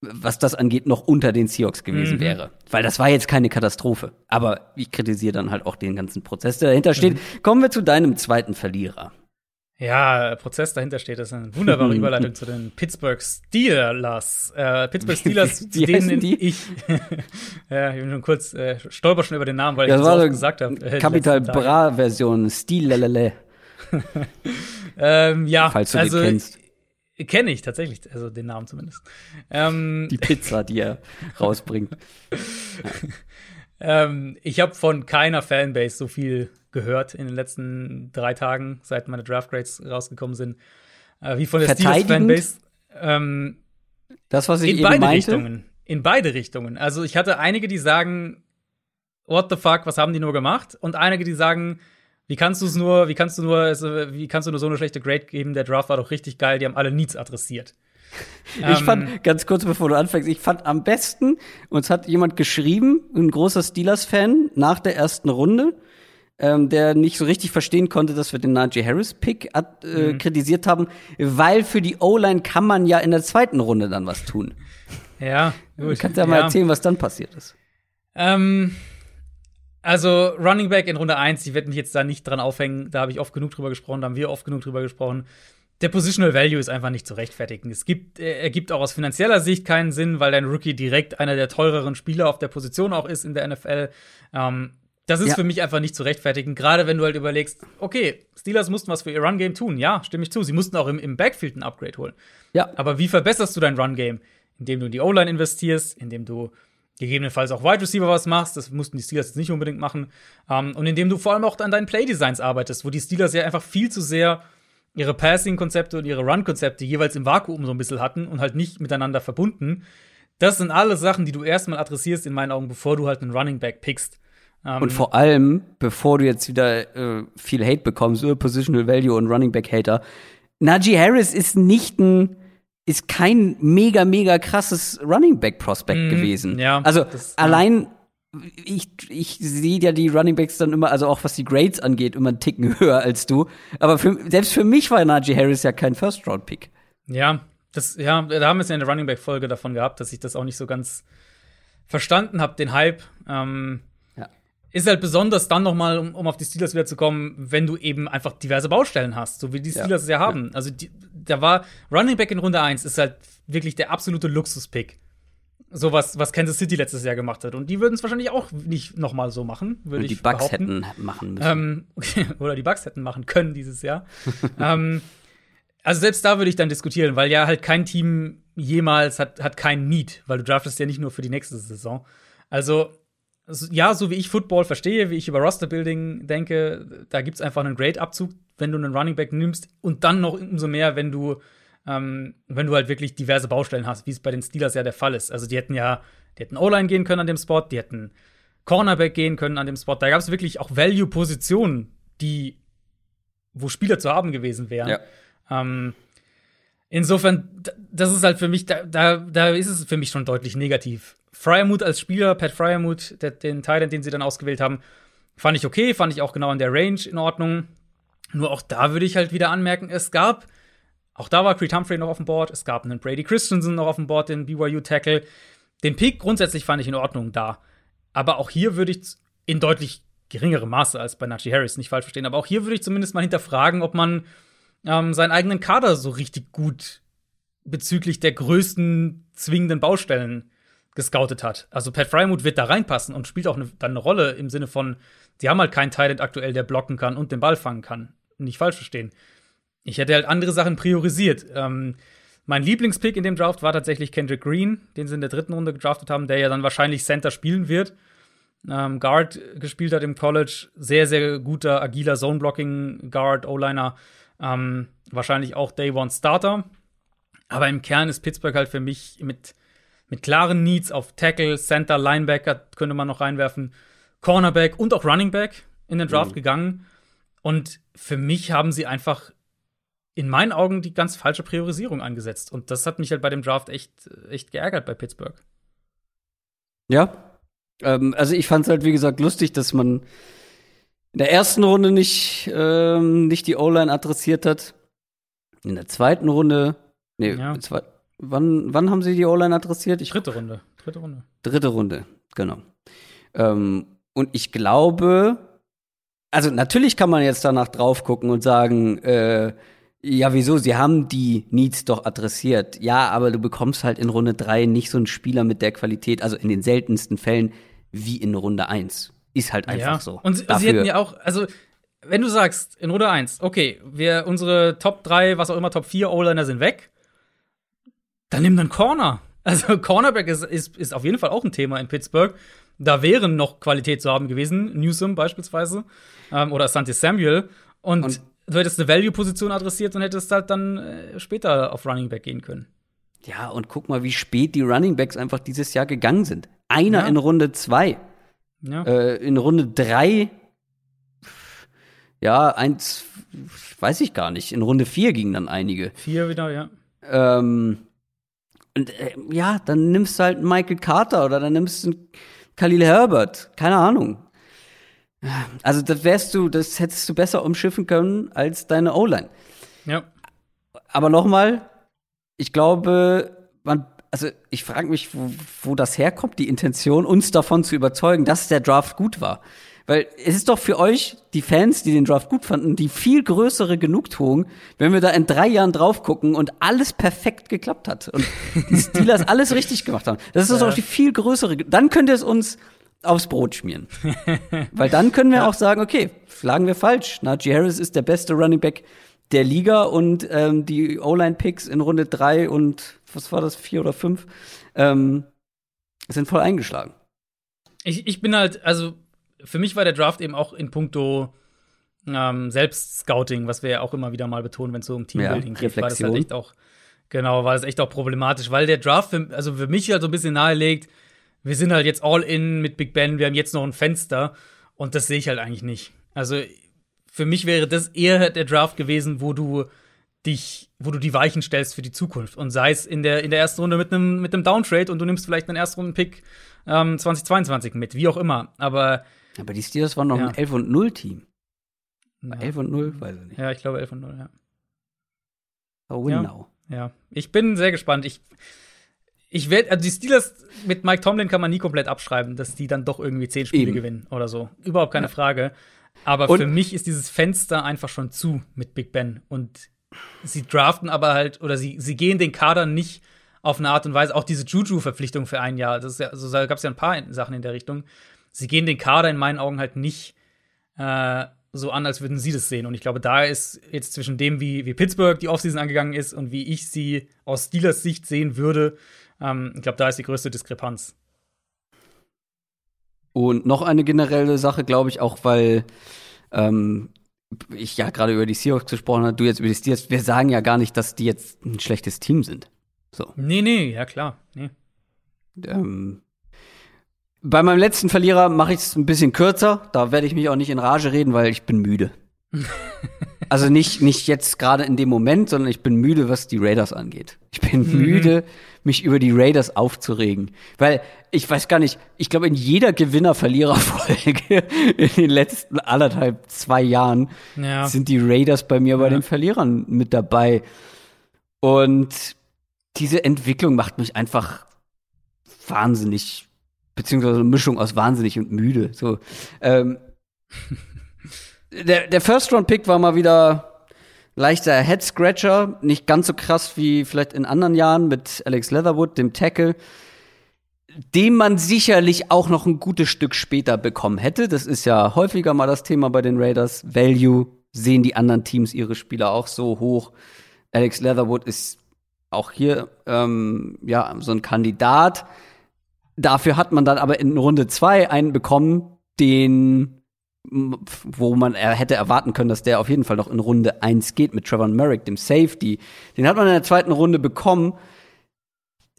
was das angeht, noch unter den Seahawks gewesen mhm. wäre. Weil das war jetzt keine Katastrophe. Aber ich kritisiere dann halt auch den ganzen Prozess, der dahinter steht. Mhm. Kommen wir zu deinem zweiten Verlierer. Ja, Prozess dahinter steht, das ist eine wunderbare Überleitung zu den Pittsburgh Steelers. Äh, Pittsburgh Steelers, zu denen die? ich, ja, ich bin schon kurz, äh, stolper schon über den Namen, weil ja, ich das so gesagt habe. Äh, Capital Bra Version, Steelelele. ähm, ja, Falls du also, kennst. Kenne ich tatsächlich, also den Namen zumindest. Ähm, die Pizza, die er rausbringt. ähm, ich habe von keiner Fanbase so viel gehört in den letzten drei Tagen, seit meine Draft Grades rausgekommen sind, äh, wie von der Steelers Fanbase. Ähm, das, was ich in eben beide meinte? Richtungen. In beide Richtungen. Also ich hatte einige, die sagen, what the fuck, was haben die nur gemacht? Und einige, die sagen, wie kannst du es nur, wie kannst du nur, also, wie kannst du nur so eine schlechte Grade geben? Der Draft war doch richtig geil, die haben alle Needs adressiert. Ich ähm, fand, ganz kurz bevor du anfängst, ich fand am besten, uns hat jemand geschrieben, ein großer Steelers-Fan, nach der ersten Runde, ähm, der nicht so richtig verstehen konnte, dass wir den Najee Harris-Pick äh, mhm. kritisiert haben, weil für die O-Line kann man ja in der zweiten Runde dann was tun. Ja, gut. Du kannst ja mal erzählen, was dann passiert ist. Ähm, also Running Back in Runde 1, ich werde mich jetzt da nicht dran aufhängen, da habe ich oft genug drüber gesprochen, da haben wir oft genug drüber gesprochen. Der Positional Value ist einfach nicht zu rechtfertigen. Es gibt, er gibt auch aus finanzieller Sicht keinen Sinn, weil dein Rookie direkt einer der teureren Spieler auf der Position auch ist in der NFL. Ähm, Das ist ja. für mich einfach nicht zu rechtfertigen, gerade wenn du halt überlegst, okay, Steelers mussten was für ihr Run-Game tun. Ja, stimme ich zu. Sie mussten auch im, im Backfield ein Upgrade holen. Ja. Aber wie verbesserst du dein Run-Game? Indem du in die O-Line investierst, indem du gegebenenfalls auch Wide Receiver was machst, das mussten die Steelers jetzt nicht unbedingt machen, ähm, und indem du vor allem auch an deinen Play-Designs arbeitest, wo die Steelers ja einfach viel zu sehr ihre Passing-Konzepte und ihre Run-Konzepte jeweils im Vakuum so ein bisschen hatten und halt nicht miteinander verbunden. Das sind alles Sachen, die du erstmal adressierst in meinen Augen, bevor du halt einen Running Back pickst. Um, und vor allem, bevor du jetzt wieder äh, viel Hate bekommst über Positional Value und Running Back Hater, Najee Harris ist nicht ein ist kein mega mega krasses Running Back Prospect mm, gewesen. Ja, also das, allein ich, ich sehe ja die Running Backs dann immer, also auch was die Grades angeht, immer einen Ticken höher als du. Aber für, selbst für mich war Najee Harris ja kein First-Round-Pick. Ja, das, ja, da haben wir es ja in der Running Back-Folge davon gehabt, dass ich das auch nicht so ganz verstanden habe, den Hype. Ähm. Ist halt besonders dann noch mal, um, um, auf die Steelers wieder zu kommen, wenn du eben einfach diverse Baustellen hast, so wie die Steelers ja. es ja haben. Ja. Also die, da war Running Back in Runde 1 ist halt wirklich der absolute Luxus-Pick so was, was Kansas City letztes Jahr gemacht hat. Und die würden es wahrscheinlich auch nicht noch mal so machen, würde ich die Bugs behaupten. hätten machen müssen. Ähm, oder die Bugs hätten machen können dieses Jahr. ähm, also selbst da würde ich dann diskutieren, weil ja halt kein Team jemals hat, hat keinen Need, weil du draftest ja nicht nur für die nächste Saison. Also ja, so wie ich Football verstehe, wie ich über Roster-Building denke, da gibt es einfach einen Grade-Abzug, wenn du einen Running Back nimmst und dann noch umso mehr, wenn du ähm, wenn du halt wirklich diverse Baustellen hast, wie es bei den Steelers ja der Fall ist. Also die hätten ja, die hätten O-Line gehen können an dem Spot, die hätten Cornerback gehen können an dem Spot. Da gab es wirklich auch Value-Positionen, die, wo Spieler zu haben gewesen wären. Ja. Ähm, insofern, das ist halt für mich, da, da, da ist es für mich schon deutlich negativ. Fryermuth als Spieler, Pat Fryermuth, den Teil, den sie dann ausgewählt haben, fand ich okay, fand ich auch genau in der Range in Ordnung. Nur auch da würde ich halt wieder anmerken, es gab auch da war Creed Humphrey noch auf dem Board. Es gab einen Brady Christensen noch auf dem Board, den BYU-Tackle. Den Pick grundsätzlich fand ich in Ordnung da. Aber auch hier würde ich in deutlich geringerem Maße als bei Najee Harris nicht falsch verstehen. Aber auch hier würde ich zumindest mal hinterfragen, ob man ähm, seinen eigenen Kader so richtig gut bezüglich der größten zwingenden Baustellen gescoutet hat. Also Pat Frymuth wird da reinpassen und spielt auch ne, dann eine Rolle im Sinne von, sie haben halt keinen Talent aktuell, der blocken kann und den Ball fangen kann. Nicht falsch verstehen ich hätte halt andere Sachen priorisiert. Ähm, mein Lieblingspick in dem Draft war tatsächlich Kendrick Green, den sie in der dritten Runde gedraftet haben, der ja dann wahrscheinlich Center spielen wird. Ähm, Guard gespielt hat im College, sehr, sehr guter, agiler Zone-Blocking-Guard, O-Liner, ähm, wahrscheinlich auch Day One Starter. Aber im Kern ist Pittsburgh halt für mich mit, mit klaren Needs auf Tackle, Center, Linebacker, könnte man noch reinwerfen, Cornerback und auch Running Back in den Draft mhm. gegangen. Und für mich haben sie einfach in meinen Augen die ganz falsche Priorisierung angesetzt. Und das hat mich halt bei dem Draft echt, echt geärgert bei Pittsburgh. Ja. Ähm, also ich fand es halt, wie gesagt, lustig, dass man in der ersten Runde nicht, ähm, nicht die O-Line adressiert hat. In der zweiten Runde, nee, ja. zwei, wann, wann haben sie die O-Line adressiert? Ich, Dritte Runde. Dritte Runde. Dritte Runde, genau. Ähm, und ich glaube, also natürlich kann man jetzt danach drauf gucken und sagen, äh, ja, wieso? Sie haben die Needs doch adressiert. Ja, aber du bekommst halt in Runde 3 nicht so einen Spieler mit der Qualität, also in den seltensten Fällen, wie in Runde 1. Ist halt einfach ja. so. Und sie, sie hätten ja auch, also, wenn du sagst, in Runde 1, okay, wir, unsere Top 3, was auch immer, Top 4 O-Liner sind weg, dann nimm dann Corner. Also, Cornerback ist, ist, ist auf jeden Fall auch ein Thema in Pittsburgh. Da wären noch Qualität zu haben gewesen, Newsom beispielsweise, ähm, oder Santi Samuel. Und, und du hättest eine Value-Position adressiert und hättest halt dann äh, später auf Running Back gehen können. Ja, und guck mal, wie spät die Running Backs einfach dieses Jahr gegangen sind. Einer ja. in Runde zwei. Ja. Äh, in Runde drei, ja, eins, weiß ich gar nicht. In Runde vier gingen dann einige. Vier wieder, ja. Ähm, und äh, ja, dann nimmst du halt einen Michael Carter oder dann nimmst du einen Khalil Herbert. Keine Ahnung. Also das wärst du, das hättest du besser umschiffen können als deine O-Line. Ja. Aber nochmal, ich glaube, man, also ich frage mich, wo, wo das herkommt, die Intention, uns davon zu überzeugen, dass der Draft gut war. Weil es ist doch für euch, die Fans, die den Draft gut fanden, die viel größere Genugtuung, wenn wir da in drei Jahren drauf gucken und alles perfekt geklappt hat und die Steelers alles richtig gemacht haben. Das ist ja. doch die viel größere. Dann könnt ihr es uns aufs Brot schmieren. Weil dann können wir ja. auch sagen, okay, lagen wir falsch. Najee Harris ist der beste Running Back der Liga und ähm, die O-Line-Picks in Runde drei und was war das, vier oder fünf, ähm, sind voll eingeschlagen. Ich, ich bin halt, also für mich war der Draft eben auch in puncto ähm, Selbstscouting, was wir ja auch immer wieder mal betonen, wenn es so um Teambuilding ja, geht, war das halt echt auch, genau, war das echt auch problematisch, weil der Draft, für, also für mich halt so ein bisschen nahelegt, wir sind halt jetzt all in mit Big Ben, wir haben jetzt noch ein Fenster und das sehe ich halt eigentlich nicht. Also für mich wäre das eher der Draft gewesen, wo du dich, wo du die Weichen stellst für die Zukunft. Und sei es in der, in der ersten Runde mit einem mit einem Downtrade und du nimmst vielleicht einen Erstrunden-Pick ähm, 2022 mit, wie auch immer. Aber. Aber die Steelers waren noch ja. ein 11 und 0 Team. Ja. 11 und 0, weiß ich nicht. Ja, ich glaube 11 und 0, ja. Oh, win ja. Ja, ich bin sehr gespannt. Ich, ich werde, also die Steelers mit Mike Tomlin kann man nie komplett abschreiben, dass die dann doch irgendwie zehn Spiele Eben. gewinnen oder so. Überhaupt keine ja. Frage. Aber und für mich ist dieses Fenster einfach schon zu mit Big Ben. Und sie draften aber halt, oder sie, sie gehen den Kader nicht auf eine Art und Weise, auch diese Juju-Verpflichtung für ein Jahr, das ja, also da gab es ja ein paar Sachen in der Richtung. Sie gehen den Kader in meinen Augen halt nicht äh, so an, als würden sie das sehen. Und ich glaube, da ist jetzt zwischen dem, wie, wie Pittsburgh die Offseason angegangen ist und wie ich sie aus Steelers Sicht sehen würde, ähm, ich glaube, da ist die größte Diskrepanz. Und noch eine generelle Sache, glaube ich, auch weil ähm, ich ja gerade über die Seahawks gesprochen habe, du jetzt über die Steelers, wir sagen ja gar nicht, dass die jetzt ein schlechtes Team sind. So. Nee, nee, ja klar. Nee. Ähm, bei meinem letzten Verlierer mache ich es ein bisschen kürzer. Da werde ich mich auch nicht in Rage reden, weil ich bin müde. also nicht, nicht jetzt gerade in dem Moment, sondern ich bin müde, was die Raiders angeht. Ich bin mhm. müde, mich über die Raiders aufzuregen. Weil ich weiß gar nicht, ich glaube, in jeder Gewinner-Verlierer-Folge in den letzten anderthalb, zwei Jahren ja. sind die Raiders bei mir ja. bei den Verlierern mit dabei. Und diese Entwicklung macht mich einfach wahnsinnig, beziehungsweise eine Mischung aus wahnsinnig und müde. So, ähm, der, der First-Round-Pick war mal wieder leichter Head-Scratcher, nicht ganz so krass wie vielleicht in anderen Jahren mit Alex Leatherwood, dem Tackle, den man sicherlich auch noch ein gutes Stück später bekommen hätte. Das ist ja häufiger mal das Thema bei den Raiders. Value sehen die anderen Teams ihre Spieler auch so hoch. Alex Leatherwood ist auch hier ähm, ja so ein Kandidat. Dafür hat man dann aber in Runde zwei einen bekommen, den wo man hätte erwarten können, dass der auf jeden Fall noch in Runde 1 geht mit Trevor Merrick, dem Safety. Den hat man in der zweiten Runde bekommen.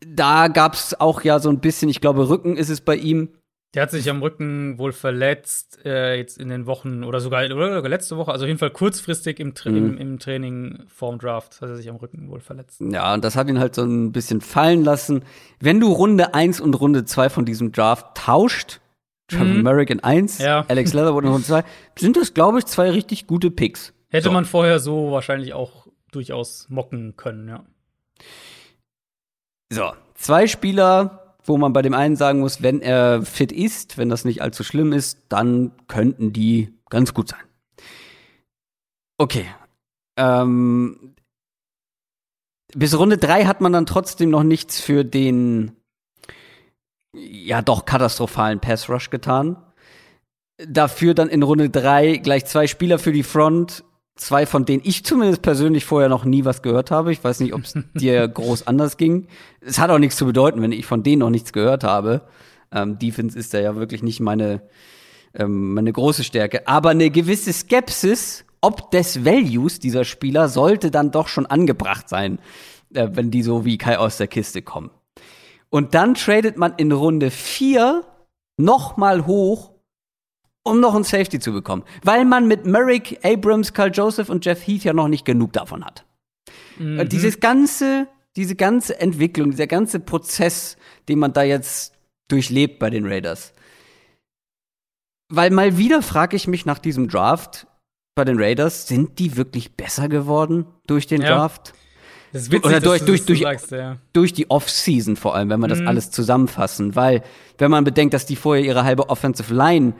Da gab es auch ja so ein bisschen, ich glaube, Rücken ist es bei ihm. Der hat sich am Rücken wohl verletzt, äh, jetzt in den Wochen oder sogar, oder sogar letzte Woche, also auf jeden Fall kurzfristig im, Tra mhm. im, im, Training vorm Draft hat er sich am Rücken wohl verletzt. Ja, und das hat ihn halt so ein bisschen fallen lassen. Wenn du Runde 1 und Runde 2 von diesem Draft tauscht, Trevor mhm. Merrick in 1, ja. Alex Leatherwood in Runde 2, sind das, glaube ich, zwei richtig gute Picks. Hätte so. man vorher so wahrscheinlich auch durchaus mocken können, ja. So, zwei Spieler, wo man bei dem einen sagen muss, wenn er fit ist, wenn das nicht allzu schlimm ist, dann könnten die ganz gut sein. Okay. Ähm, bis Runde 3 hat man dann trotzdem noch nichts für den ja doch katastrophalen Pass Rush getan. Dafür dann in Runde drei gleich zwei Spieler für die Front, zwei von denen ich zumindest persönlich vorher noch nie was gehört habe. Ich weiß nicht, ob es dir groß anders ging. Es hat auch nichts zu bedeuten, wenn ich von denen noch nichts gehört habe. Ähm, Defense ist da ja wirklich nicht meine, ähm, meine große Stärke. Aber eine gewisse Skepsis, ob des Values dieser Spieler, sollte dann doch schon angebracht sein, äh, wenn die so wie Kai aus der Kiste kommen. Und dann tradet man in Runde 4 nochmal hoch, um noch ein Safety zu bekommen. Weil man mit Merrick, Abrams, Carl Joseph und Jeff Heath ja noch nicht genug davon hat. Mhm. Dieses ganze, diese ganze Entwicklung, dieser ganze Prozess, den man da jetzt durchlebt bei den Raiders. Weil mal wieder frage ich mich nach diesem Draft bei den Raiders, sind die wirklich besser geworden durch den ja. Draft? Das ist witzig, Oder durch, durch, durch, sagst, ja. durch die Off-Season vor allem, wenn wir das mhm. alles zusammenfassen. Weil, wenn man bedenkt, dass die vorher ihre halbe Offensive Line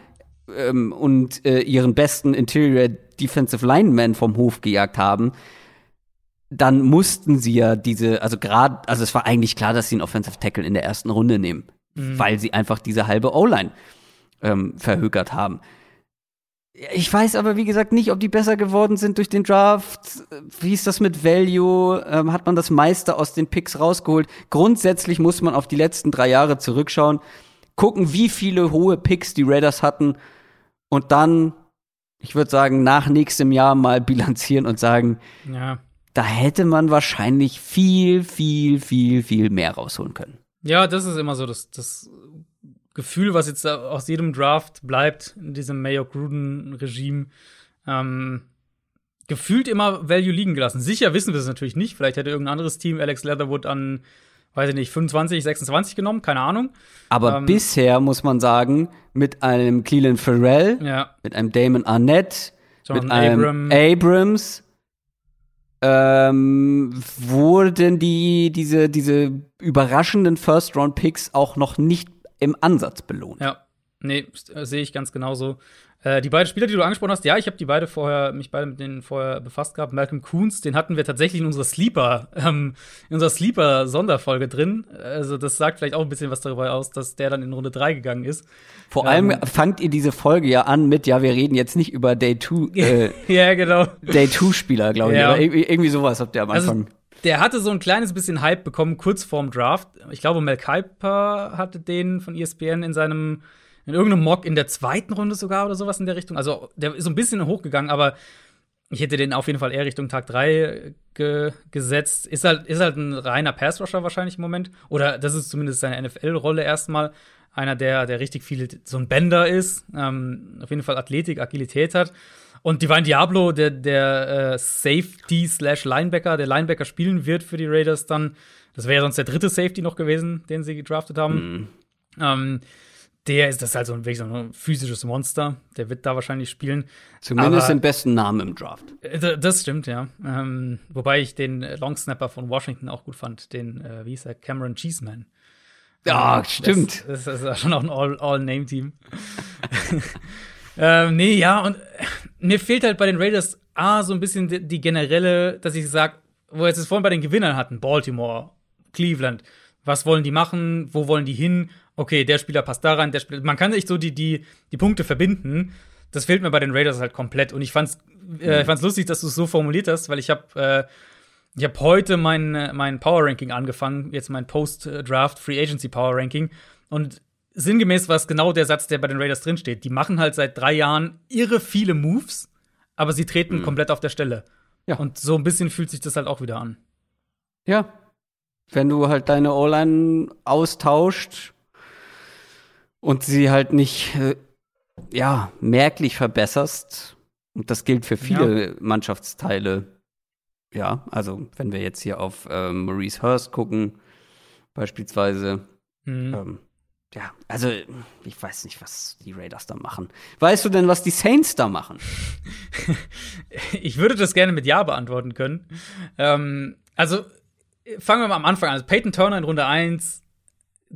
ähm, und äh, ihren besten Interior Defensive Lineman vom Hof gejagt haben, dann mussten sie ja diese, also gerade, also es war eigentlich klar, dass sie einen Offensive Tackle in der ersten Runde nehmen, mhm. weil sie einfach diese halbe O-Line ähm, verhökert haben. Ich weiß aber, wie gesagt, nicht, ob die besser geworden sind durch den Draft. Wie ist das mit Value? Ähm, hat man das meiste aus den Picks rausgeholt? Grundsätzlich muss man auf die letzten drei Jahre zurückschauen, gucken, wie viele hohe Picks die Raiders hatten und dann, ich würde sagen, nach nächstem Jahr mal bilanzieren und sagen, ja. da hätte man wahrscheinlich viel, viel, viel, viel mehr rausholen können. Ja, das ist immer so das, das Gefühl, was jetzt aus jedem Draft bleibt, in diesem Mayo Gruden-Regime, ähm, gefühlt immer Value liegen gelassen. Sicher wissen wir es natürlich nicht. Vielleicht hätte irgendein anderes Team Alex Leatherwood an, weiß ich nicht, 25, 26 genommen, keine Ahnung. Aber ähm, bisher muss man sagen, mit einem Cleveland Farrell, ja. mit einem Damon Arnett, John mit einem Abram. Abrams, ähm, wurden die, diese, diese überraschenden First-Round-Picks auch noch nicht im Ansatz belohnt. Ja, nee, sehe ich ganz genauso. Äh, die beiden Spieler, die du angesprochen hast, ja, ich habe die beide vorher, mich beide mit denen vorher befasst gehabt. Malcolm Coons, den hatten wir tatsächlich in unserer Sleeper, ähm, in unserer Sleeper-Sonderfolge drin. Also, das sagt vielleicht auch ein bisschen was darüber aus, dass der dann in Runde 3 gegangen ist. Vor ähm, allem fangt ihr diese Folge ja an mit, ja, wir reden jetzt nicht über Day 2, äh, ja, genau. Day 2-Spieler, glaube ich. Ja. Oder irgendwie, irgendwie sowas habt ihr am also, Anfang. Also, der hatte so ein kleines bisschen Hype bekommen kurz vorm Draft. Ich glaube, Mel Kiper hatte den von ESPN in seinem in irgendeinem Mock in der zweiten Runde sogar oder sowas in der Richtung. Also der ist so ein bisschen hochgegangen, aber ich hätte den auf jeden Fall eher Richtung Tag 3 ge gesetzt. Ist halt, ist halt ein reiner Pass-Rusher wahrscheinlich im Moment. Oder das ist zumindest seine NFL-Rolle erstmal. Einer, der, der richtig viel so ein Bender ist. Ähm, auf jeden Fall Athletik, Agilität hat. Und Divine Diablo, der, der äh, Safety slash Linebacker, der Linebacker spielen wird für die Raiders dann. Das wäre ja sonst der dritte Safety noch gewesen, den sie gedraftet haben. Mhm. Ähm, der ist das halt so ein, wirklich so ein physisches Monster. Der wird da wahrscheinlich spielen. Zumindest Aber, den besten Namen im Draft. Äh, das stimmt, ja. Ähm, wobei ich den Longsnapper von Washington auch gut fand, den, äh, wie hieß er, Cameron Cheeseman. Ja, ähm, stimmt. Das, das, ist schon auch ein All-Name-Team. ähm, nee, ja, und mir fehlt halt bei den Raiders A so ein bisschen die, die generelle, dass ich sage, wo wir jetzt vorhin bei den Gewinnern hatten, Baltimore, Cleveland, was wollen die machen, wo wollen die hin? Okay, der Spieler passt da rein, der Spieler. Man kann sich so die, die, die Punkte verbinden. Das fehlt mir bei den Raiders halt komplett. Und ich fand's, äh, ich fand's lustig, dass du es so formuliert hast, weil ich habe äh, ich habe heute mein, mein Power Ranking angefangen, jetzt mein Post-Draft Free Agency Power Ranking. Und sinngemäß war es genau der Satz, der bei den Raiders drinsteht. Die machen halt seit drei Jahren irre viele Moves, aber sie treten mhm. komplett auf der Stelle. Ja. Und so ein bisschen fühlt sich das halt auch wieder an. Ja. Wenn du halt deine O-Line austauscht und sie halt nicht, äh, ja, merklich verbesserst, und das gilt für viele ja. Mannschaftsteile, ja, also wenn wir jetzt hier auf ähm, Maurice Hurst gucken, beispielsweise, mhm. ähm, ja, also ich weiß nicht, was die Raiders da machen. Weißt du denn, was die Saints da machen? ich würde das gerne mit Ja beantworten können. Ähm, also fangen wir mal am Anfang an. Also Peyton Turner in Runde 1,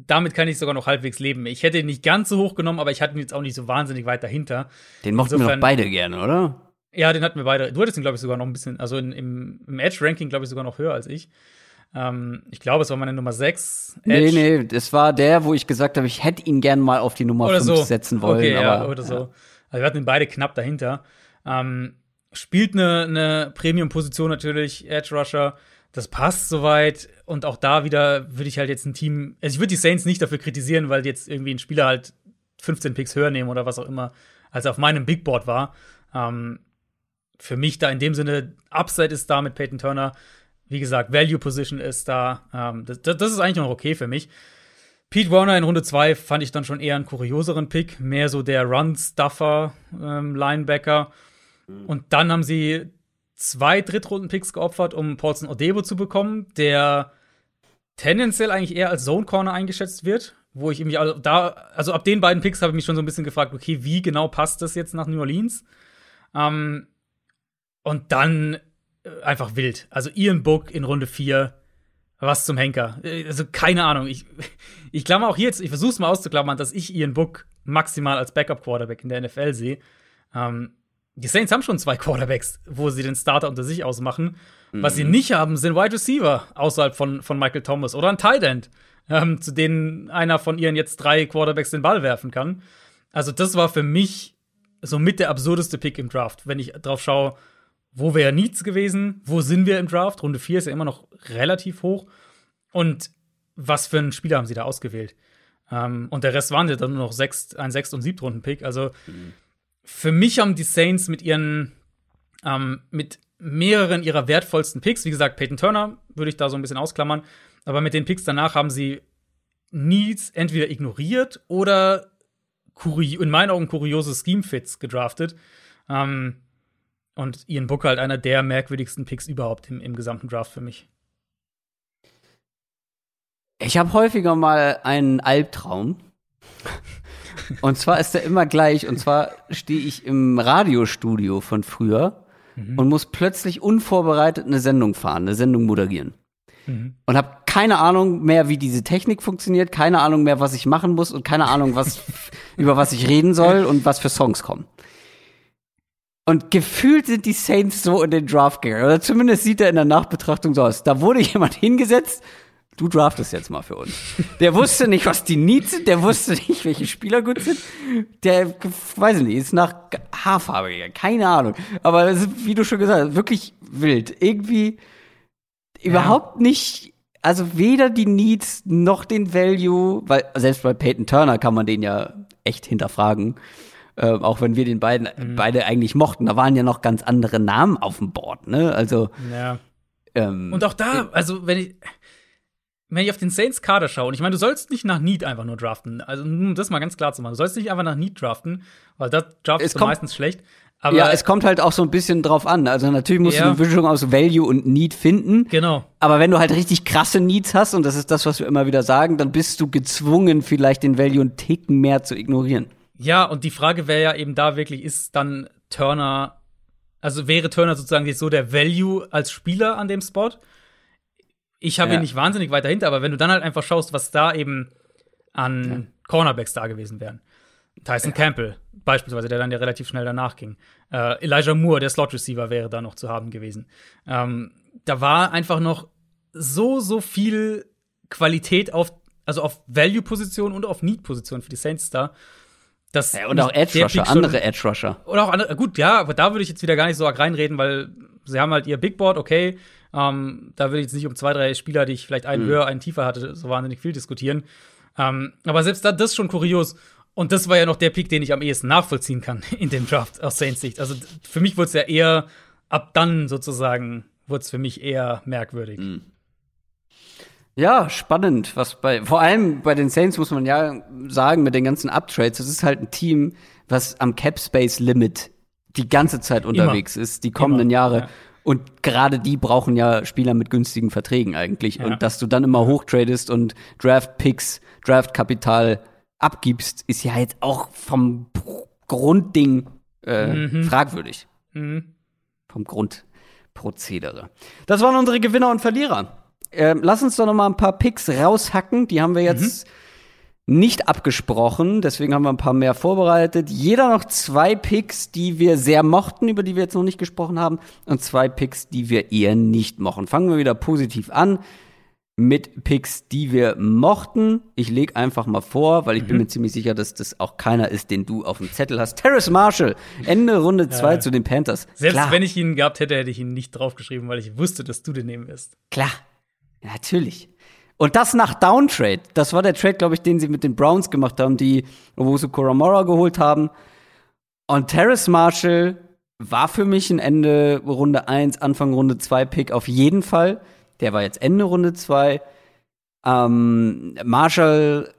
damit kann ich sogar noch halbwegs leben. Ich hätte ihn nicht ganz so hoch genommen, aber ich hatte ihn jetzt auch nicht so wahnsinnig weit dahinter. Den mochten Insofern, wir doch beide gerne, oder? Ja, den hatten wir beide. Du hattest ihn, glaube ich, sogar noch ein bisschen, also in, im, im Edge-Ranking, glaube ich, sogar noch höher als ich. Ähm, ich glaube, es war meine Nummer 6. Edge. Nee, nee, das war der, wo ich gesagt habe, ich hätte ihn gern mal auf die Nummer 5 so. setzen wollen. Okay, aber, ja, oder ja. so. Also wir hatten ihn beide knapp dahinter. Ähm, spielt eine, eine Premium-Position natürlich, Edge Rusher. Das passt soweit. Und auch da wieder würde ich halt jetzt ein Team, also ich würde die Saints nicht dafür kritisieren, weil jetzt irgendwie ein Spieler halt 15 Picks höher nehmen oder was auch immer, als er auf meinem Big Board war. Ähm, für mich da in dem Sinne, Upside ist da mit Peyton Turner wie gesagt, Value Position ist da. Ähm, das, das, ist eigentlich noch okay für mich. Pete Warner in Runde 2 fand ich dann schon eher einen kurioseren Pick, mehr so der Run-Stuffer ähm. Und dann haben sie zwei Drittrunden-Picks geopfert, um Paulson Odebo zu bekommen, der tendenziell eigentlich eher als Zone Corner eingeschätzt wird, wo ich mich also da, also ab den beiden Picks habe ich mich schon so ein bisschen gefragt, okay, wie genau passt das jetzt nach New Orleans? Ähm, und dann einfach wild. Also Ian Book in Runde 4, was zum Henker. Also keine Ahnung. Ich, ich klammer auch hier jetzt, ich versuche es mal auszuklammern, dass ich Ian Book maximal als Backup-Quarterback in der NFL sehe. Ähm, die Saints haben schon zwei Quarterbacks, wo sie den Starter unter sich ausmachen. Mhm. Was sie mhm. nicht haben, sind Wide Receiver außerhalb von, von Michael Thomas oder ein Tight End, ähm, zu denen einer von ihren jetzt drei Quarterbacks den Ball werfen kann. Also, das war für mich so mit der absurdeste Pick im Draft, wenn ich drauf schaue, wo wäre Needs gewesen, wo sind wir im Draft? Runde 4 ist ja immer noch relativ hoch. Und was für einen Spieler haben sie da ausgewählt? Ähm, und der Rest waren ja dann nur noch sechs, ein Sechst- und Siebtrunden-Pick. Also mhm. Für mich haben die Saints mit ihren, ähm, mit mehreren ihrer wertvollsten Picks, wie gesagt, Peyton Turner würde ich da so ein bisschen ausklammern, aber mit den Picks danach haben sie Needs entweder ignoriert oder in meinen Augen kuriose Scheme-Fits gedraftet. Ähm, und Ian Booker halt einer der merkwürdigsten Picks überhaupt im, im gesamten Draft für mich. Ich habe häufiger mal einen Albtraum. Und zwar ist er immer gleich. Und zwar stehe ich im Radiostudio von früher mhm. und muss plötzlich unvorbereitet eine Sendung fahren, eine Sendung moderieren. Mhm. Und habe keine Ahnung mehr, wie diese Technik funktioniert, keine Ahnung mehr, was ich machen muss und keine Ahnung, was, über was ich reden soll und was für Songs kommen. Und gefühlt sind die Saints so in den Draft gegangen. Oder zumindest sieht er in der Nachbetrachtung so aus. Da wurde jemand hingesetzt, du draftest jetzt mal für uns. Der wusste nicht, was die Needs sind, der wusste nicht, welche Spieler gut sind. Der, weiß ich nicht, ist nach Haarfarbe gegangen. Keine Ahnung. Aber ist, wie du schon gesagt hast, wirklich wild. Irgendwie ja. überhaupt nicht, also weder die Needs noch den Value, weil selbst bei Peyton Turner kann man den ja echt hinterfragen. Äh, auch wenn wir den beiden mhm. beide eigentlich mochten. Da waren ja noch ganz andere Namen auf dem Board, ne? Also. Ja. Ähm, und auch da, also wenn ich, wenn ich auf den Saints Kader schaue, und ich meine, du sollst nicht nach Need einfach nur draften. Also, um das mal ganz klar zu machen. Du sollst nicht einfach nach Need draften, weil das draftest du meistens schlecht. Aber ja, es kommt halt auch so ein bisschen drauf an. Also natürlich musst ja. du eine Mischung aus Value und Need finden. Genau. Aber wenn du halt richtig krasse Needs hast, und das ist das, was wir immer wieder sagen, dann bist du gezwungen, vielleicht den Value einen Ticken mehr zu ignorieren. Ja, und die Frage wäre ja eben da wirklich, ist dann Turner, also wäre Turner sozusagen jetzt so der Value als Spieler an dem Spot? Ich habe ja. ihn nicht wahnsinnig weit dahinter, aber wenn du dann halt einfach schaust, was da eben an ja. Cornerbacks da gewesen wären. Tyson ja. Campbell beispielsweise, der dann ja relativ schnell danach ging. Äh, Elijah Moore, der Slot Receiver, wäre da noch zu haben gewesen. Ähm, da war einfach noch so, so viel Qualität auf, also auf Value-Position und auf Need-Position für die Saints da. Das ja, und auch Edge Rusher, andere Edge Rusher. Oder auch andere, gut, ja, aber da würde ich jetzt wieder gar nicht so arg reinreden, weil sie haben halt ihr Big Board, okay. Ähm, da würde ich jetzt nicht um zwei, drei Spieler, die ich vielleicht einen mhm. höher, einen tiefer hatte, so wahnsinnig viel diskutieren. Ähm, aber selbst da, das ist schon kurios. Und das war ja noch der Pick, den ich am ehesten nachvollziehen kann in dem Draft aus Saints Sicht. Also für mich wurde es ja eher, ab dann sozusagen, wurde es für mich eher merkwürdig. Mhm. Ja, spannend. Was bei, vor allem bei den Saints muss man ja sagen, mit den ganzen Uptrades, das ist halt ein Team, was am Cap Space Limit die ganze Zeit unterwegs Immer. ist, die kommenden Immer. Jahre. Ja. Und gerade die brauchen ja Spieler mit günstigen Verträgen eigentlich. Ja. Und dass du dann immer hochtradest und Draft-Picks, Draft-Kapital abgibst, ist ja jetzt auch vom Grundding äh, mhm. fragwürdig. Mhm. Vom Grundprozedere. Das waren unsere Gewinner und Verlierer. Äh, lass uns doch noch mal ein paar Picks raushacken. Die haben wir jetzt mhm. Nicht abgesprochen, deswegen haben wir ein paar mehr vorbereitet. Jeder noch zwei Picks, die wir sehr mochten, über die wir jetzt noch nicht gesprochen haben, und zwei Picks, die wir eher nicht mochten. Fangen wir wieder positiv an mit Picks, die wir mochten. Ich leg einfach mal vor, weil ich mhm. bin mir ziemlich sicher, dass das auch keiner ist, den du auf dem Zettel hast. Terrace Marshall, Ende Runde 2 ja. zu den Panthers. Selbst Klar. wenn ich ihn gehabt hätte, hätte ich ihn nicht draufgeschrieben, weil ich wusste, dass du den nehmen wirst. Klar, natürlich. Und das nach Downtrade. Das war der Trade, glaube ich, den sie mit den Browns gemacht haben, die Owusu Koramora geholt haben. Und Terrace Marshall war für mich ein Ende Runde 1, Anfang Runde 2 Pick auf jeden Fall. Der war jetzt Ende Runde 2. Ähm, Marshall,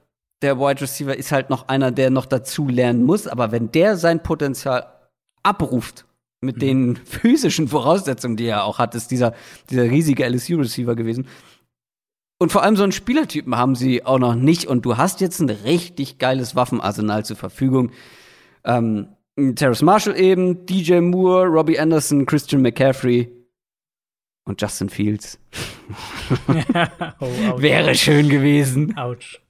der Wide Receiver, ist halt noch einer, der noch dazu lernen muss. Aber wenn der sein Potenzial abruft, mit mhm. den physischen Voraussetzungen, die er auch hat, ist dieser, dieser riesige LSU-Receiver gewesen. Und vor allem so einen Spielertypen haben sie auch noch nicht. Und du hast jetzt ein richtig geiles Waffenarsenal zur Verfügung. Ähm, Terrace Marshall eben, DJ Moore, Robbie Anderson, Christian McCaffrey und Justin Fields. oh, Wäre schön gewesen. Autsch.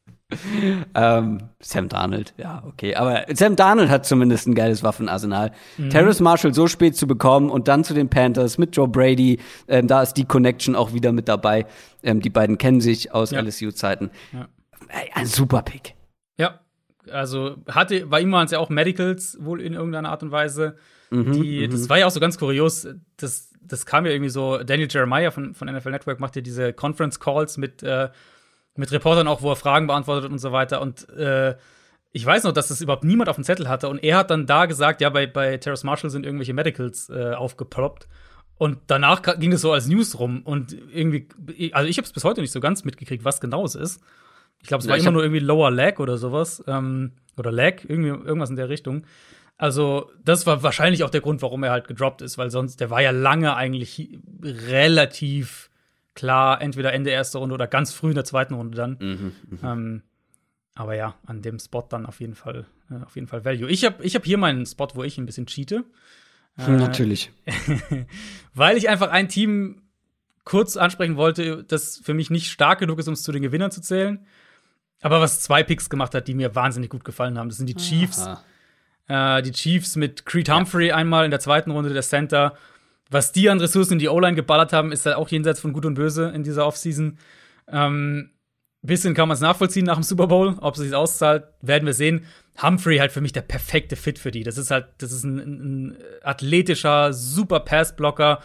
Ähm, Sam Darnold, ja, okay. Aber Sam Darnold hat zumindest ein geiles Waffenarsenal. Mhm. Terrace Marshall so spät zu bekommen und dann zu den Panthers mit Joe Brady, ähm, da ist die Connection auch wieder mit dabei. Ähm, die beiden kennen sich aus ja. LSU-Zeiten. Ja. Ein super Pick. Ja, Also hatte, bei ihm waren es ja auch Medicals wohl in irgendeiner Art und Weise. Mhm, die, mhm. das war ja auch so ganz kurios. Das, das kam ja irgendwie so. Daniel Jeremiah von, von NFL Network macht ja diese Conference Calls mit, äh, mit Reportern auch, wo er Fragen beantwortet und so weiter. Und äh, ich weiß noch, dass das überhaupt niemand auf dem Zettel hatte. Und er hat dann da gesagt, ja, bei, bei Terrace Marshall sind irgendwelche Medicals äh, aufgeploppt. Und danach ging es so als News rum. Und irgendwie, also ich habe es bis heute nicht so ganz mitgekriegt, was genau es ist. Ich glaube, es war ja, immer nur irgendwie Lower Leg oder sowas. Ähm, oder Leg, irgendwie, irgendwas in der Richtung. Also, das war wahrscheinlich auch der Grund, warum er halt gedroppt ist, weil sonst, der war ja lange eigentlich relativ klar, entweder Ende erster Runde oder ganz früh in der zweiten Runde dann. Mhm, mh. ähm, aber ja, an dem Spot dann auf jeden Fall, äh, auf jeden Fall Value. Ich habe ich hab hier meinen Spot, wo ich ein bisschen cheate. Äh, Natürlich. weil ich einfach ein Team kurz ansprechen wollte, das für mich nicht stark genug ist, um es zu den Gewinnern zu zählen. Aber was zwei Picks gemacht hat, die mir wahnsinnig gut gefallen haben, das sind die Chiefs. Äh, die Chiefs mit Creed Humphrey ja. einmal in der zweiten Runde der Center. Was die an Ressourcen in die O-Line geballert haben, ist halt auch jenseits von Gut und Böse in dieser Offseason. Ähm, bisschen kann man es nachvollziehen nach dem Super Bowl. Ob es sich auszahlt, werden wir sehen. Humphrey halt für mich der perfekte Fit für die. Das ist halt, das ist ein, ein athletischer, super Pass-Blocker.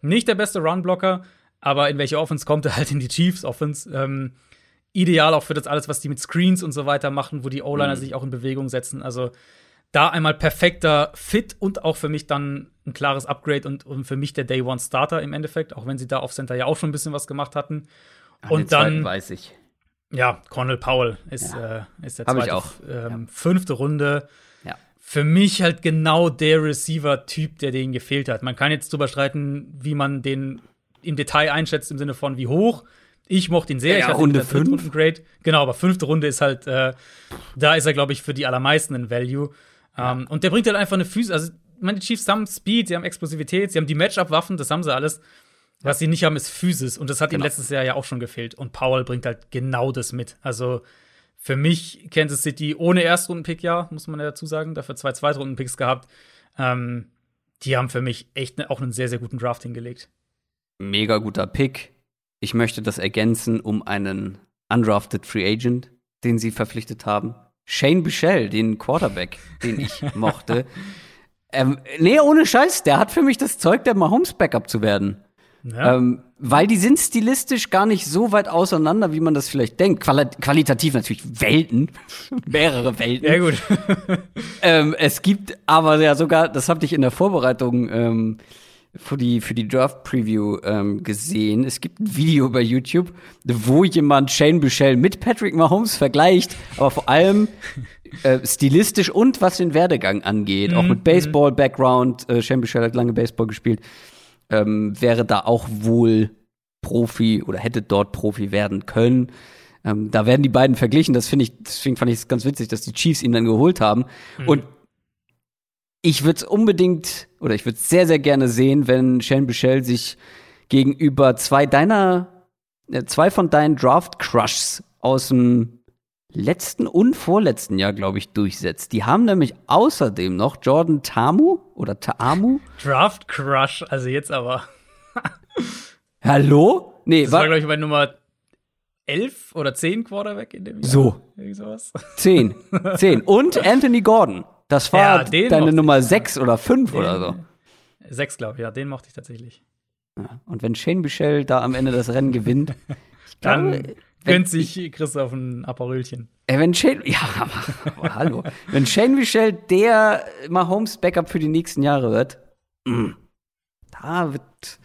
Nicht der beste Run-Blocker, aber in welche Offense kommt er halt in die Chiefs-Offense? Ähm, ideal auch für das alles, was die mit Screens und so weiter machen, wo die O-Liner mhm. sich auch in Bewegung setzen. Also da einmal perfekter Fit und auch für mich dann ein klares Upgrade und, und für mich der Day One Starter im Endeffekt, auch wenn sie da auf Center ja auch schon ein bisschen was gemacht hatten. An und dann weiß ich. Ja, Cornel Powell ist, ja. äh, ist der zweite, ähm, ja. fünfte Runde. Ja. Für mich halt genau der Receiver-Typ, der denen gefehlt hat. Man kann jetzt drüber streiten, wie man den im Detail einschätzt, im Sinne von wie hoch. Ich mochte ihn sehr. Ja, ich hatte Runde 5. Grade. Genau, aber fünfte Runde ist halt, äh, da ist er, glaube ich, für die allermeisten ein Value. Ja. Um, ähm, und der bringt halt einfach eine Füße. Also, meine Chiefs haben Speed, sie haben Explosivität, sie haben die Matchup-Waffen, das haben sie alles. Was sie nicht haben, ist Physis. Und das hat genau. ihnen letztes Jahr ja auch schon gefehlt. Und Powell bringt halt genau das mit. Also für mich Kansas City ohne Erstrunden-Pick, ja, muss man ja dazu sagen, dafür zwei Zweitrunden-Picks gehabt. Ähm, die haben für mich echt ne, auch einen sehr, sehr guten Draft hingelegt. Mega guter Pick. Ich möchte das ergänzen um einen undrafted Free Agent, den sie verpflichtet haben. Shane Bichelle, den Quarterback, den ich mochte. Ähm, nee, ohne Scheiß, der hat für mich das Zeug, der Mahomes Backup zu werden. Ja. Ähm, weil die sind stilistisch gar nicht so weit auseinander, wie man das vielleicht denkt. Quali qualitativ natürlich Welten, mehrere Welten. Ja, gut. ähm, es gibt aber ja sogar, das habe ich in der Vorbereitung ähm, für die, für die Draft-Preview ähm, gesehen. Es gibt ein Video bei YouTube, wo jemand Shane Bichelle mit Patrick Mahomes vergleicht, aber vor allem äh, stilistisch und was den Werdegang angeht, mhm. auch mit Baseball-Background. Äh, Shane Bichelle hat lange Baseball gespielt ähm, wäre da auch wohl Profi oder hätte dort Profi werden können. Ähm, da werden die beiden verglichen. Das finde ich, deswegen fand ich es ganz witzig, dass die Chiefs ihn dann geholt haben. Mhm. Und ich würde es unbedingt oder ich würde es sehr, sehr gerne sehen, wenn Shane Bichelle sich gegenüber zwei deiner, äh, zwei von deinen Draft Crushs aus dem letzten und vorletzten Jahr, glaube ich, durchsetzt. Die haben nämlich außerdem noch Jordan Tamu oder Taamu. Draft Crush, also jetzt aber. Hallo? Nee, das war, glaube ich, bei Nummer 11 oder 10 Quarterback in dem Jahr. So. 10. 10. Und Anthony Gordon. Das war ja, deine Nummer 6 oder 5 oder so. 6, glaube ich, ja, den mochte ich tatsächlich. Ja, und wenn Shane Michel da am Ende das Rennen gewinnt, dann Gönnt sich Christoph ein Aperölchen. Ey, wenn Shane, ja, aber, hallo. Wenn Shane Michel der Mahomes Backup für die nächsten Jahre wird, mh, mm, da wird,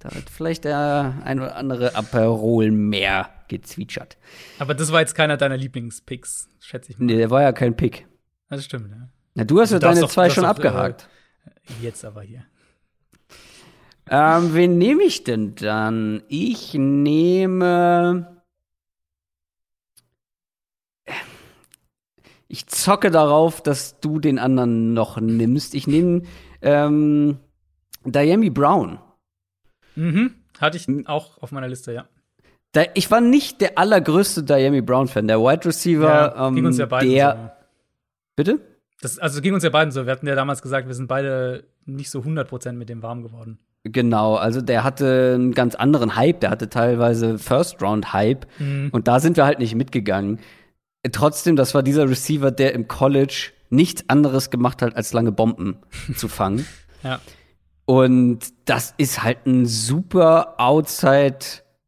da wird vielleicht der ein oder andere Aperol mehr gezwitschert. Aber das war jetzt keiner deiner Lieblingspicks, schätze ich mal. Nee, der war ja kein Pick. Das stimmt, ja. Na, du hast ja deine doch, zwei schon doch, abgehakt. Äh, jetzt aber hier. Ähm, wen nehme ich denn dann? Ich nehme ich zocke darauf, dass du den anderen noch nimmst. Ich nehme ähm, Diami Brown. Mhm. Hatte ich auch auf meiner Liste, ja. Da, ich war nicht der allergrößte Diami Brown-Fan. Der Wide Receiver, ja, ging uns ja ähm, der. So. Bitte? Das, also ging uns ja beiden so. Wir hatten ja damals gesagt, wir sind beide nicht so 100% mit dem warm geworden. Genau, also der hatte einen ganz anderen Hype. Der hatte teilweise First-Round-Hype. Mhm. Und da sind wir halt nicht mitgegangen trotzdem, das war dieser Receiver, der im College nichts anderes gemacht hat, als lange Bomben zu fangen. Ja. Und das ist halt ein super Outside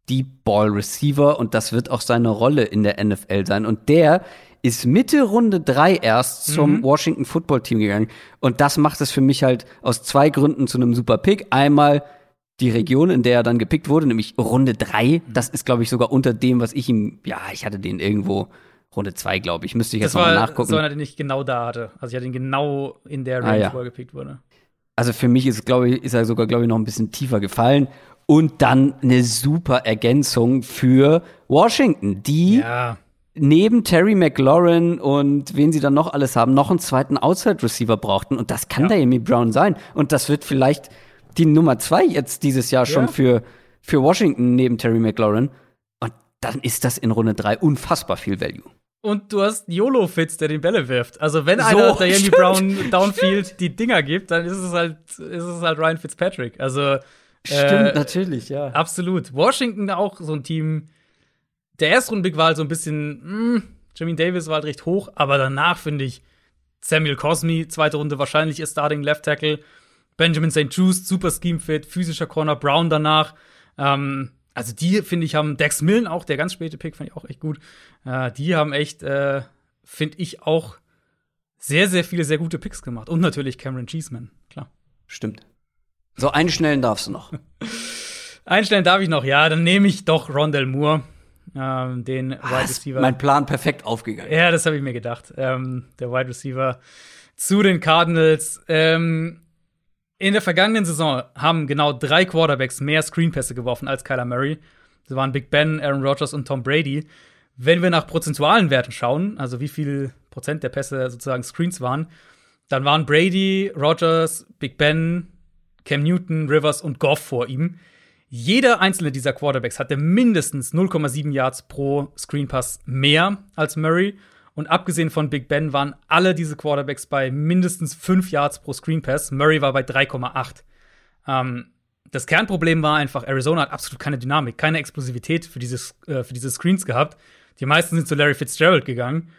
Deep Ball Receiver und das wird auch seine Rolle in der NFL sein. Und der ist Mitte Runde drei erst zum mhm. Washington Football Team gegangen. Und das macht es für mich halt aus zwei Gründen zu einem super Pick. Einmal die Region, in der er dann gepickt wurde, nämlich Runde drei. Das ist, glaube ich, sogar unter dem, was ich ihm, ja, ich hatte den irgendwo Runde zwei, glaube ich. Müsste ich jetzt mal nachgucken. So einer, den ich genau da hatte. Also ich hatte ihn genau in der Range, ah, ja. wo er gepickt wurde. Also für mich ist, glaube ich, ist er sogar, glaube ich, noch ein bisschen tiefer gefallen. Und dann eine super Ergänzung für Washington, die ja neben Terry McLaurin und wen sie dann noch alles haben, noch einen zweiten Outside-Receiver brauchten. Und das kann ja. der Amy Brown sein. Und das wird vielleicht die Nummer zwei jetzt dieses Jahr schon ja. für, für Washington neben Terry McLaurin. Und dann ist das in Runde drei unfassbar viel Value. Und du hast YOLO-Fitz, der den Bälle wirft. Also wenn so, einer der Amy Brown Downfield die Dinger gibt, dann ist es halt, ist es halt Ryan Fitzpatrick. Also Stimmt, äh, natürlich, ja. Absolut. Washington auch so ein Team, der Erstrundenblick war halt so ein bisschen, mh, hm, Jimmy Davis war halt recht hoch, aber danach finde ich Samuel Cosmi, zweite Runde wahrscheinlich ihr Starting Left Tackle. Benjamin St. Just, super Scheme Fit, physischer Corner, Brown danach. Ähm, also die, finde ich, haben Dex Millen auch, der ganz späte Pick, fand ich auch echt gut. Äh, die haben echt, äh, finde ich, auch sehr, sehr viele sehr gute Picks gemacht. Und natürlich Cameron Cheeseman, klar. Stimmt. So, einstellen darfst du noch. einstellen darf ich noch, ja. Dann nehme ich doch Rondell Moore ähm, den ah, Wide Receiver. Mein Plan perfekt aufgegangen. Ja, das habe ich mir gedacht. Ähm, der Wide Receiver zu den Cardinals. Ähm, in der vergangenen Saison haben genau drei Quarterbacks mehr Screenpässe geworfen als Kyler Murray. Das waren Big Ben, Aaron Rodgers und Tom Brady. Wenn wir nach prozentualen Werten schauen, also wie viel Prozent der Pässe sozusagen Screens waren, dann waren Brady, Rodgers, Big Ben, Cam Newton, Rivers und Goff vor ihm. Jeder einzelne dieser Quarterbacks hatte mindestens 0,7 Yards pro Screenpass mehr als Murray. Und abgesehen von Big Ben waren alle diese Quarterbacks bei mindestens 5 Yards pro Screenpass. Murray war bei 3,8. Ähm, das Kernproblem war einfach, Arizona hat absolut keine Dynamik, keine Explosivität für, dieses, äh, für diese Screens gehabt. Die meisten sind zu Larry Fitzgerald gegangen.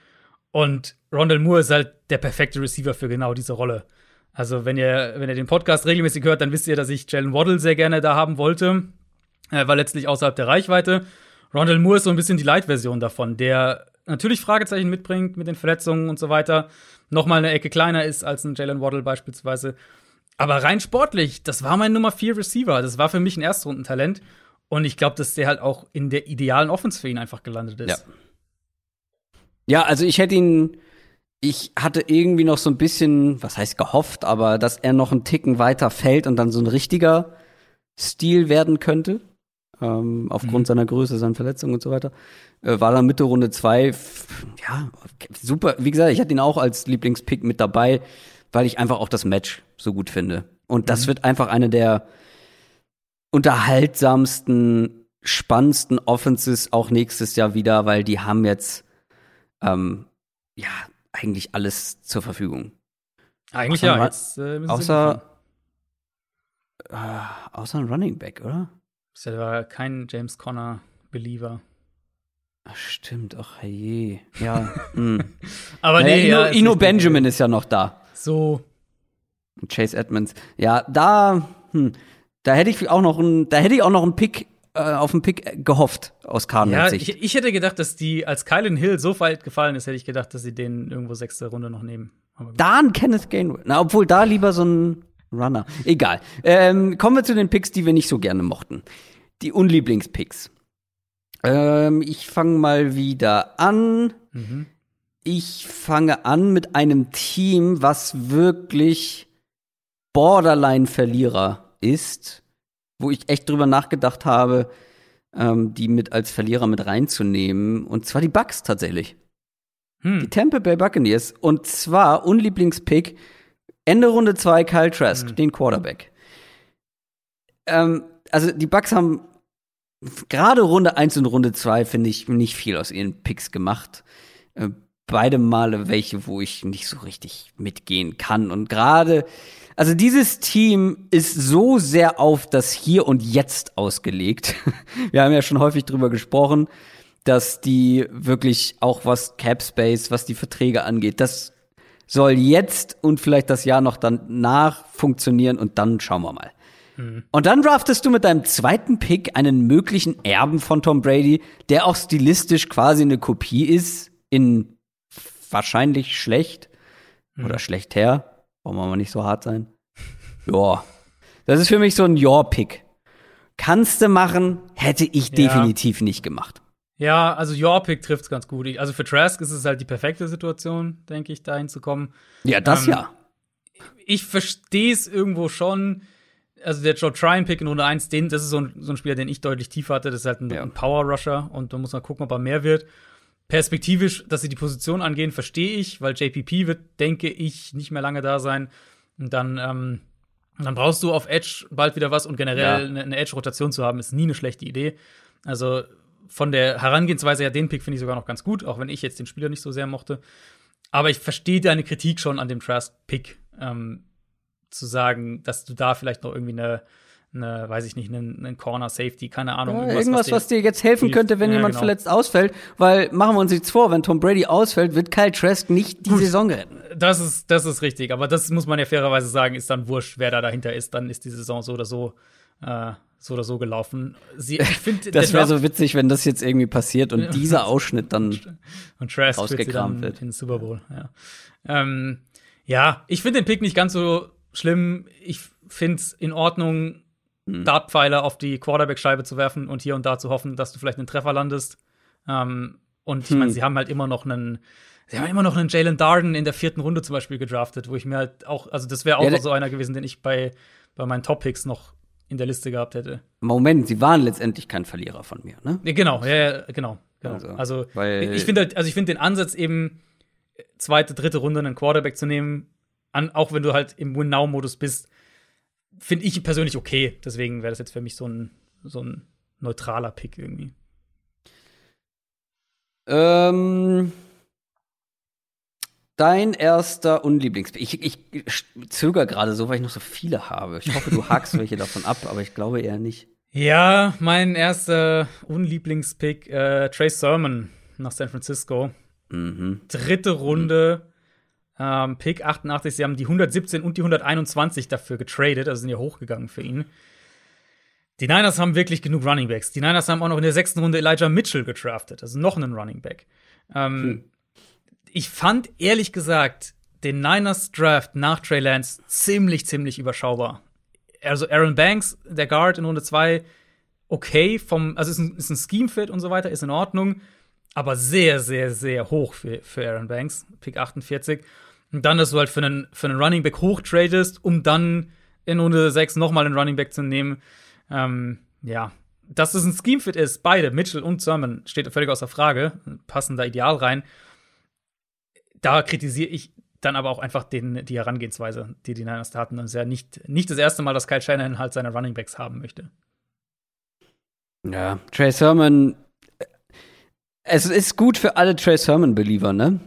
Und Rondell Moore ist halt der perfekte Receiver für genau diese Rolle. Also, wenn ihr, wenn ihr den Podcast regelmäßig hört, dann wisst ihr, dass ich Jalen Waddle sehr gerne da haben wollte. Er war letztlich außerhalb der Reichweite. Rondell Moore ist so ein bisschen die Light-Version davon, der natürlich Fragezeichen mitbringt mit den Verletzungen und so weiter. Nochmal eine Ecke kleiner ist als ein Jalen Waddle beispielsweise. Aber rein sportlich, das war mein Nummer 4 Receiver. Das war für mich ein Erstrundentalent. Und ich glaube, dass der halt auch in der idealen Offense für ihn einfach gelandet ist. Ja. Ja, also ich hätte ihn ich hatte irgendwie noch so ein bisschen, was heißt gehofft, aber dass er noch einen Ticken weiter fällt und dann so ein richtiger Stil werden könnte. Ähm, aufgrund mhm. seiner Größe, seiner Verletzungen und so weiter. Äh, war dann Mitte Runde zwei, ja, super. Wie gesagt, ich hatte ihn auch als Lieblingspick mit dabei, weil ich einfach auch das Match so gut finde. Und das mhm. wird einfach eine der unterhaltsamsten, spannendsten Offenses auch nächstes Jahr wieder, weil die haben jetzt ähm, ja eigentlich alles zur Verfügung. Eigentlich außer ja. Jetzt, äh, außer, äh, außer ein Running Back, oder? Das war kein James Conner Believer. Ach, stimmt, ach je. Ja. hm. Aber naja, nee, Ino, ja, Ino Benjamin ist ja noch da. So. Chase Edmonds. Ja, da, hm, da hätte ich auch noch ein, da hätte ich auch noch einen Pick äh, auf den Pick gehofft aus Cardinals ja, Sicht. Ich, ich, hätte gedacht, dass die, als Kylan Hill so weit gefallen ist, hätte ich gedacht, dass sie den irgendwo sechste Runde noch nehmen. Da ein Kenneth Gainwell. Na, obwohl da lieber so ein Runner. Egal. Ähm, kommen wir zu den Picks, die wir nicht so gerne mochten. Die Unlieblingspicks. Ähm, ich fange mal wieder an. Mhm. Ich fange an mit einem Team, was wirklich Borderline-Verlierer ist wo ich echt drüber nachgedacht habe, ähm, die mit als Verlierer mit reinzunehmen. Und zwar die Bucks tatsächlich. Hm. Die Tampa Bay Buccaneers. Und zwar Unlieblingspick Ende Runde 2 Kyle Trask, hm. den Quarterback. Ähm, also die Bucks haben gerade Runde 1 und Runde 2, finde ich, nicht viel aus ihren Picks gemacht. Äh, beide Male welche, wo ich nicht so richtig mitgehen kann. Und gerade also dieses Team ist so sehr auf das Hier und Jetzt ausgelegt. Wir haben ja schon häufig drüber gesprochen. dass die wirklich auch was Cap Space, was die Verträge angeht, das soll jetzt und vielleicht das Jahr noch danach funktionieren und dann schauen wir mal. Mhm. Und dann draftest du mit deinem zweiten Pick einen möglichen Erben von Tom Brady, der auch stilistisch quasi eine Kopie ist, in wahrscheinlich schlecht mhm. oder schlecht her. Wollen wir mal nicht so hart sein. ja. Das ist für mich so ein Your-Pick. Kannst du machen, hätte ich ja. definitiv nicht gemacht. Ja, also Your Pick trifft's ganz gut. Also für Trask ist es halt die perfekte Situation, denke ich, dahin zu kommen. Ja, das ähm, ja. Ich verstehe es irgendwo schon. Also der Joe Tryon Pick in Runde 1, den, das ist so ein, so ein Spieler, den ich deutlich tiefer hatte. Das ist halt ein, ja. ein Power Rusher und da muss man gucken, ob er mehr wird. Perspektivisch, dass sie die Position angehen, verstehe ich, weil JPP wird, denke ich, nicht mehr lange da sein. Und dann, ähm, dann brauchst du auf Edge bald wieder was und generell ja. eine, Edge-Rotation zu haben, ist nie eine schlechte Idee. Also von der Herangehensweise her, den Pick finde ich sogar noch ganz gut, auch wenn ich jetzt den Spieler nicht so sehr mochte. Aber ich verstehe deine Kritik schon an dem Trask-Pick, ähm, zu sagen, dass du da vielleicht noch irgendwie eine, eine weiß ich nicht, einen, einen Corner Safety, keine Ahnung. Ja, irgendwas, was, dir, was dir jetzt helfen könnte, wenn ja, jemand genau. verletzt ausfällt. Weil, machen wir uns nichts vor, wenn Tom Brady ausfällt, wird Kyle Trask nicht die Gut, Saison retten. Das ist, das ist richtig, aber das muss man ja fairerweise sagen, ist dann wurscht, wer da dahinter ist, dann ist die Saison so oder so äh, so oder so gelaufen. Sie, ich find, das wäre so witzig, wenn das jetzt irgendwie passiert und dieser Ausschnitt dann und Trask rausgekramt wird. In Super Bowl, ja. Ähm, ja, ich finde den Pick nicht ganz so schlimm. Ich finde es in Ordnung, hm. Dartpfeile auf die Quarterback-Scheibe zu werfen und hier und da zu hoffen, dass du vielleicht einen Treffer landest. Ähm, und ich meine, hm. sie haben halt immer noch einen Sie haben immer noch einen Jalen Darden in der vierten Runde zum Beispiel gedraftet, wo ich mir halt auch, also das wäre auch ja, so einer gewesen, den ich bei, bei meinen Top-Picks noch in der Liste gehabt hätte. Moment, sie waren letztendlich kein Verlierer von mir, ne? Ja, genau, ja, ja genau. genau. Also, also ich finde halt, also ich finde den Ansatz eben zweite, dritte Runde einen Quarterback zu nehmen, an, auch wenn du halt im Win-Now-Modus bist, finde ich persönlich okay. Deswegen wäre das jetzt für mich so ein, so ein neutraler Pick irgendwie. Ähm, Dein erster Unlieblingspick. Ich, ich zögere gerade so, weil ich noch so viele habe. Ich hoffe, du hakst welche davon ab, aber ich glaube eher nicht. Ja, mein erster Unlieblingspick, äh, Trey Sermon nach San Francisco. Mhm. Dritte Runde, ähm, Pick 88. Sie haben die 117 und die 121 dafür getradet, also sind ja hochgegangen für ihn. Die Niners haben wirklich genug Running Backs. Die Niners haben auch noch in der sechsten Runde Elijah Mitchell gedraftet, also noch einen Running Back. Ähm, hm ich fand ehrlich gesagt den Niners Draft nach Trey Lance ziemlich, ziemlich überschaubar. Also Aaron Banks, der Guard in Runde 2, okay, vom, also ist ein, ist ein Scheme-Fit und so weiter, ist in Ordnung, aber sehr, sehr, sehr hoch für, für Aaron Banks, Pick 48. Und dann, dass du halt für einen, für einen Running Back hoch tradest, um dann in Runde 6 nochmal einen Running Back zu nehmen. Ähm, ja, dass es ein Scheme-Fit ist, beide, Mitchell und Sermon, steht völlig außer Frage, passen da ideal rein da kritisiere ich dann aber auch einfach den, die Herangehensweise, die die Niners hatten. Und es ist ja nicht, nicht das erste Mal, dass Kyle Shanahan halt seine Running Backs haben möchte. Ja, Trey Sermon. Es ist gut für alle Trey Sermon-Believer, ne?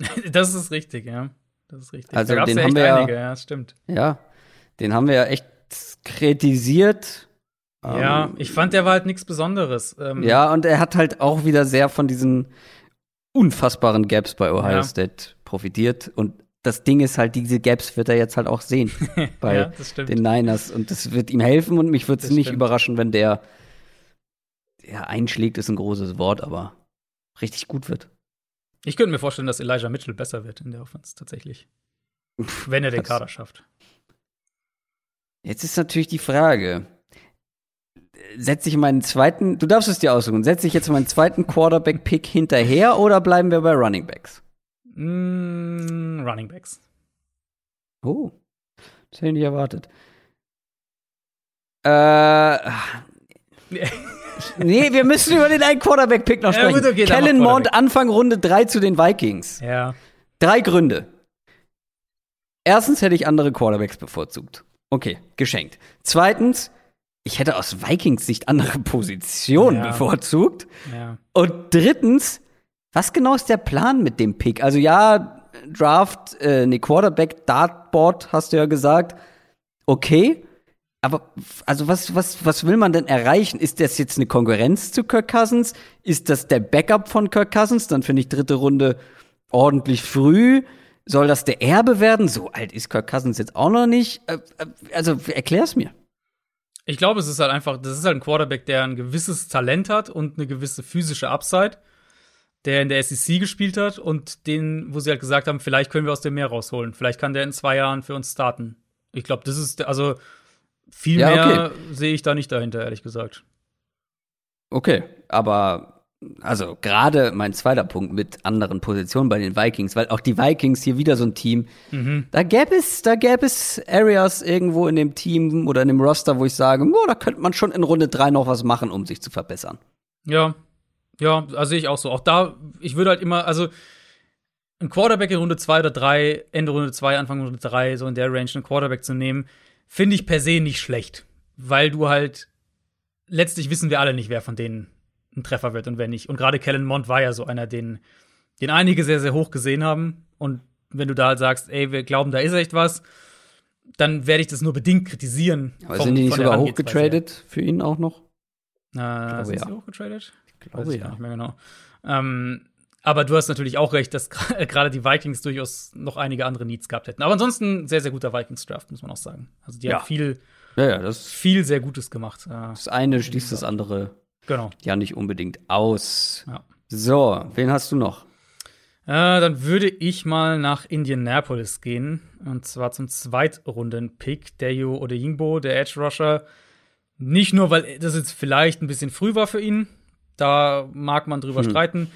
das ist richtig, ja. Das ist richtig. Also, den ja haben wir einige, ja, ja, stimmt. Ja, den haben wir ja echt kritisiert. Ja, ähm, ich fand, der war halt nichts Besonderes. Ähm, ja, und er hat halt auch wieder sehr von diesen unfassbaren Gaps bei Ohio ja. State profitiert. Und das Ding ist halt, diese Gaps wird er jetzt halt auch sehen bei ja, den Niners. Und das wird ihm helfen und mich würde es nicht stimmt. überraschen, wenn der ja, einschlägt, ist ein großes Wort, aber richtig gut wird. Ich könnte mir vorstellen, dass Elijah Mitchell besser wird in der Offense tatsächlich. wenn er den Kader schafft. Jetzt ist natürlich die Frage, setze ich meinen zweiten, du darfst es dir aussuchen, setze ich jetzt meinen zweiten Quarterback-Pick hinterher oder bleiben wir bei Running Backs? Mm, Running Backs. Oh, das hätte ich nicht erwartet. Äh, nee, wir müssen über den einen Quarterback-Pick noch sprechen. Ja, gut, okay, Kellen Mond, Anfang Runde 3 zu den Vikings. Ja. Drei Gründe. Erstens hätte ich andere Quarterbacks bevorzugt. Okay, geschenkt. Zweitens, ich hätte aus Vikings Sicht andere Positionen ja. bevorzugt. Ja. Und drittens, was genau ist der Plan mit dem Pick? Also ja, Draft, äh, ne Quarterback, Dartboard, hast du ja gesagt. Okay. Aber also was, was, was will man denn erreichen? Ist das jetzt eine Konkurrenz zu Kirk Cousins? Ist das der Backup von Kirk Cousins? Dann finde ich dritte Runde ordentlich früh. Soll das der Erbe werden? So alt ist Kirk Cousins jetzt auch noch nicht. Äh, äh, also erklär's mir. Ich glaube, es ist halt einfach, das ist halt ein Quarterback, der ein gewisses Talent hat und eine gewisse physische Upside, der in der SEC gespielt hat und den, wo sie halt gesagt haben, vielleicht können wir aus dem Meer rausholen. Vielleicht kann der in zwei Jahren für uns starten. Ich glaube, das ist, also viel ja, mehr okay. sehe ich da nicht dahinter, ehrlich gesagt. Okay, aber also gerade mein zweiter Punkt mit anderen Positionen bei den Vikings, weil auch die Vikings hier wieder so ein Team, mhm. da gäbe es, da gäbe es Areas irgendwo in dem Team oder in dem Roster, wo ich sage, oh, da könnte man schon in Runde drei noch was machen, um sich zu verbessern. Ja, ja, also sehe ich auch so. Auch da, ich würde halt immer, also ein Quarterback in Runde zwei oder drei, Ende Runde zwei, Anfang Runde drei, so in der Range einen Quarterback zu nehmen, finde ich per se nicht schlecht, weil du halt letztlich wissen wir alle nicht, wer von denen ein Treffer wird und wer nicht. Und gerade Kellen Mond war ja so einer, den, den einige sehr, sehr hoch gesehen haben. Und wenn du da halt sagst, ey, wir glauben, da ist echt was, dann werde ich das nur bedingt kritisieren. Aber vom, sind die nicht sogar hochgetradet für ihn auch noch? Äh, sind ja. sie hochgetradet? Ich glaube Weiß ich ja. nicht mehr genau. Ähm, aber du hast natürlich auch recht, dass gerade die Vikings durchaus noch einige andere Needs gehabt hätten. Aber ansonsten sehr, sehr guter Vikings-Draft, muss man auch sagen. Also die ja. haben viel, ja, ja, viel sehr Gutes gemacht. Das eine schließt das andere Genau. Ja, nicht unbedingt aus. So, wen hast du noch? Äh, dann würde ich mal nach Indianapolis gehen. Und zwar zum Zweitrunden-Pick. Dayo Odeyingbo, der Edge Rusher. Nicht nur, weil das jetzt vielleicht ein bisschen früh war für ihn. Da mag man drüber hm. streiten.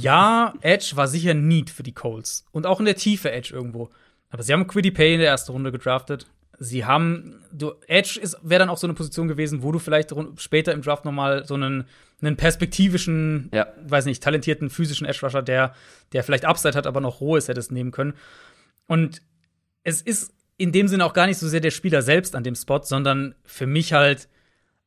Ja, Edge war sicher Need für die Colts. Und auch in der Tiefe Edge irgendwo. Aber sie haben Quiddy Pay in der ersten Runde gedraftet sie haben, du, Edge wäre dann auch so eine Position gewesen, wo du vielleicht später im Draft nochmal so einen, einen perspektivischen, ja. weiß nicht, talentierten physischen Edge Rusher, der, der vielleicht Upside hat, aber noch roh ist, hättest nehmen können. Und es ist in dem Sinne auch gar nicht so sehr der Spieler selbst an dem Spot, sondern für mich halt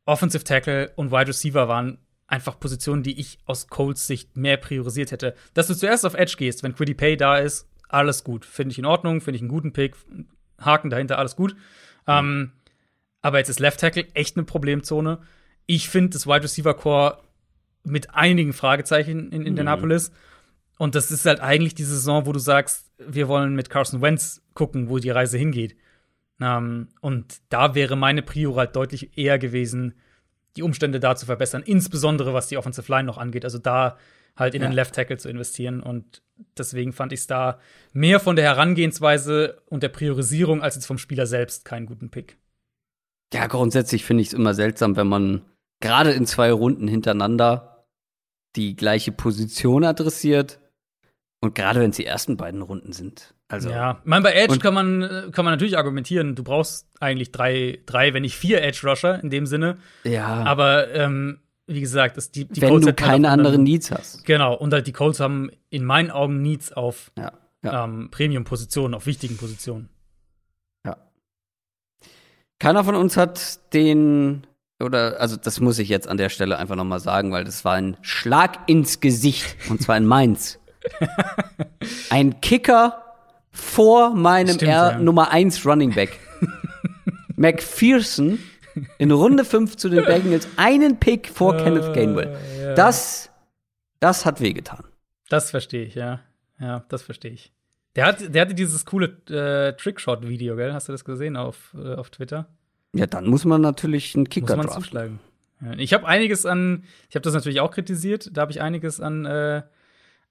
Offensive Tackle und Wide Receiver waren einfach Positionen, die ich aus Colts Sicht mehr priorisiert hätte. Dass du zuerst auf Edge gehst, wenn Quiddy Pay da ist, alles gut. Finde ich in Ordnung, finde ich einen guten Pick, Haken dahinter, alles gut. Mhm. Ähm, aber jetzt ist Left Tackle echt eine Problemzone. Ich finde das Wide Receiver Core mit einigen Fragezeichen in Indianapolis. Mhm. Und das ist halt eigentlich die Saison, wo du sagst, wir wollen mit Carson Wentz gucken, wo die Reise hingeht. Ähm, und da wäre meine Prio halt deutlich eher gewesen, die Umstände da zu verbessern, insbesondere was die Offensive Line noch angeht. Also da halt in ja. den Left Tackle zu investieren. Und deswegen fand ich es da mehr von der Herangehensweise und der Priorisierung als jetzt vom Spieler selbst keinen guten Pick. Ja, grundsätzlich finde ich es immer seltsam, wenn man gerade in zwei Runden hintereinander die gleiche Position adressiert. Und gerade wenn es die ersten beiden Runden sind. Also, ja, ich meine, bei Edge kann man, kann man natürlich argumentieren, du brauchst eigentlich drei, drei, wenn nicht vier Edge-Rusher in dem Sinne. Ja. Aber ähm, wie gesagt, das, die, die Wenn Colts du keine halt anderen Needs hast. Genau, und halt die Colts haben in meinen Augen Needs auf ja, ja. ähm, Premium-Positionen, auf wichtigen Positionen. Ja. Keiner von uns hat den, oder, also das muss ich jetzt an der Stelle einfach nochmal sagen, weil das war ein Schlag ins Gesicht, und zwar in Mainz. ein Kicker vor meinem Stimmt, R ja. Nummer 1 Running Back. McPherson in Runde 5 zu den Bengals einen Pick vor uh, Kenneth Gainwell. Ja. Das, das hat wehgetan. Das verstehe ich, ja. Ja, das verstehe ich. Der, hat, der hatte dieses coole äh, Trickshot-Video, gell? Hast du das gesehen auf, äh, auf Twitter? Ja, dann muss man natürlich einen Kicker muss man zuschlagen. Ja, ich habe einiges an, ich habe das natürlich auch kritisiert, da habe ich einiges an, äh,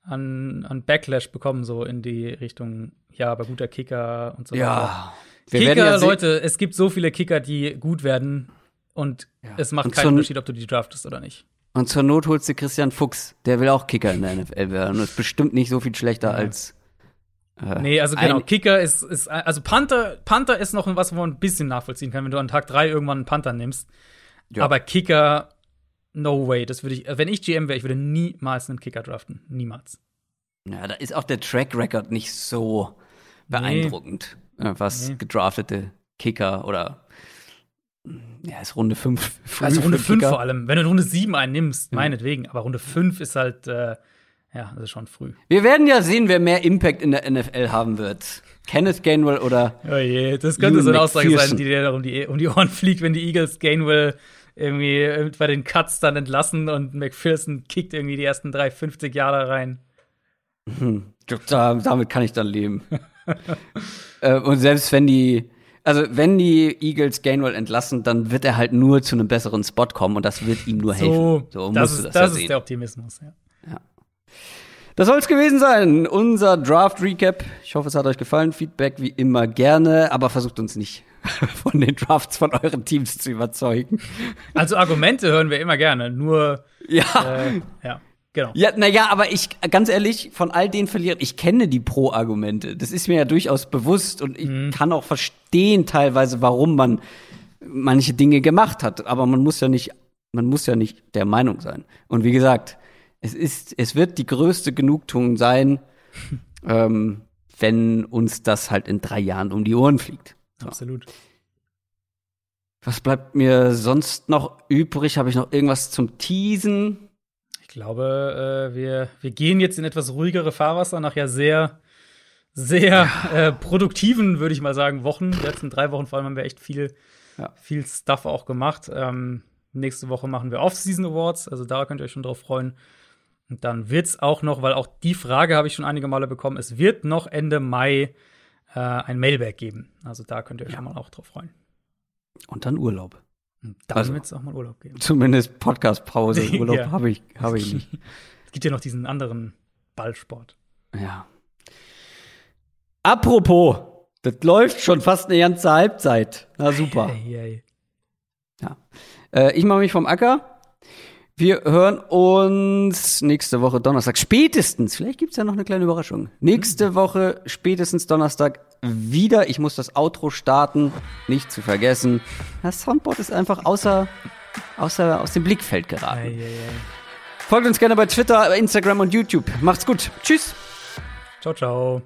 an, an Backlash bekommen, so in die Richtung, ja, aber guter Kicker und so ja. weiter. Wir Kicker, ja Leute, es gibt so viele Kicker, die gut werden und ja. es macht und keinen Unterschied, ob du die draftest oder nicht. Und zur Not holst du Christian Fuchs, der will auch Kicker in der NFL werden und ist bestimmt nicht so viel schlechter ja. als äh, Nee, also genau, Kicker ist, ist also Panther, Panther ist noch was, wo man ein bisschen nachvollziehen kann, wenn du an Tag 3 irgendwann einen Panther nimmst. Ja. Aber Kicker, no way. Das würde ich, wenn ich GM wäre, ich würde niemals einen Kicker draften. Niemals. Ja, da ist auch der Track Record nicht so beeindruckend. Nee. Äh, was nee. gedraftete Kicker oder ja, ist Runde 5. Also Runde 5 vor allem. Wenn du Runde 7 einnimmst, meinetwegen. Aber Runde 5 ist halt, äh, ja, das ist schon früh. Wir werden ja sehen, wer mehr Impact in der NFL haben wird. Kenneth Gainwell oder. Oh je, das könnte Ewan so eine Aussage McPherson. sein, die dir um die, um die Ohren fliegt, wenn die Eagles Gainwell irgendwie bei den Cuts dann entlassen und McPherson kickt irgendwie die ersten drei 50 Jahre rein. Hm, da, damit kann ich dann leben. äh, und selbst wenn die, also wenn die Eagles Gainwell entlassen, dann wird er halt nur zu einem besseren Spot kommen und das wird ihm nur helfen. So, so das ist, das, ja ist der Optimismus, ja. ja. Das soll es gewesen sein. Unser Draft Recap. Ich hoffe, es hat euch gefallen. Feedback wie immer gerne, aber versucht uns nicht von den Drafts von euren Teams zu überzeugen. Also Argumente hören wir immer gerne, nur ja. Äh, ja. Genau. Ja, naja, aber ich, ganz ehrlich, von all den Verlierern, ich kenne die Pro-Argumente. Das ist mir ja durchaus bewusst und ich mhm. kann auch verstehen teilweise, warum man manche Dinge gemacht hat. Aber man muss ja nicht, man muss ja nicht der Meinung sein. Und wie gesagt, es ist, es wird die größte Genugtuung sein, ähm, wenn uns das halt in drei Jahren um die Ohren fliegt. So. Absolut. Was bleibt mir sonst noch übrig? Habe ich noch irgendwas zum Teasen? glaube, äh, wir, wir gehen jetzt in etwas ruhigere Fahrwasser nach ja sehr, sehr äh, produktiven, würde ich mal sagen, Wochen. Die letzten drei Wochen vor allem haben wir echt viel, ja. viel Stuff auch gemacht. Ähm, nächste Woche machen wir Off-Season Awards, also da könnt ihr euch schon drauf freuen. Und dann wird es auch noch, weil auch die Frage habe ich schon einige Male bekommen, es wird noch Ende Mai äh, ein Mailback geben. Also da könnt ihr euch ja. mal auch drauf freuen. Und dann Urlaub. Dann also, wird es auch mal Urlaub geben. Zumindest Podcast-Pause. Urlaub ja. habe ich, hab ich nicht. es gibt ja noch diesen anderen Ballsport. Ja. Apropos, das läuft schon fast eine ganze Halbzeit. Na super. Hey, hey. Ja. Äh, ich mache mich vom Acker. Wir hören uns nächste Woche Donnerstag. Spätestens, vielleicht gibt es ja noch eine kleine Überraschung. Nächste Woche, spätestens Donnerstag, wieder. Ich muss das Outro starten. Nicht zu vergessen. Das Soundboard ist einfach außer, außer aus dem Blickfeld geraten. Ei, ei, ei. Folgt uns gerne bei Twitter, Instagram und YouTube. Macht's gut. Tschüss. Ciao, ciao.